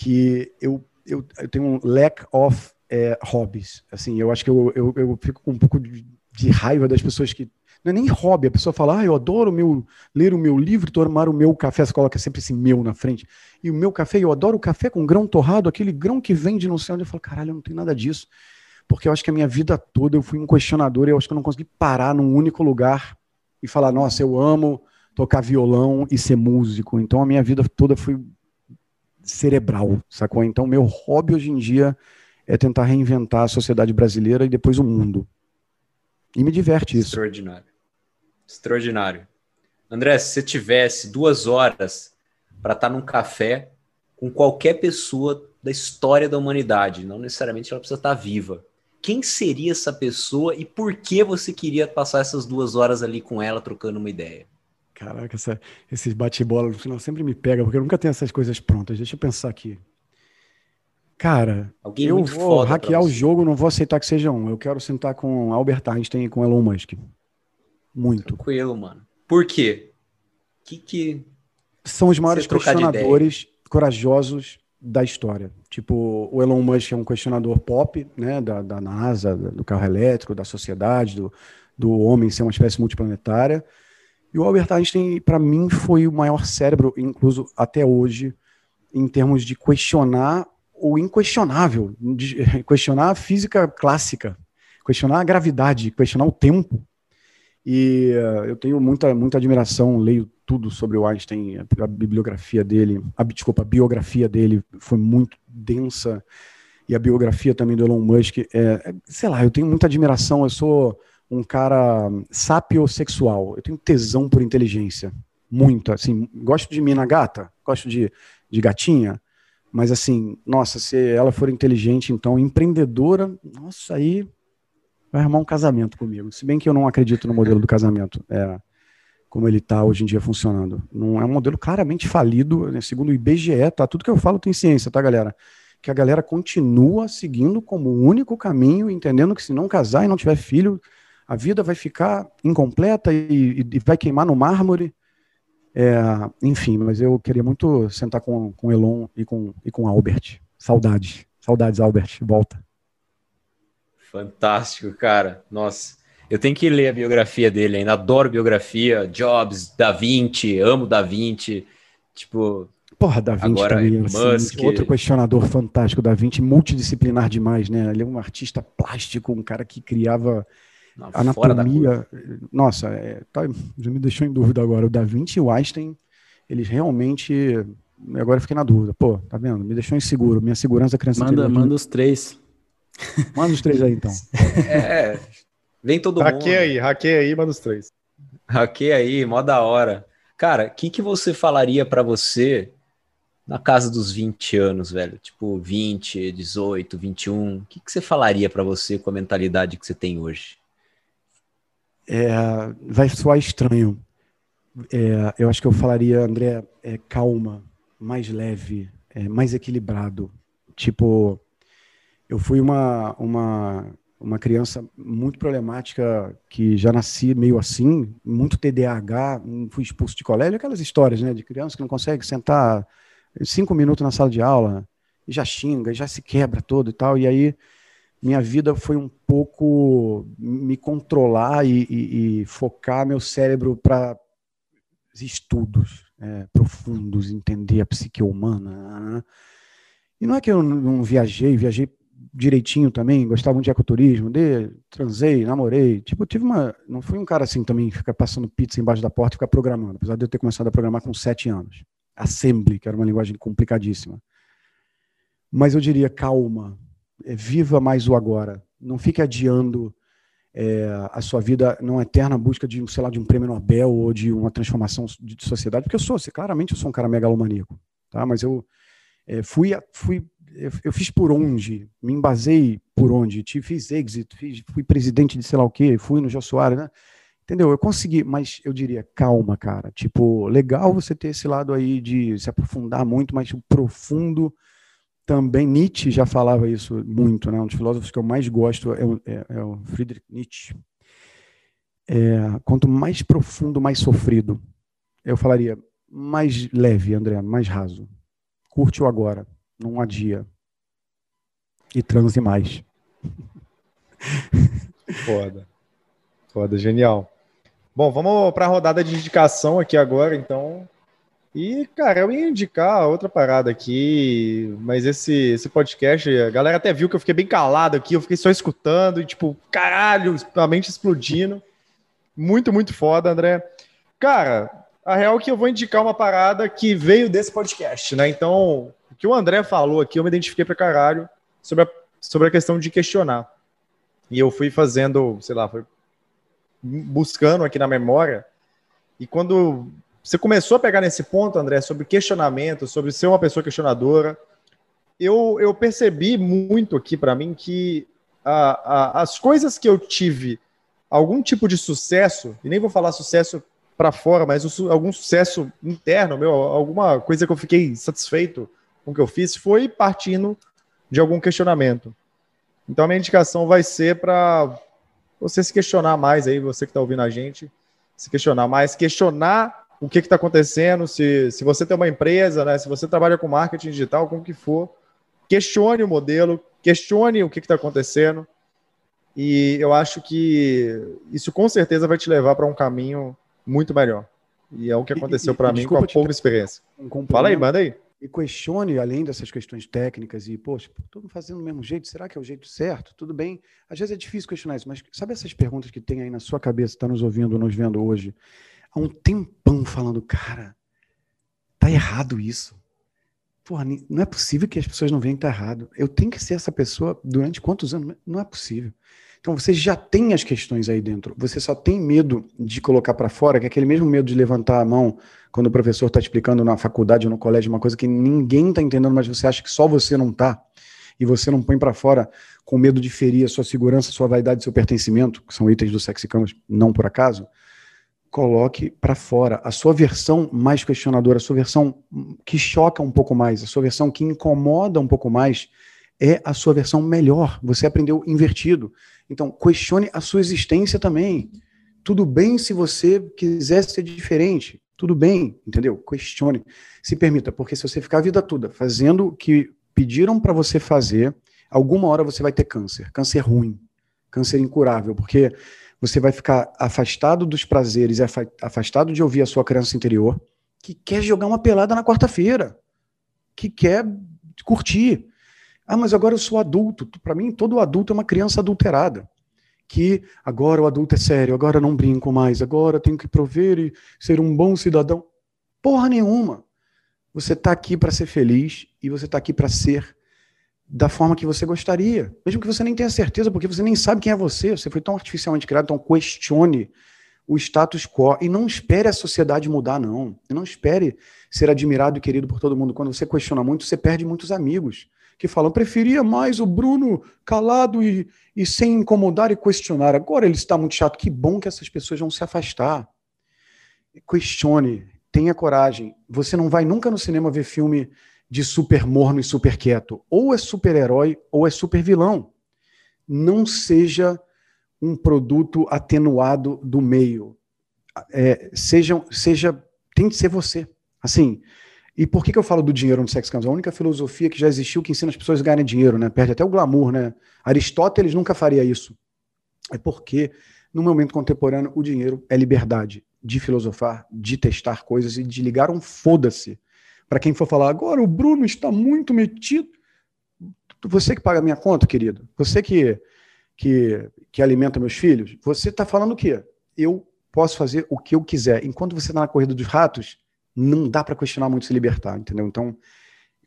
S1: que eu, eu, eu tenho um lack of é, hobbies. Assim, eu acho que eu, eu, eu fico com um pouco de, de, raiva das pessoas que. Não é nem hobby, a pessoa fala, ah, eu adoro meu, ler o meu livro, tomar o meu café, você coloca sempre esse meu na frente. E o meu café, eu adoro o café com grão torrado, aquele grão que vem de não sei onde. Eu falo, caralho, eu não tenho nada disso. Porque eu acho que a minha vida toda eu fui um questionador e eu acho que eu não consegui parar num único lugar e falar, nossa, eu amo tocar violão e ser músico. Então a minha vida toda foi cerebral, sacou? Então meu hobby hoje em dia é tentar reinventar a sociedade brasileira e depois o mundo. E me diverte isso.
S4: Extraordinário. Extraordinário. André, se você tivesse duas horas para estar tá num café com qualquer pessoa da história da humanidade, não necessariamente ela precisa estar tá viva. Quem seria essa pessoa e por que você queria passar essas duas horas ali com ela trocando uma ideia?
S1: Caraca, essa, esses bate-bola no final sempre me pega, porque eu nunca tenho essas coisas prontas. Deixa eu pensar aqui. Cara, Alguém eu vou hackear o jogo, não vou aceitar que seja um. Eu quero sentar com Albert Einstein e com Elon Musk. Muito.
S4: Tranquilo, mano. Por quê? Que que
S1: são os maiores questionadores corajosos da história. Tipo, o Elon Musk é um questionador pop, né, da, da NASA, do carro elétrico, da sociedade, do, do homem ser uma espécie multiplanetária. E o Albert Einstein, para mim, foi o maior cérebro, incluso até hoje, em termos de questionar o inquestionável, de <laughs> questionar a física clássica, questionar a gravidade, questionar o tempo. E uh, eu tenho muita, muita admiração, leio tudo sobre o Einstein, a, a bibliografia dele, a, desculpa, a biografia dele foi muito densa, e a biografia também do Elon Musk, é, é, sei lá, eu tenho muita admiração, eu sou um cara sapiosexual, eu tenho tesão por inteligência, muito, assim, gosto de mina gata, gosto de, de gatinha, mas assim, nossa, se ela for inteligente, então empreendedora, nossa, aí vai arrumar um casamento comigo. Se bem que eu não acredito no modelo do casamento, é, como ele está hoje em dia funcionando. Não é um modelo claramente falido, né? segundo o IBGE, tá? Tudo que eu falo tem ciência, tá, galera? Que a galera continua seguindo como o único caminho, entendendo que se não casar e não tiver filho, a vida vai ficar incompleta e, e vai queimar no mármore. É, enfim, mas eu queria muito sentar com, com Elon e com, e com Albert. Saudades. Saudades, Albert. Volta.
S4: Fantástico, cara. Nossa. Eu tenho que ler a biografia dele ainda. Adoro biografia. Jobs, Da Vinci, amo Da Vinci. Tipo.
S1: Porra, Da Vinci
S4: agora
S1: também, assim, Musk. outro questionador fantástico, Da Vinci, multidisciplinar demais, né? Ele é um artista plástico, um cara que criava Não, anatomia. Nossa, é, tá, já me deixou em dúvida agora. O Da Vinci e o Einstein, eles realmente. Agora eu fiquei na dúvida. Pô, tá vendo? Me deixou inseguro. Minha segurança criança.
S2: Manda, manda os três. <laughs>
S1: Manda os três aí, então.
S4: É, vem todo
S3: hackeia
S4: mundo.
S3: Hackeia aí, hackeia aí, manda os três.
S4: Hackeia aí, mó da hora. Cara, o que, que você falaria para você na casa dos 20 anos, velho? Tipo, 20, 18, 21. O que, que você falaria para você com a mentalidade que você tem hoje?
S1: É, vai soar estranho. É, eu acho que eu falaria, André, é, calma, mais leve, é, mais equilibrado. Tipo, eu fui uma, uma, uma criança muito problemática, que já nasci meio assim, muito TDAH, fui expulso de colégio, aquelas histórias né, de criança que não consegue sentar cinco minutos na sala de aula, e já xinga, já se quebra todo e tal. E aí minha vida foi um pouco me controlar e, e, e focar meu cérebro para estudos é, profundos, entender a psique humana. E não é que eu não viajei, viajei direitinho também, gostava muito de ecoturismo, de, transei, namorei. Tipo, tive uma. Não fui um cara assim também, ficar passando pizza embaixo da porta e ficar programando, apesar de eu ter começado a programar com sete anos. Assembly, que era uma linguagem complicadíssima. Mas eu diria, calma, viva mais o agora. Não fique adiando é, a sua vida numa eterna busca de, sei lá, de um prêmio Nobel ou de uma transformação de sociedade, porque eu sou, claramente eu sou um cara megalomaníaco, tá? Mas eu é, fui, fui eu, eu, fiz por onde, me embasei por onde, fiz exit, fiz, fui presidente de sei lá o quê, fui no Jô Soares, né? Entendeu? Eu consegui, mas eu diria, calma, cara. Tipo, legal você ter esse lado aí de se aprofundar muito, mas o profundo também. Nietzsche já falava isso muito, né? Um dos filósofos que eu mais gosto é o, é, é o Friedrich Nietzsche. É, quanto mais profundo, mais sofrido. Eu falaria, mais leve, André, mais raso. Curte o agora não adia. E transe mais. <laughs>
S3: Foda. Foda, genial. Bom, vamos para a rodada de indicação aqui agora, então. E, cara, eu ia indicar outra parada aqui, mas esse, esse podcast, a galera até viu que eu fiquei bem calado aqui, eu fiquei só escutando e, tipo, caralho, a mente explodindo. Muito, muito foda, André. Cara, a real é que eu vou indicar uma parada que veio desse podcast, né? Então, que o André falou aqui, eu me identifiquei pra caralho sobre a, sobre a questão de questionar. E eu fui fazendo, sei lá, buscando aqui na memória. E quando você começou a pegar nesse ponto, André, sobre questionamento, sobre ser uma pessoa questionadora, eu, eu percebi muito aqui para mim que a, a, as coisas que eu tive algum tipo de sucesso, e nem vou falar sucesso para fora, mas algum sucesso interno, meu, alguma coisa que eu fiquei satisfeito com o que eu fiz foi partindo de algum questionamento. Então a minha indicação vai ser para você se questionar mais aí, você que está ouvindo a gente, se questionar mais, questionar o que está acontecendo, se, se você tem uma empresa, né, se você trabalha com marketing digital, com o que for, questione o modelo, questione o que está acontecendo, e eu acho que isso com certeza vai te levar para um caminho muito melhor. E é o que aconteceu para mim com a pouca experiência. Um Fala aí, manda aí
S1: e questione, além dessas questões técnicas, e, poxa, estou fazendo do mesmo jeito, será que é o jeito certo? Tudo bem. Às vezes é difícil questionar isso, mas sabe essas perguntas que tem aí na sua cabeça, está nos ouvindo, nos vendo hoje, há um tempão falando, cara, tá errado isso. Porra, não é possível que as pessoas não vejam que tá errado. Eu tenho que ser essa pessoa durante quantos anos? Não é possível. Então você já tem as questões aí dentro. Você só tem medo de colocar para fora, que é aquele mesmo medo de levantar a mão quando o professor está explicando na faculdade ou no colégio uma coisa que ninguém está entendendo, mas você acha que só você não está, e você não põe para fora com medo de ferir a sua segurança, sua vaidade, seu pertencimento, que são itens do Sexy Canvas, não por acaso, coloque para fora a sua versão mais questionadora, a sua versão que choca um pouco mais, a sua versão que incomoda um pouco mais, é a sua versão melhor. Você aprendeu invertido. Então, questione a sua existência também. Tudo bem se você quiser ser diferente. Tudo bem, entendeu? Questione, se permita, porque se você ficar a vida toda fazendo o que pediram para você fazer, alguma hora você vai ter câncer, câncer ruim, câncer incurável, porque você vai ficar afastado dos prazeres, afastado de ouvir a sua criança interior, que quer jogar uma pelada na quarta-feira, que quer curtir. Ah, mas agora eu sou adulto. Para mim, todo adulto é uma criança adulterada. Que agora o adulto é sério, agora não brinco mais, agora tenho que prover e ser um bom cidadão. Porra nenhuma. Você está aqui para ser feliz e você está aqui para ser da forma que você gostaria. Mesmo que você nem tenha certeza, porque você nem sabe quem é você, você foi tão artificialmente criado, então questione o status quo e não espere a sociedade mudar, não. E não espere ser admirado e querido por todo mundo. Quando você questiona muito, você perde muitos amigos que falam: preferia mais o Bruno calado e, e sem incomodar e questionar. Agora ele está muito chato. Que bom que essas pessoas vão se afastar. Questione, tenha coragem. Você não vai nunca no cinema ver filme de super morno e super quieto. Ou é super-herói ou é super vilão. Não seja um produto atenuado do meio. É, seja, seja, tem que ser você. Assim, e por que, que eu falo do dinheiro no Sex Campus? A única filosofia que já existiu que ensina as pessoas a ganharem dinheiro, né? Perde até o glamour, né? Aristóteles nunca faria isso. É porque, no momento contemporâneo, o dinheiro é liberdade de filosofar, de testar coisas e de ligar um foda-se. Para quem for falar, agora o Bruno está muito metido. Você que paga minha conta, querido. Você que que, que alimenta meus filhos, você está falando o quê? Eu posso fazer o que eu quiser. Enquanto você está na corrida dos ratos, não dá para questionar muito se libertar, entendeu? Então,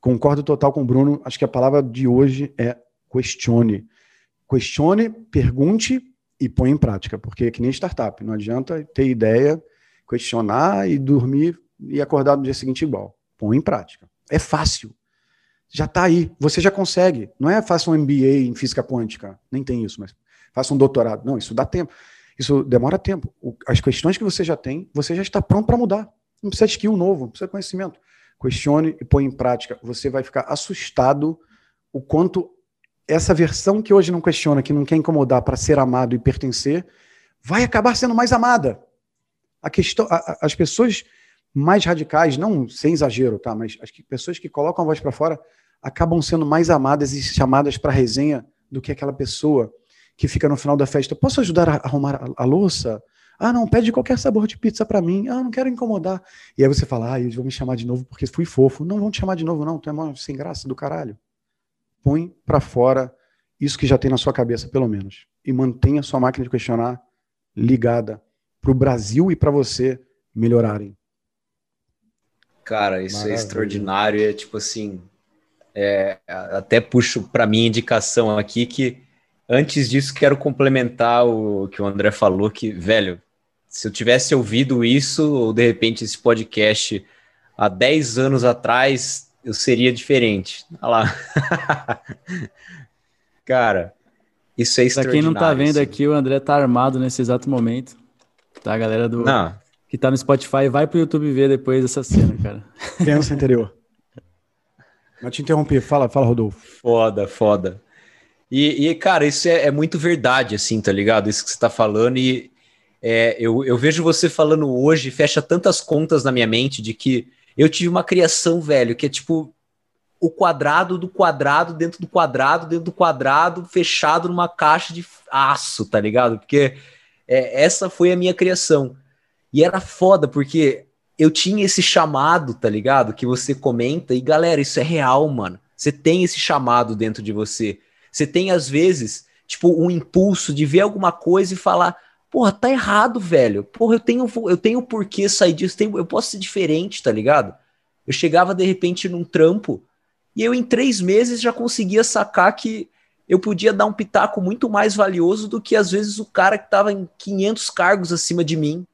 S1: concordo total com o Bruno. Acho que a palavra de hoje é questione. Questione, pergunte e põe em prática, porque é que nem startup. Não adianta ter ideia, questionar e dormir e acordar no dia seguinte igual. Põe em prática. É fácil já está aí, você já consegue. Não é faça um MBA em física quântica, nem tem isso, mas faça um doutorado. Não, isso dá tempo. Isso demora tempo. As questões que você já tem, você já está pronto para mudar. Não precisa de skill novo, não precisa de conhecimento. Questione e põe em prática. Você vai ficar assustado o quanto essa versão que hoje não questiona, que não quer incomodar para ser amado e pertencer, vai acabar sendo mais amada. A questão, a, a, as pessoas mais radicais, não sem exagero, tá? Mas as que, pessoas que colocam a voz para fora acabam sendo mais amadas e chamadas para resenha do que aquela pessoa que fica no final da festa. Posso ajudar a arrumar a, a louça? Ah, não, pede qualquer sabor de pizza para mim. Ah, não quero incomodar. E aí você fala, ah, eles vão me chamar de novo porque fui fofo. Não vão te chamar de novo, não. Tu é mal sem graça do caralho. Põe para fora isso que já tem na sua cabeça, pelo menos. E mantenha sua máquina de questionar ligada para o Brasil e para você melhorarem.
S4: Cara, isso é Maravilha. é extraordinário. É tipo assim, é, até puxo para minha indicação aqui que antes disso quero complementar o que o André falou que velho se eu tivesse ouvido isso ou de repente esse podcast há 10 anos atrás eu seria diferente olha lá <laughs> cara isso é extraordinário
S2: pra quem não tá vendo assim. aqui o André tá armado nesse exato momento tá galera do não. Que tá no Spotify vai pro YouTube ver depois essa cena cara
S1: pensa interior mas te interrompi, fala, fala, Rodolfo.
S4: Foda, foda. E, e cara, isso é, é, muito verdade, assim, tá ligado? Isso que você tá falando. E é, eu, eu vejo você falando hoje, fecha tantas contas na minha mente de que eu tive uma criação, velho, que é tipo o quadrado do quadrado dentro do quadrado dentro do quadrado fechado numa caixa de aço, tá ligado? Porque é, essa foi a minha criação. E era foda, porque eu tinha esse chamado, tá ligado? Que você comenta, e galera, isso é real, mano. Você tem esse chamado dentro de você. Você tem, às vezes, tipo, um impulso de ver alguma coisa e falar: porra, tá errado, velho. Porra, eu tenho, eu tenho porquê sair disso, tenho, eu posso ser diferente, tá ligado? Eu chegava de repente num trampo e eu, em três meses, já conseguia sacar que eu podia dar um pitaco muito mais valioso do que, às vezes, o cara que tava em 500 cargos acima de mim.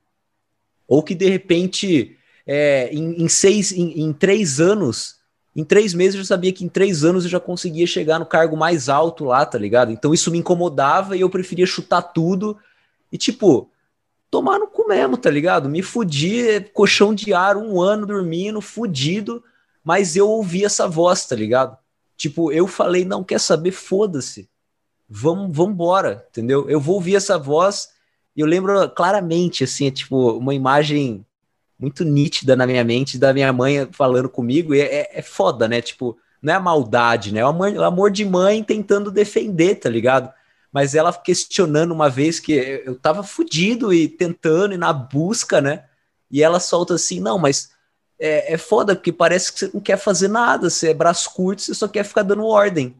S4: Ou que, de repente, é, em, em, seis, em, em, três anos, em três meses eu já sabia que em três anos eu já conseguia chegar no cargo mais alto lá, tá ligado? Então isso me incomodava e eu preferia chutar tudo e, tipo, tomar no cu mesmo, tá ligado? Me fudi, colchão de ar, um ano dormindo, fudido, mas eu ouvi essa voz, tá ligado? Tipo, eu falei, não quer saber, foda-se. Vamos, vamos embora, entendeu? Eu vou ouvir essa voz e eu lembro claramente, assim, é tipo, uma imagem muito nítida na minha mente da minha mãe falando comigo, e é, é foda, né? Tipo, não é a maldade, né? É o amor, o amor de mãe tentando defender, tá ligado? Mas ela questionando uma vez que eu tava fudido e tentando e na busca, né? E ela solta assim: não, mas é, é foda porque parece que você não quer fazer nada, você é braço curto, você só quer ficar dando ordem.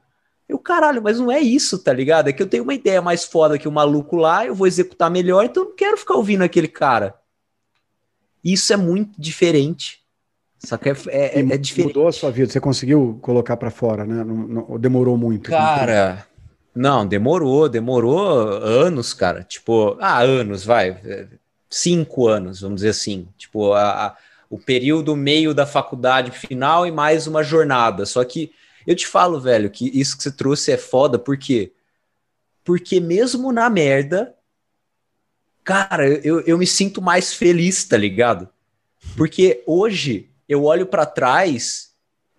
S4: Eu, caralho, mas não é isso, tá ligado? É que eu tenho uma ideia mais foda que o maluco lá, eu vou executar melhor, então eu não quero ficar ouvindo aquele cara. Isso é muito diferente. Só que é, é, é diferente.
S1: Mudou a sua vida, você conseguiu colocar para fora, né? Não, não, demorou muito.
S4: Cara, não, demorou, demorou anos, cara. Tipo, ah, anos, vai. Cinco anos, vamos dizer assim. Tipo, a, a, o período meio da faculdade final e mais uma jornada. Só que eu te falo, velho, que isso que você trouxe é foda, por quê? Porque mesmo na merda, cara, eu, eu me sinto mais feliz, tá ligado? Porque hoje eu olho para trás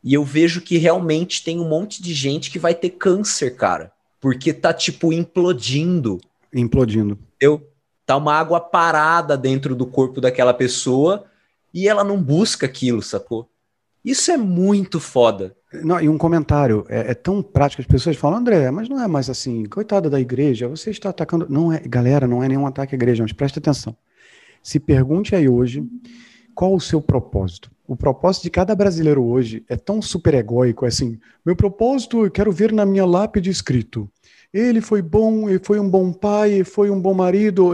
S4: e eu vejo que realmente tem um monte de gente que vai ter câncer, cara. Porque tá, tipo, implodindo.
S1: Implodindo.
S4: Eu, tá uma água parada dentro do corpo daquela pessoa e ela não busca aquilo, sacou? Isso é muito foda.
S1: Não, e um comentário, é, é, tão prático, as pessoas falam, André, mas não é mais assim, coitada da igreja, você está atacando. Não é, galera, não é nenhum ataque à igreja, mas preste atenção. Se pergunte aí hoje qual o seu propósito. O propósito de cada brasileiro hoje é tão super egóico, é assim, meu propósito eu quero ver na minha lápide escrito. Ele foi bom, ele foi um bom pai, ele foi um bom marido.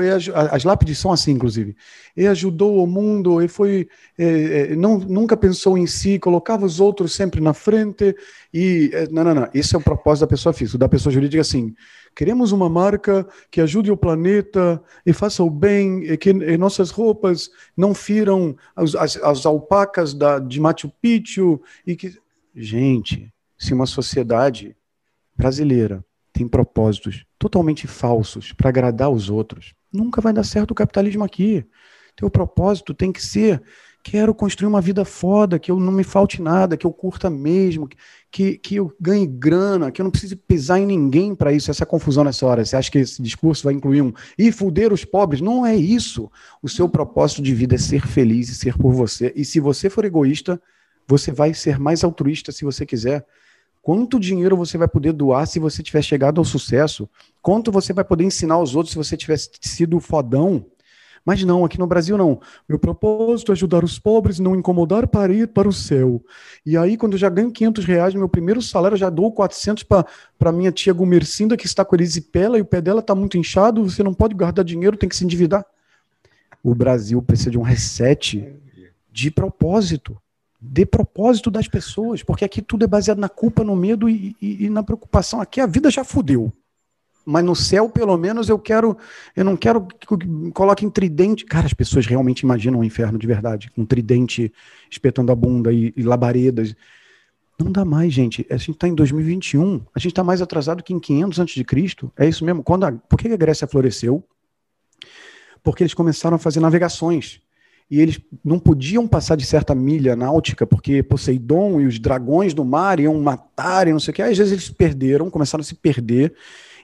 S1: as lápides são assim, inclusive. Ele ajudou o mundo, ele foi, é, é, não, nunca pensou em si, colocava os outros sempre na frente. E é, não, não, não. Esse é o propósito da pessoa física. Da pessoa jurídica, assim. Queremos uma marca que ajude o planeta e faça o bem, e que e nossas roupas não firam as, as, as alpacas da, de Machu Picchu. E que... Gente, se uma sociedade brasileira tem propósitos totalmente falsos para agradar os outros, nunca vai dar certo o capitalismo aqui. Teu propósito tem que ser: quero construir uma vida foda, que eu não me falte nada, que eu curta mesmo, que, que eu ganhe grana, que eu não precise pisar em ninguém para isso. Essa confusão nessa hora. Você acha que esse discurso vai incluir um e fuder os pobres? Não é isso. O seu propósito de vida é ser feliz e ser por você. E se você for egoísta, você vai ser mais altruísta se você quiser. Quanto dinheiro você vai poder doar se você tiver chegado ao sucesso? Quanto você vai poder ensinar aos outros se você tivesse sido fodão? Mas não, aqui no Brasil não. Meu propósito é ajudar os pobres, não incomodar para ir para o céu. E aí, quando eu já ganho 500 reais, meu primeiro salário, eu já dou 400 para minha tia Gumercinda, que está com erisipela e o pé dela está muito inchado, você não pode guardar dinheiro, tem que se endividar. O Brasil precisa de um reset de propósito de propósito das pessoas, porque aqui tudo é baseado na culpa, no medo e, e, e, na preocupação. Aqui a vida já fudeu. Mas no céu, pelo menos, eu quero. Eu não quero que coloquem tridente. Cara, as pessoas realmente imaginam o inferno de verdade, com um tridente espetando a bunda e, e labaredas. Não dá mais, gente. A gente está em 2021. A gente está mais atrasado que em 500 a.C. É isso mesmo. Quando a, por que a Grécia floresceu? Porque eles começaram a fazer navegações e eles não podiam passar de certa milha náutica, porque Poseidon e os dragões do mar iam matar e não sei o que. Às vezes eles perderam, começaram a se perder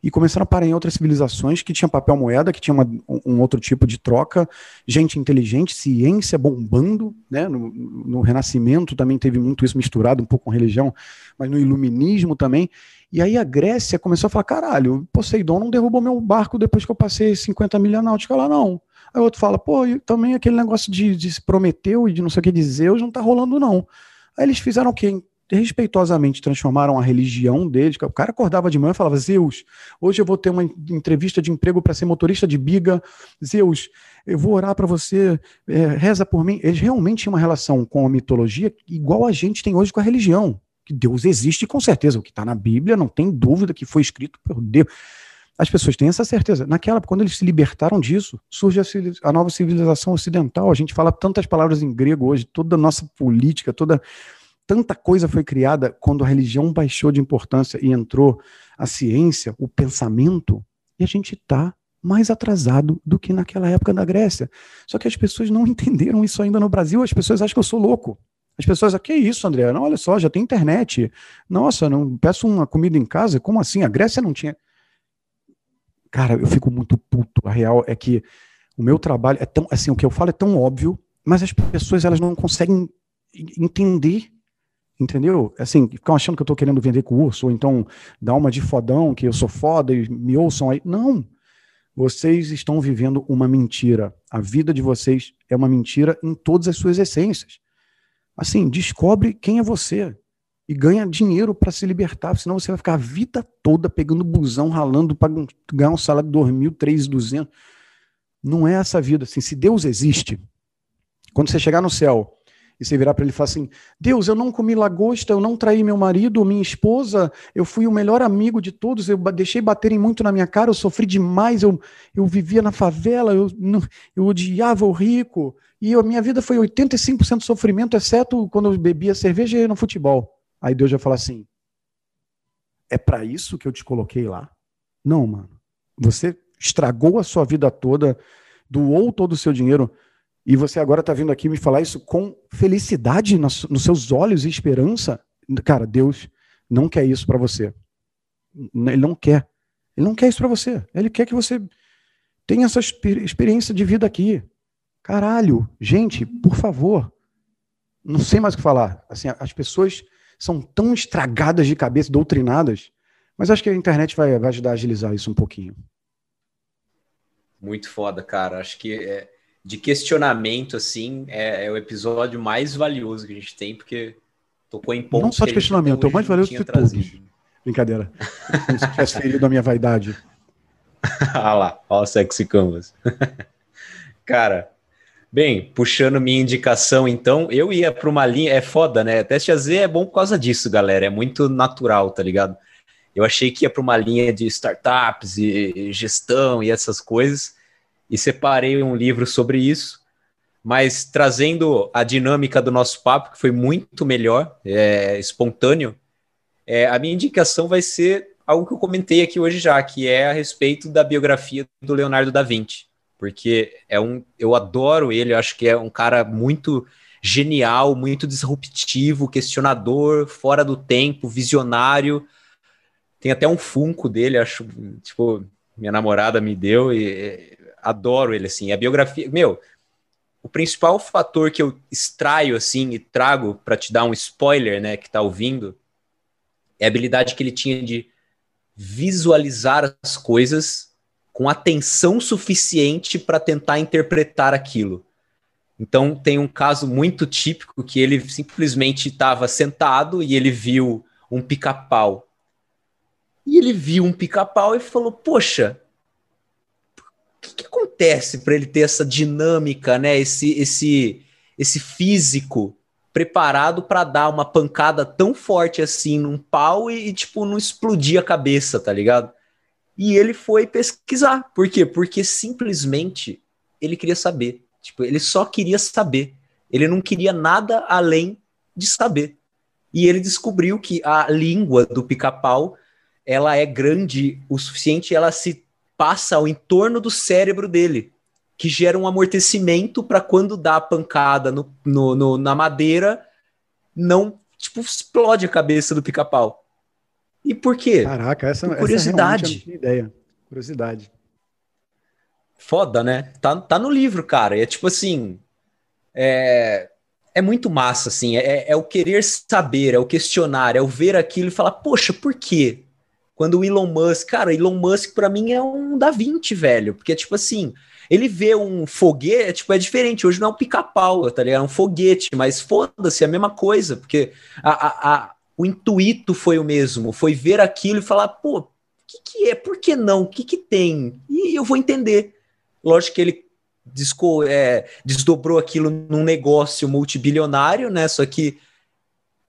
S1: e começaram a parar em outras civilizações que tinham papel moeda, que tinha uma, um outro tipo de troca, gente inteligente, ciência bombando, né? No, no, Renascimento também teve muito isso misturado um pouco com religião, mas no Iluminismo também. E aí a Grécia começou a falar: caralho, Poseidon não derrubou meu barco depois que eu passei 50 milha náutica lá, não. Aí o outro fala, pô, também aquele negócio de, de se prometeu e de não sei o que dizer, Zeus não tá rolando, não. Aí eles fizeram o quê? Respeitosamente transformaram a religião deles. O cara acordava de manhã e falava: Zeus, hoje eu vou ter uma entrevista de emprego para ser motorista de biga. Zeus, eu vou orar para você, é, reza por mim. Eles realmente tinham uma relação com a mitologia igual a gente tem hoje com a religião. Que Deus existe com certeza. O que está na Bíblia não tem dúvida que foi escrito por Deus. As pessoas têm essa certeza. Naquela, quando eles se libertaram disso, surge a, a, nova civilização ocidental. A gente fala tantas palavras em grego hoje, toda a nossa política, toda tanta coisa foi criada quando a religião baixou de importância e entrou a ciência, o pensamento, e a gente está mais atrasado do que naquela época da Grécia. Só que as pessoas não <laughs> entenderam isso ainda no Brasil. As pessoas acham que eu sou louco. As pessoas, ah, que isso, André? Não, olha só, já tem internet. Nossa, não peço uma comida em casa? Como assim? A Grécia não tinha. Cara, eu fico muito puto. A real é que o meu trabalho é tão, assim, o que eu falo é tão óbvio mas as pessoas elas não conseguem entender, entendeu? Assim, ficam achando que eu estou querendo vender curso, ou então dar uma de fodão, que eu sou foda e me ouçam aí. Não! Vocês estão vivendo uma mentira. A vida de vocês é uma mentira em todas as suas essências. Assim, descobre quem é você e ganha dinheiro para se libertar, senão você vai ficar a vida toda pegando busão, ralando para ganhar um salário de 2 mil, 3.200. Não é essa vida. Assim, se Deus existe, quando você chegar no céu e você virar para ele e falar assim: Deus, eu não comi lagosta, eu não traí meu marido, minha esposa, eu fui o melhor amigo de todos, eu deixei baterem muito na minha cara, eu sofri demais, eu, eu vivia na favela, eu, eu odiava o rico, e a minha vida foi 85% de sofrimento, exceto quando eu bebia cerveja e ia no futebol. Aí Deus já fala assim: é para isso que eu te coloquei lá? Não, mano. Você estragou a sua vida toda, doou todo o seu dinheiro e você agora está vindo aqui me falar isso com felicidade nos, nos seus olhos e esperança. Cara, Deus não quer isso para você. Ele não quer. Ele não quer isso para você. Ele quer que você tenha essa experiência de vida aqui. Caralho, gente, por favor. Não sei mais o que falar. Assim, as pessoas são tão estragadas de cabeça, doutrinadas, mas acho que a internet vai, vai ajudar a agilizar isso um pouquinho.
S4: Muito foda, cara. Acho que é, de questionamento, assim, é, é, o episódio mais valioso que a gente tem, porque tocou em pontos.
S1: Não só de questionamento, é o mais valioso de trazido. todos. Brincadeira. <laughs> Como se tivesse ferido a minha vaidade. <laughs>
S4: ah lá, ó o sexy canvas. <laughs> cara, bem, puxando minha indicação, então, eu ia para uma linha. É foda, né? Teste AZ é bom por causa disso, galera. É muito natural, tá ligado? Eu achei que ia para uma linha de startups e gestão e essas coisas, e separei um livro sobre isso, mas trazendo a dinâmica do nosso papo, que foi muito melhor, é, espontâneo, é, a minha indicação vai ser algo que eu comentei aqui hoje já, que é a respeito da biografia do Leonardo da Vinci, porque é um, eu adoro ele, eu acho que é um cara muito genial, muito disruptivo, questionador, fora do tempo, visionário, tem até um funko dele, acho, tipo, minha namorada me deu e, adoro ele, assim. A biografia, meu, o principal fator que eu extraio, assim, e trago para te dar um spoiler, né, que tá ouvindo, é a habilidade que ele tinha de visualizar as coisas com atenção suficiente para tentar interpretar aquilo. Então, tem um caso muito típico que ele simplesmente estava sentado e ele viu um pica-pau e ele viu um pica-pau e falou: Poxa, o que, que acontece para ele ter essa dinâmica, né? Esse, esse, esse físico preparado para dar uma pancada tão forte assim num pau e, e, tipo, não explodir a cabeça, tá ligado? E ele foi pesquisar. Por quê? Porque simplesmente ele queria saber. Tipo, ele só queria saber. Ele não queria nada além de saber. E ele descobriu que a língua do pica-pau ela é grande o suficiente, ela se passa ao entorno do cérebro dele, que gera um amortecimento para quando dá a pancada no, no, no, na madeira, não tipo explode a cabeça do pica-pau. E por quê?
S1: Caraca, essa,
S4: por curiosidade.
S1: Essa ideia. Curiosidade.
S4: Foda, né? Tá, tá no livro, cara. E é tipo assim. É, é muito massa, assim. É, é o querer saber, é o questionar, é o ver aquilo e falar, poxa, por quê? Quando o Elon Musk, cara, Elon Musk para mim é um da 20, velho, porque tipo assim, ele vê um foguete, é, tipo, é diferente, hoje não é um pica-pau, tá ligado? É um foguete, mas foda-se, é a mesma coisa, porque a, a, a, o intuito foi o mesmo, foi ver aquilo e falar, pô, o que, que é? Por que não? O que, que tem? E eu vou entender. Lógico que ele desco, é, desdobrou aquilo num negócio multibilionário, né? Só que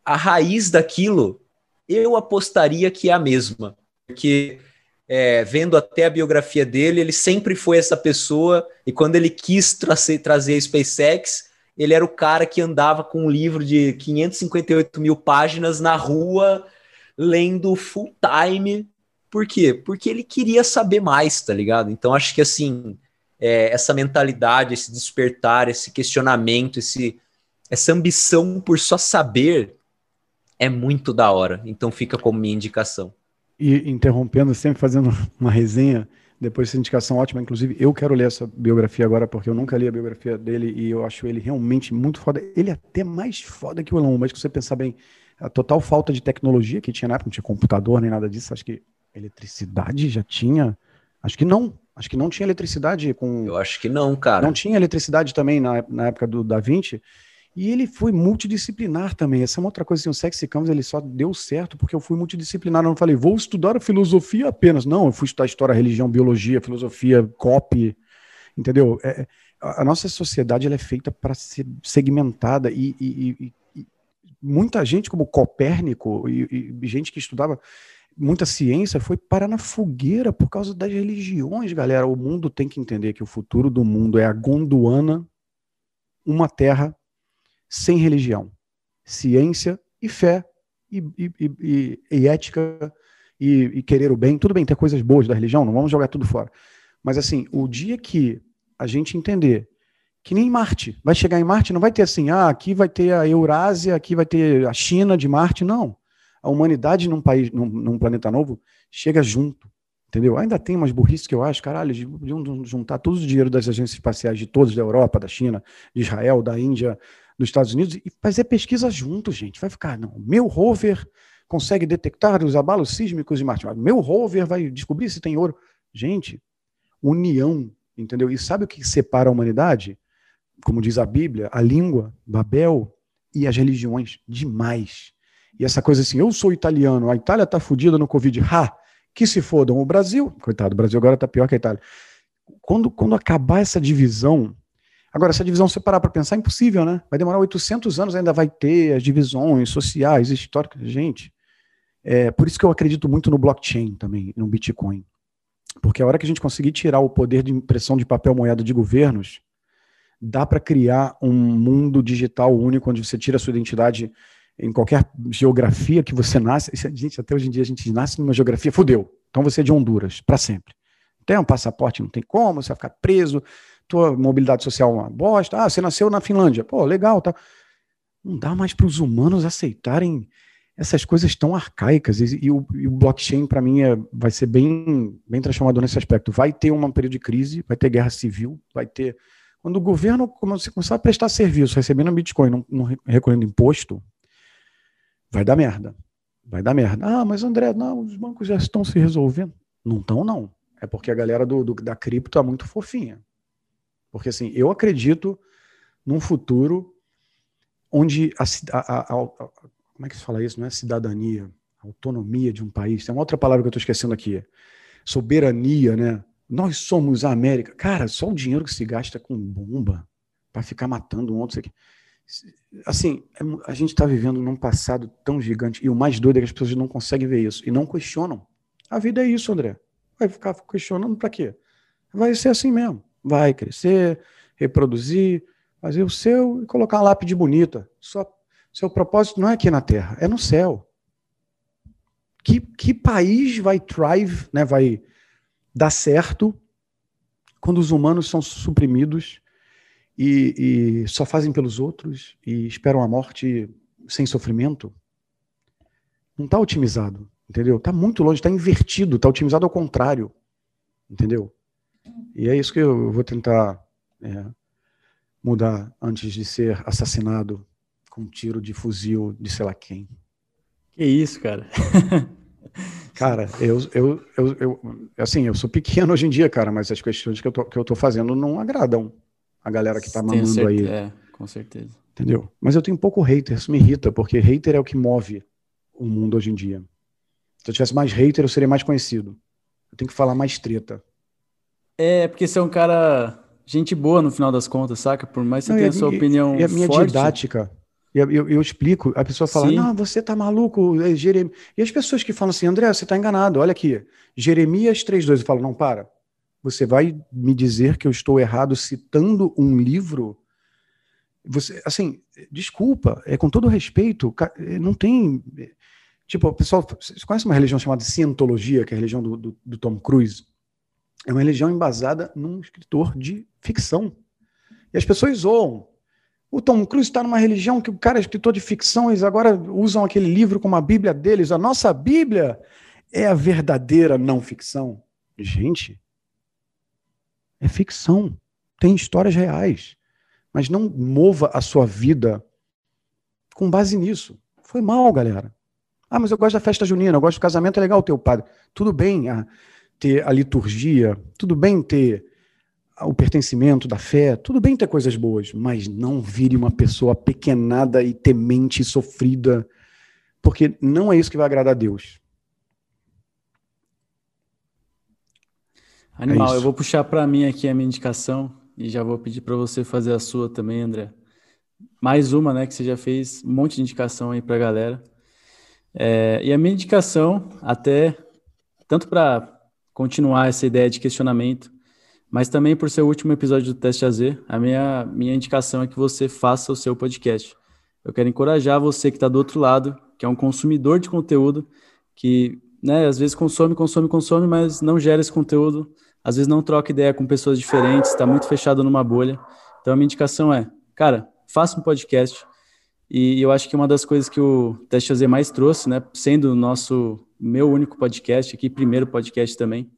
S4: a raiz daquilo eu apostaria que é a mesma porque é, vendo até a biografia dele, ele sempre foi essa pessoa, e quando ele quis trazer, trazer a SpaceX, ele era o cara que andava com um livro de 558 mil páginas na rua, lendo full time. Por quê? Porque ele queria saber mais, tá ligado? Então acho que assim, é, essa mentalidade, esse despertar, esse questionamento, esse, essa ambição por só saber é muito da hora. Então fica como minha indicação
S1: e interrompendo, sempre fazendo uma resenha Depois dessa indicação ótima, inclusive eu quero ler essa biografia agora, porque eu nunca li a biografia dele e eu acho ele realmente muito foda. Ele é até mais foda que o Elon Musk, se você pensar bem. A total falta de tecnologia que tinha na época, não tinha computador nem nada disso, acho que eletricidade já tinha. Acho que não. Acho que não tinha eletricidade com.
S4: Eu acho que não, cara.
S1: Não tinha eletricidade também na, na época do Da Vinci. E ele foi multidisciplinar também. Essa é uma outra coisa. Assim, o Sexy ele só deu certo porque eu fui multidisciplinar. Eu não falei, vou estudar filosofia apenas. Não, eu fui estudar história, religião, biologia, filosofia, copy. Entendeu? É, é a nossa sociedade ela é feita para ser segmentada e, e, e, e, muita gente, como Copérnico e, gente que estudava muita ciência, foi parar na fogueira por causa das religiões, galera. O mundo tem que entender que o futuro do mundo é a Gondwana, uma terra sem religião, ciência e fé e, e, e, e ética e, querer o bem. Tudo bem, tem coisas boas da religião, não vamos jogar tudo fora. Mas assim, o dia que a gente entender que nem Marte, vai chegar em Marte, não vai ter assim, ah, aqui vai ter a Eurásia, aqui vai ter a China de Marte, não. A humanidade num país, num, num planeta novo, chega junto. Entendeu? Ainda tem umas burrices que eu acho, caralho, de juntar todo o dinheiro das agências espaciais de todos, da Europa, da China, de Israel, da Índia, dos Estados Unidos e fazer pesquisa junto, gente. Vai ficar, não, meu rover consegue detectar os abalos sísmicos de Marte. Meu rover vai descobrir se tem ouro. Gente, união, entendeu? E sabe o que separa a humanidade? Como diz a Bíblia, a língua, Babel e as religiões. Demais. E essa coisa assim, eu sou italiano, a Itália tá fodida no Covid. Ha! Que se fodam. O Brasil, coitado, o Brasil agora tá pior que a Itália. Quando, quando acabar essa divisão, Agora, essa divisão, se parar para pensar, é impossível, né? Vai demorar 800 anos, ainda vai ter as divisões sociais, históricas. Gente, é por isso que eu acredito muito no blockchain também, no Bitcoin. Porque a hora que a gente conseguir tirar o poder de impressão de papel moeda de governos, dá para criar um mundo digital único, onde você tira a sua identidade em qualquer geografia que você nasce. Gente, até hoje em dia a gente nasce numa geografia, fudeu. Então você é de Honduras, para sempre. Tem um passaporte, não tem como, você vai ficar preso tua mobilidade social é uma bosta. Ah, você nasceu na Finlândia. Pô, legal, tá. Não dá mais para os humanos aceitarem essas coisas tão arcaicas. E, e, o, e o, blockchain, para mim, é, vai ser bem, bem transformador nesse aspecto. Vai ter um período de crise, vai ter guerra civil, vai ter. Quando o governo começar a prestar serviço, recebendo Bitcoin, não, não recolhendo imposto, vai dar merda. Vai dar merda. Ah, mas André, não, os bancos já estão se resolvendo. Não estão, não. É porque a galera do, do da cripto é muito fofinha. Porque assim, eu acredito num futuro onde a, a, a, a, como é que se fala isso? Não é cidadania, autonomia de um país. Tem uma outra palavra que eu estou esquecendo aqui. Soberania, né? Nós somos a América. Cara, só o dinheiro que se gasta com bomba para ficar matando um outro. Assim, é a gente está vivendo num passado tão gigante. E o mais doido é que as pessoas não conseguem ver isso e não questionam. A vida é isso, André. Vai ficar questionando para quê? Vai ser assim mesmo vai crescer, reproduzir, fazer o seu e colocar uma lápide bonita. Só, seu propósito não é aqui na Terra, é no céu. Que, que país vai thrive, né, vai dar certo quando os humanos são suprimidos e, e só fazem pelos outros e esperam a morte sem sofrimento? Não está otimizado, entendeu? Está muito longe, está invertido, está otimizado ao contrário, entendeu? E é isso que eu vou tentar é, mudar antes de ser assassinado com um tiro de fuzil de sei lá quem.
S2: Que isso, cara. <laughs>
S1: cara, eu, eu, eu, eu, assim, eu sou pequeno hoje em dia, cara, mas as questões que eu tô, que eu tô fazendo não agradam a galera que tá mamando aí.
S2: É, com certeza.
S1: Entendeu? Mas eu tenho um pouco hater, isso me irrita, porque hater é o que move o mundo hoje em dia. Se eu tivesse mais hater, eu seria mais conhecido. Eu tenho que falar mais treta.
S2: É, porque você é um cara gente boa no final das contas, saca? Por mais que você tenha a sua opinião
S1: E a minha
S2: forte.
S1: didática. Eu, eu, eu, explico, a pessoa fala, Sim. não, você tá maluco, é Jeremias. E as pessoas que falam assim, André, você tá enganado, olha aqui, Jeremias 3.2, eu falo, não, para, você vai me dizer que eu estou errado citando um livro? Você, assim, desculpa, é com todo respeito, é, não tem... Tipo, o pessoal, você conhece uma religião chamada Cientologia, que é a religião do, do, do Tom Cruise? É uma religião embasada num escritor de ficção. E as pessoas zoam. O Tom Cruise está numa religião que o cara é escritor de ficção, eles agora usam aquele livro como a Bíblia deles. A nossa Bíblia é a verdadeira não ficção. Gente, É ficção. Tem histórias reais. Mas não mova a sua vida com base nisso. Foi mal, galera. Ah, mas eu gosto da festa junina, eu gosto do casamento, é legal o padre. Tudo bem ah, ter a liturgia, tudo bem ter o pertencimento da fé, tudo bem ter coisas boas, mas não vire uma pessoa pequenada e temente e sofrida, porque não é isso que vai agradar a Deus.
S2: Animal, é eu vou puxar para mim aqui a minha indicação e já vou pedir para você fazer a sua também, André. Mais uma, né, que você já fez um monte de indicação aí para a galera. É, e a minha indicação, até tanto para continuar essa ideia de questionamento, mas também por ser o último episódio do Teste AZ, a minha, minha indicação é que você faça o seu podcast. Eu quero encorajar você que está do outro lado, que é um consumidor de conteúdo, que né, às vezes consome, consome, consome, mas não gera esse conteúdo, às vezes não troca ideia com pessoas diferentes, está muito fechado numa bolha. Então a minha indicação é, cara, faça um podcast. E eu acho que uma das coisas que o Teste AZ mais trouxe, né, sendo o nosso meu único podcast aqui, primeiro podcast também,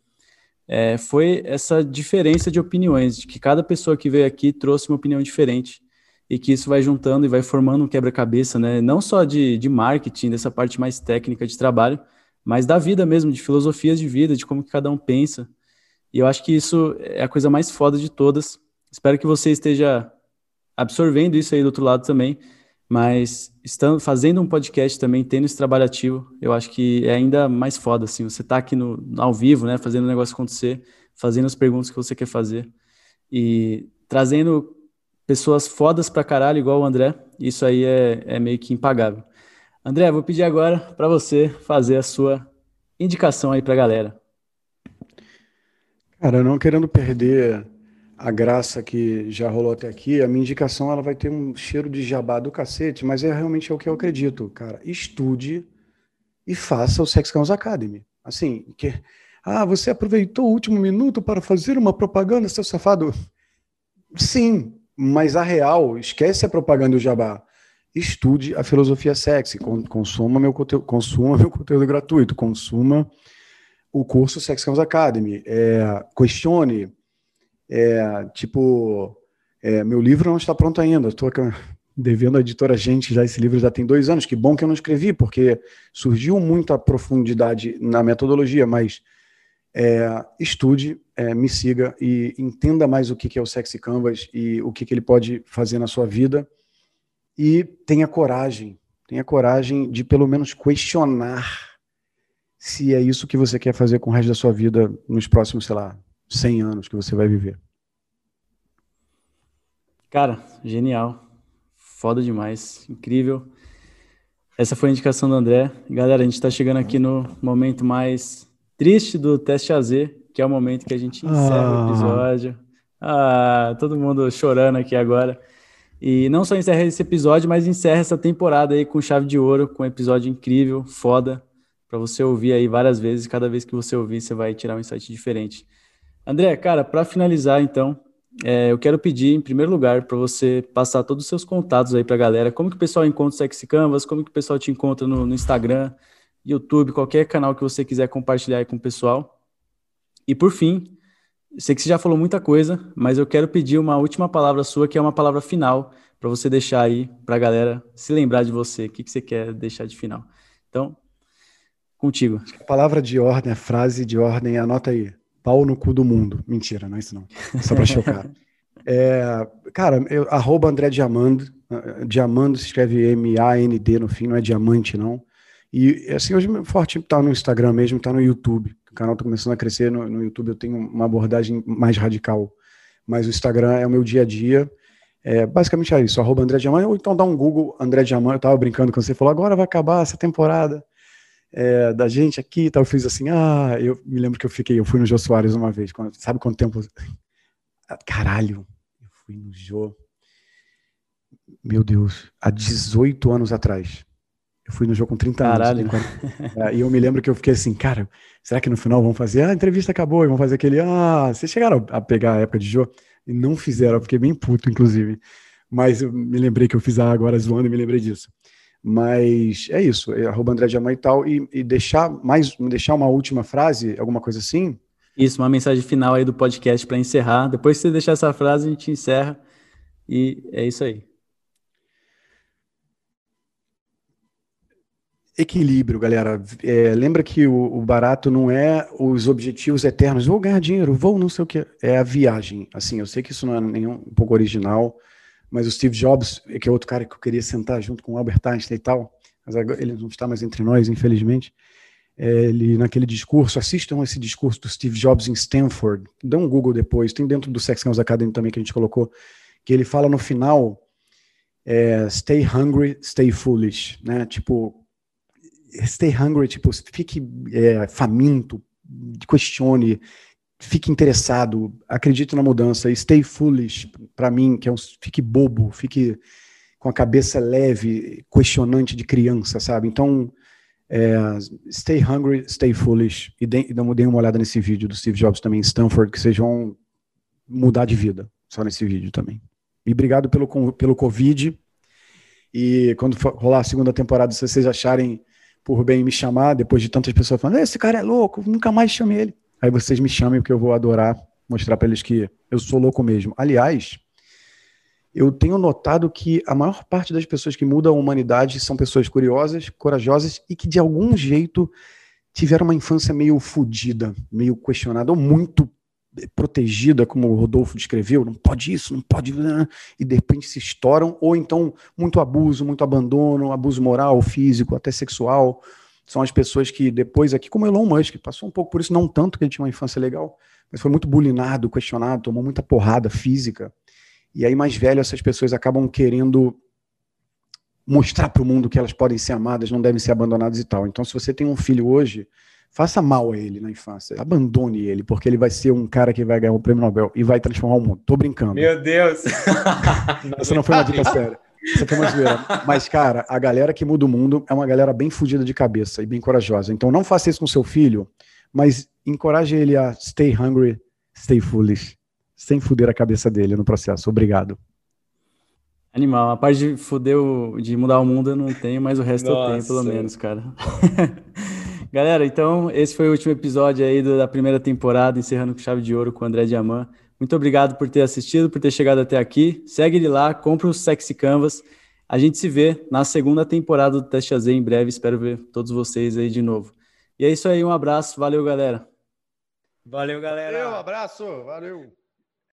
S2: é, foi essa diferença de opiniões, de que cada pessoa que veio aqui trouxe uma opinião diferente e que isso vai juntando e vai formando um quebra-cabeça, né? Não só de, de marketing, dessa parte mais técnica de trabalho, mas da vida mesmo, de filosofias de vida, de como que cada um pensa. E eu acho que isso é a coisa mais foda de todas. Espero que você esteja absorvendo isso aí do outro lado também mas estando fazendo um podcast também, tendo esse trabalho ativo, eu acho que é ainda mais foda, assim, você tá aqui no, ao vivo, né, fazendo o negócio acontecer, fazendo as perguntas que você quer fazer e trazendo pessoas fodas pra caralho, igual o André, isso aí é, é meio que impagável. André, vou pedir agora para você fazer a sua indicação aí pra galera.
S1: Cara, não querendo perder a graça que já rolou até aqui, a minha indicação ela vai ter um cheiro de jabá do cacete, mas é realmente é o que eu acredito, cara. Estude e faça o Sex Guns Academy. Assim, que ah, você aproveitou o último minuto para fazer uma propaganda, seu safado? Sim, mas a real, esquece a propaganda e o jabá. Estude a filosofia sexy, consuma meu conteúdo, consuma meu conteúdo gratuito, consuma o curso Sex Guns Academy, é, questione é, tipo, é, meu livro não está pronto ainda. Estou devendo à editora Gente já esse livro já tem dois anos. Que bom que eu não escrevi, porque surgiu muita profundidade na metodologia, mas é, estude, é, me siga e entenda mais o que é o Sexy Canvas e o que ele pode fazer na sua vida. E tenha coragem, tenha coragem de pelo menos questionar se é isso que você quer fazer com o resto da sua vida nos próximos, sei lá, 100 anos que você vai viver.
S2: Cara, genial. Foda demais. Incrível. Essa foi a indicação do André. Galera, a gente está chegando aqui no momento mais triste do teste AZ, que é o momento que a gente encerra ah. o episódio. Ah, todo mundo chorando aqui agora. E não só encerra esse episódio, mas encerra essa temporada aí com chave de ouro, com um episódio incrível, foda, para você ouvir aí várias vezes. Cada vez que você ouvir, você vai tirar um insight diferente. André, cara, para finalizar, então, é, eu quero pedir, em primeiro lugar, para você passar todos os seus contatos aí para a galera. Como que o pessoal encontra o Sexy Canvas? Como que o pessoal te encontra no, no, Instagram, YouTube, qualquer canal que você quiser compartilhar aí com o pessoal. E por fim, sei que você já falou muita coisa, mas eu quero pedir uma última palavra sua, que é uma palavra final, para você deixar aí para a galera se lembrar de você. O que, que você quer deixar de final? Então, contigo.
S1: A palavra de ordem, a frase de ordem, anota aí pau no cu do mundo. Mentira, não é isso não. Só para chocar. <laughs> É, cara, eu, arroba André Diamando. Diamando se escreve M-A-N-D no fim, não é diamante, não. E assim, hoje meu forte tá no Instagram mesmo, tá no YouTube. O canal tá começando a crescer no, no YouTube, eu tenho uma abordagem mais radical. Mas o Instagram é o meu dia a dia. É, basicamente é isso, arroba André Diamante, ou então dá um Google André Diamante. Eu tava brincando quando você falou, agora vai acabar essa temporada é, da gente aqui, tal, eu fiz assim, ah, eu me lembro que eu fiquei, eu fui no Jô Soares uma vez, quando, sabe quanto tempo? Caralho, eu fui no Jô, meu Deus, há 18 anos atrás. Eu fui no jogo com 30
S2: Caralho.
S1: anos. É, e eu me lembro que eu fiquei assim, cara, será que no final vão fazer? Ah, a entrevista acabou, e vão fazer aquele. Ah, vocês chegaram a pegar a época de jogo? E não fizeram, eu fiquei bem puto, inclusive. Mas eu me lembrei que eu fiz agora zoando e me lembrei disso. Mas é isso, é arroba André Diamant e tal, e, e deixar mais, deixar uma última frase, alguma coisa assim,
S2: Isso, uma mensagem final aí do podcast para encerrar. Depois que você deixar essa frase, a gente encerra. E é isso aí.
S1: Equilíbrio, galera. É, lembra que o, o, barato não é os objetivos eternos. Vou ganhar dinheiro, vou não sei o que. É a viagem. Assim, eu sei que isso não é nenhum um pouco original, mas o Steve Jobs, que é outro cara que eu queria sentar junto com o Albert Einstein e tal, mas agora ele não está mais entre nós, infelizmente. É, ele, naquele discurso, assistam esse discurso do Steve Jobs em Stanford. Dê um Google depois, tem dentro do Sex Games Academy também que a gente colocou, que ele fala no final: é, stay hungry, stay foolish. Né? Tipo, stay hungry, tipo, fique é, faminto, questione, fique interessado, acredite na mudança. Stay foolish, para mim, que é um, fique bobo, fique com a cabeça leve, questionante de criança, sabe? Então, é, stay hungry, stay foolish. E dê, dê uma olhada nesse vídeo do Steve Jobs também em Stanford, que vocês vão mudar de vida, só nesse vídeo também. E obrigado pelo, pelo Covid. E quando rolar a segunda temporada, se vocês acharem por bem me chamar, depois de tantas pessoas falando, esse cara é louco, nunca mais chame ele. Aí vocês me chamem, porque eu vou adorar mostrar para eles que eu sou louco mesmo. Aliás, eu tenho notado que a maior parte das pessoas que mudam a humanidade são pessoas curiosas, corajosas e que de algum jeito tiveram uma infância meio fodida, meio questionada, ou muito protegida, como o Rodolfo descreveu, não pode isso, não pode, né? e de repente se estouram, ou então muito abuso, muito abandono, abuso moral, físico, até sexual. São as pessoas que depois, aqui como Elon Musk, passou um pouco por isso, não tanto que ele tinha uma infância legal, mas foi muito bulinado, questionado, tomou muita porrada física. E aí, mais velho, essas pessoas acabam querendo mostrar para o mundo que elas podem ser amadas, não devem ser abandonadas e tal. Então, se você tem um filho hoje, faça mal a ele na infância. Abandone ele, porque ele vai ser um cara que vai ganhar o prêmio Nobel e vai transformar o mundo. Tô brincando.
S4: Meu Deus! <laughs> <laughs>
S1: Essa não foi uma dica séria. Essa foi uma zoeira. Mas, cara, a galera que muda o mundo é uma galera bem fugida de cabeça e bem corajosa. Então, não faça isso com seu filho, mas encoraje ele a stay hungry, stay foolish, sem fuder a cabeça dele no processo. Obrigado.
S2: Animal. A parte de fuder, o, de mudar o mundo eu não tenho, mas o resto Nossa. eu tenho, pelo menos, cara. <laughs> Galera, então esse foi o último episódio aí da primeira temporada, encerrando com chave de ouro com o André Diamant. Muito obrigado por ter assistido, por ter chegado até aqui. Segue ele lá, compra o Sexy Canvas. A gente se vê na segunda temporada do Teste AZ em breve. Espero ver todos vocês aí de novo. E é isso aí, um abraço, valeu, galera.
S4: Valeu, galera.
S3: Um abraço, valeu.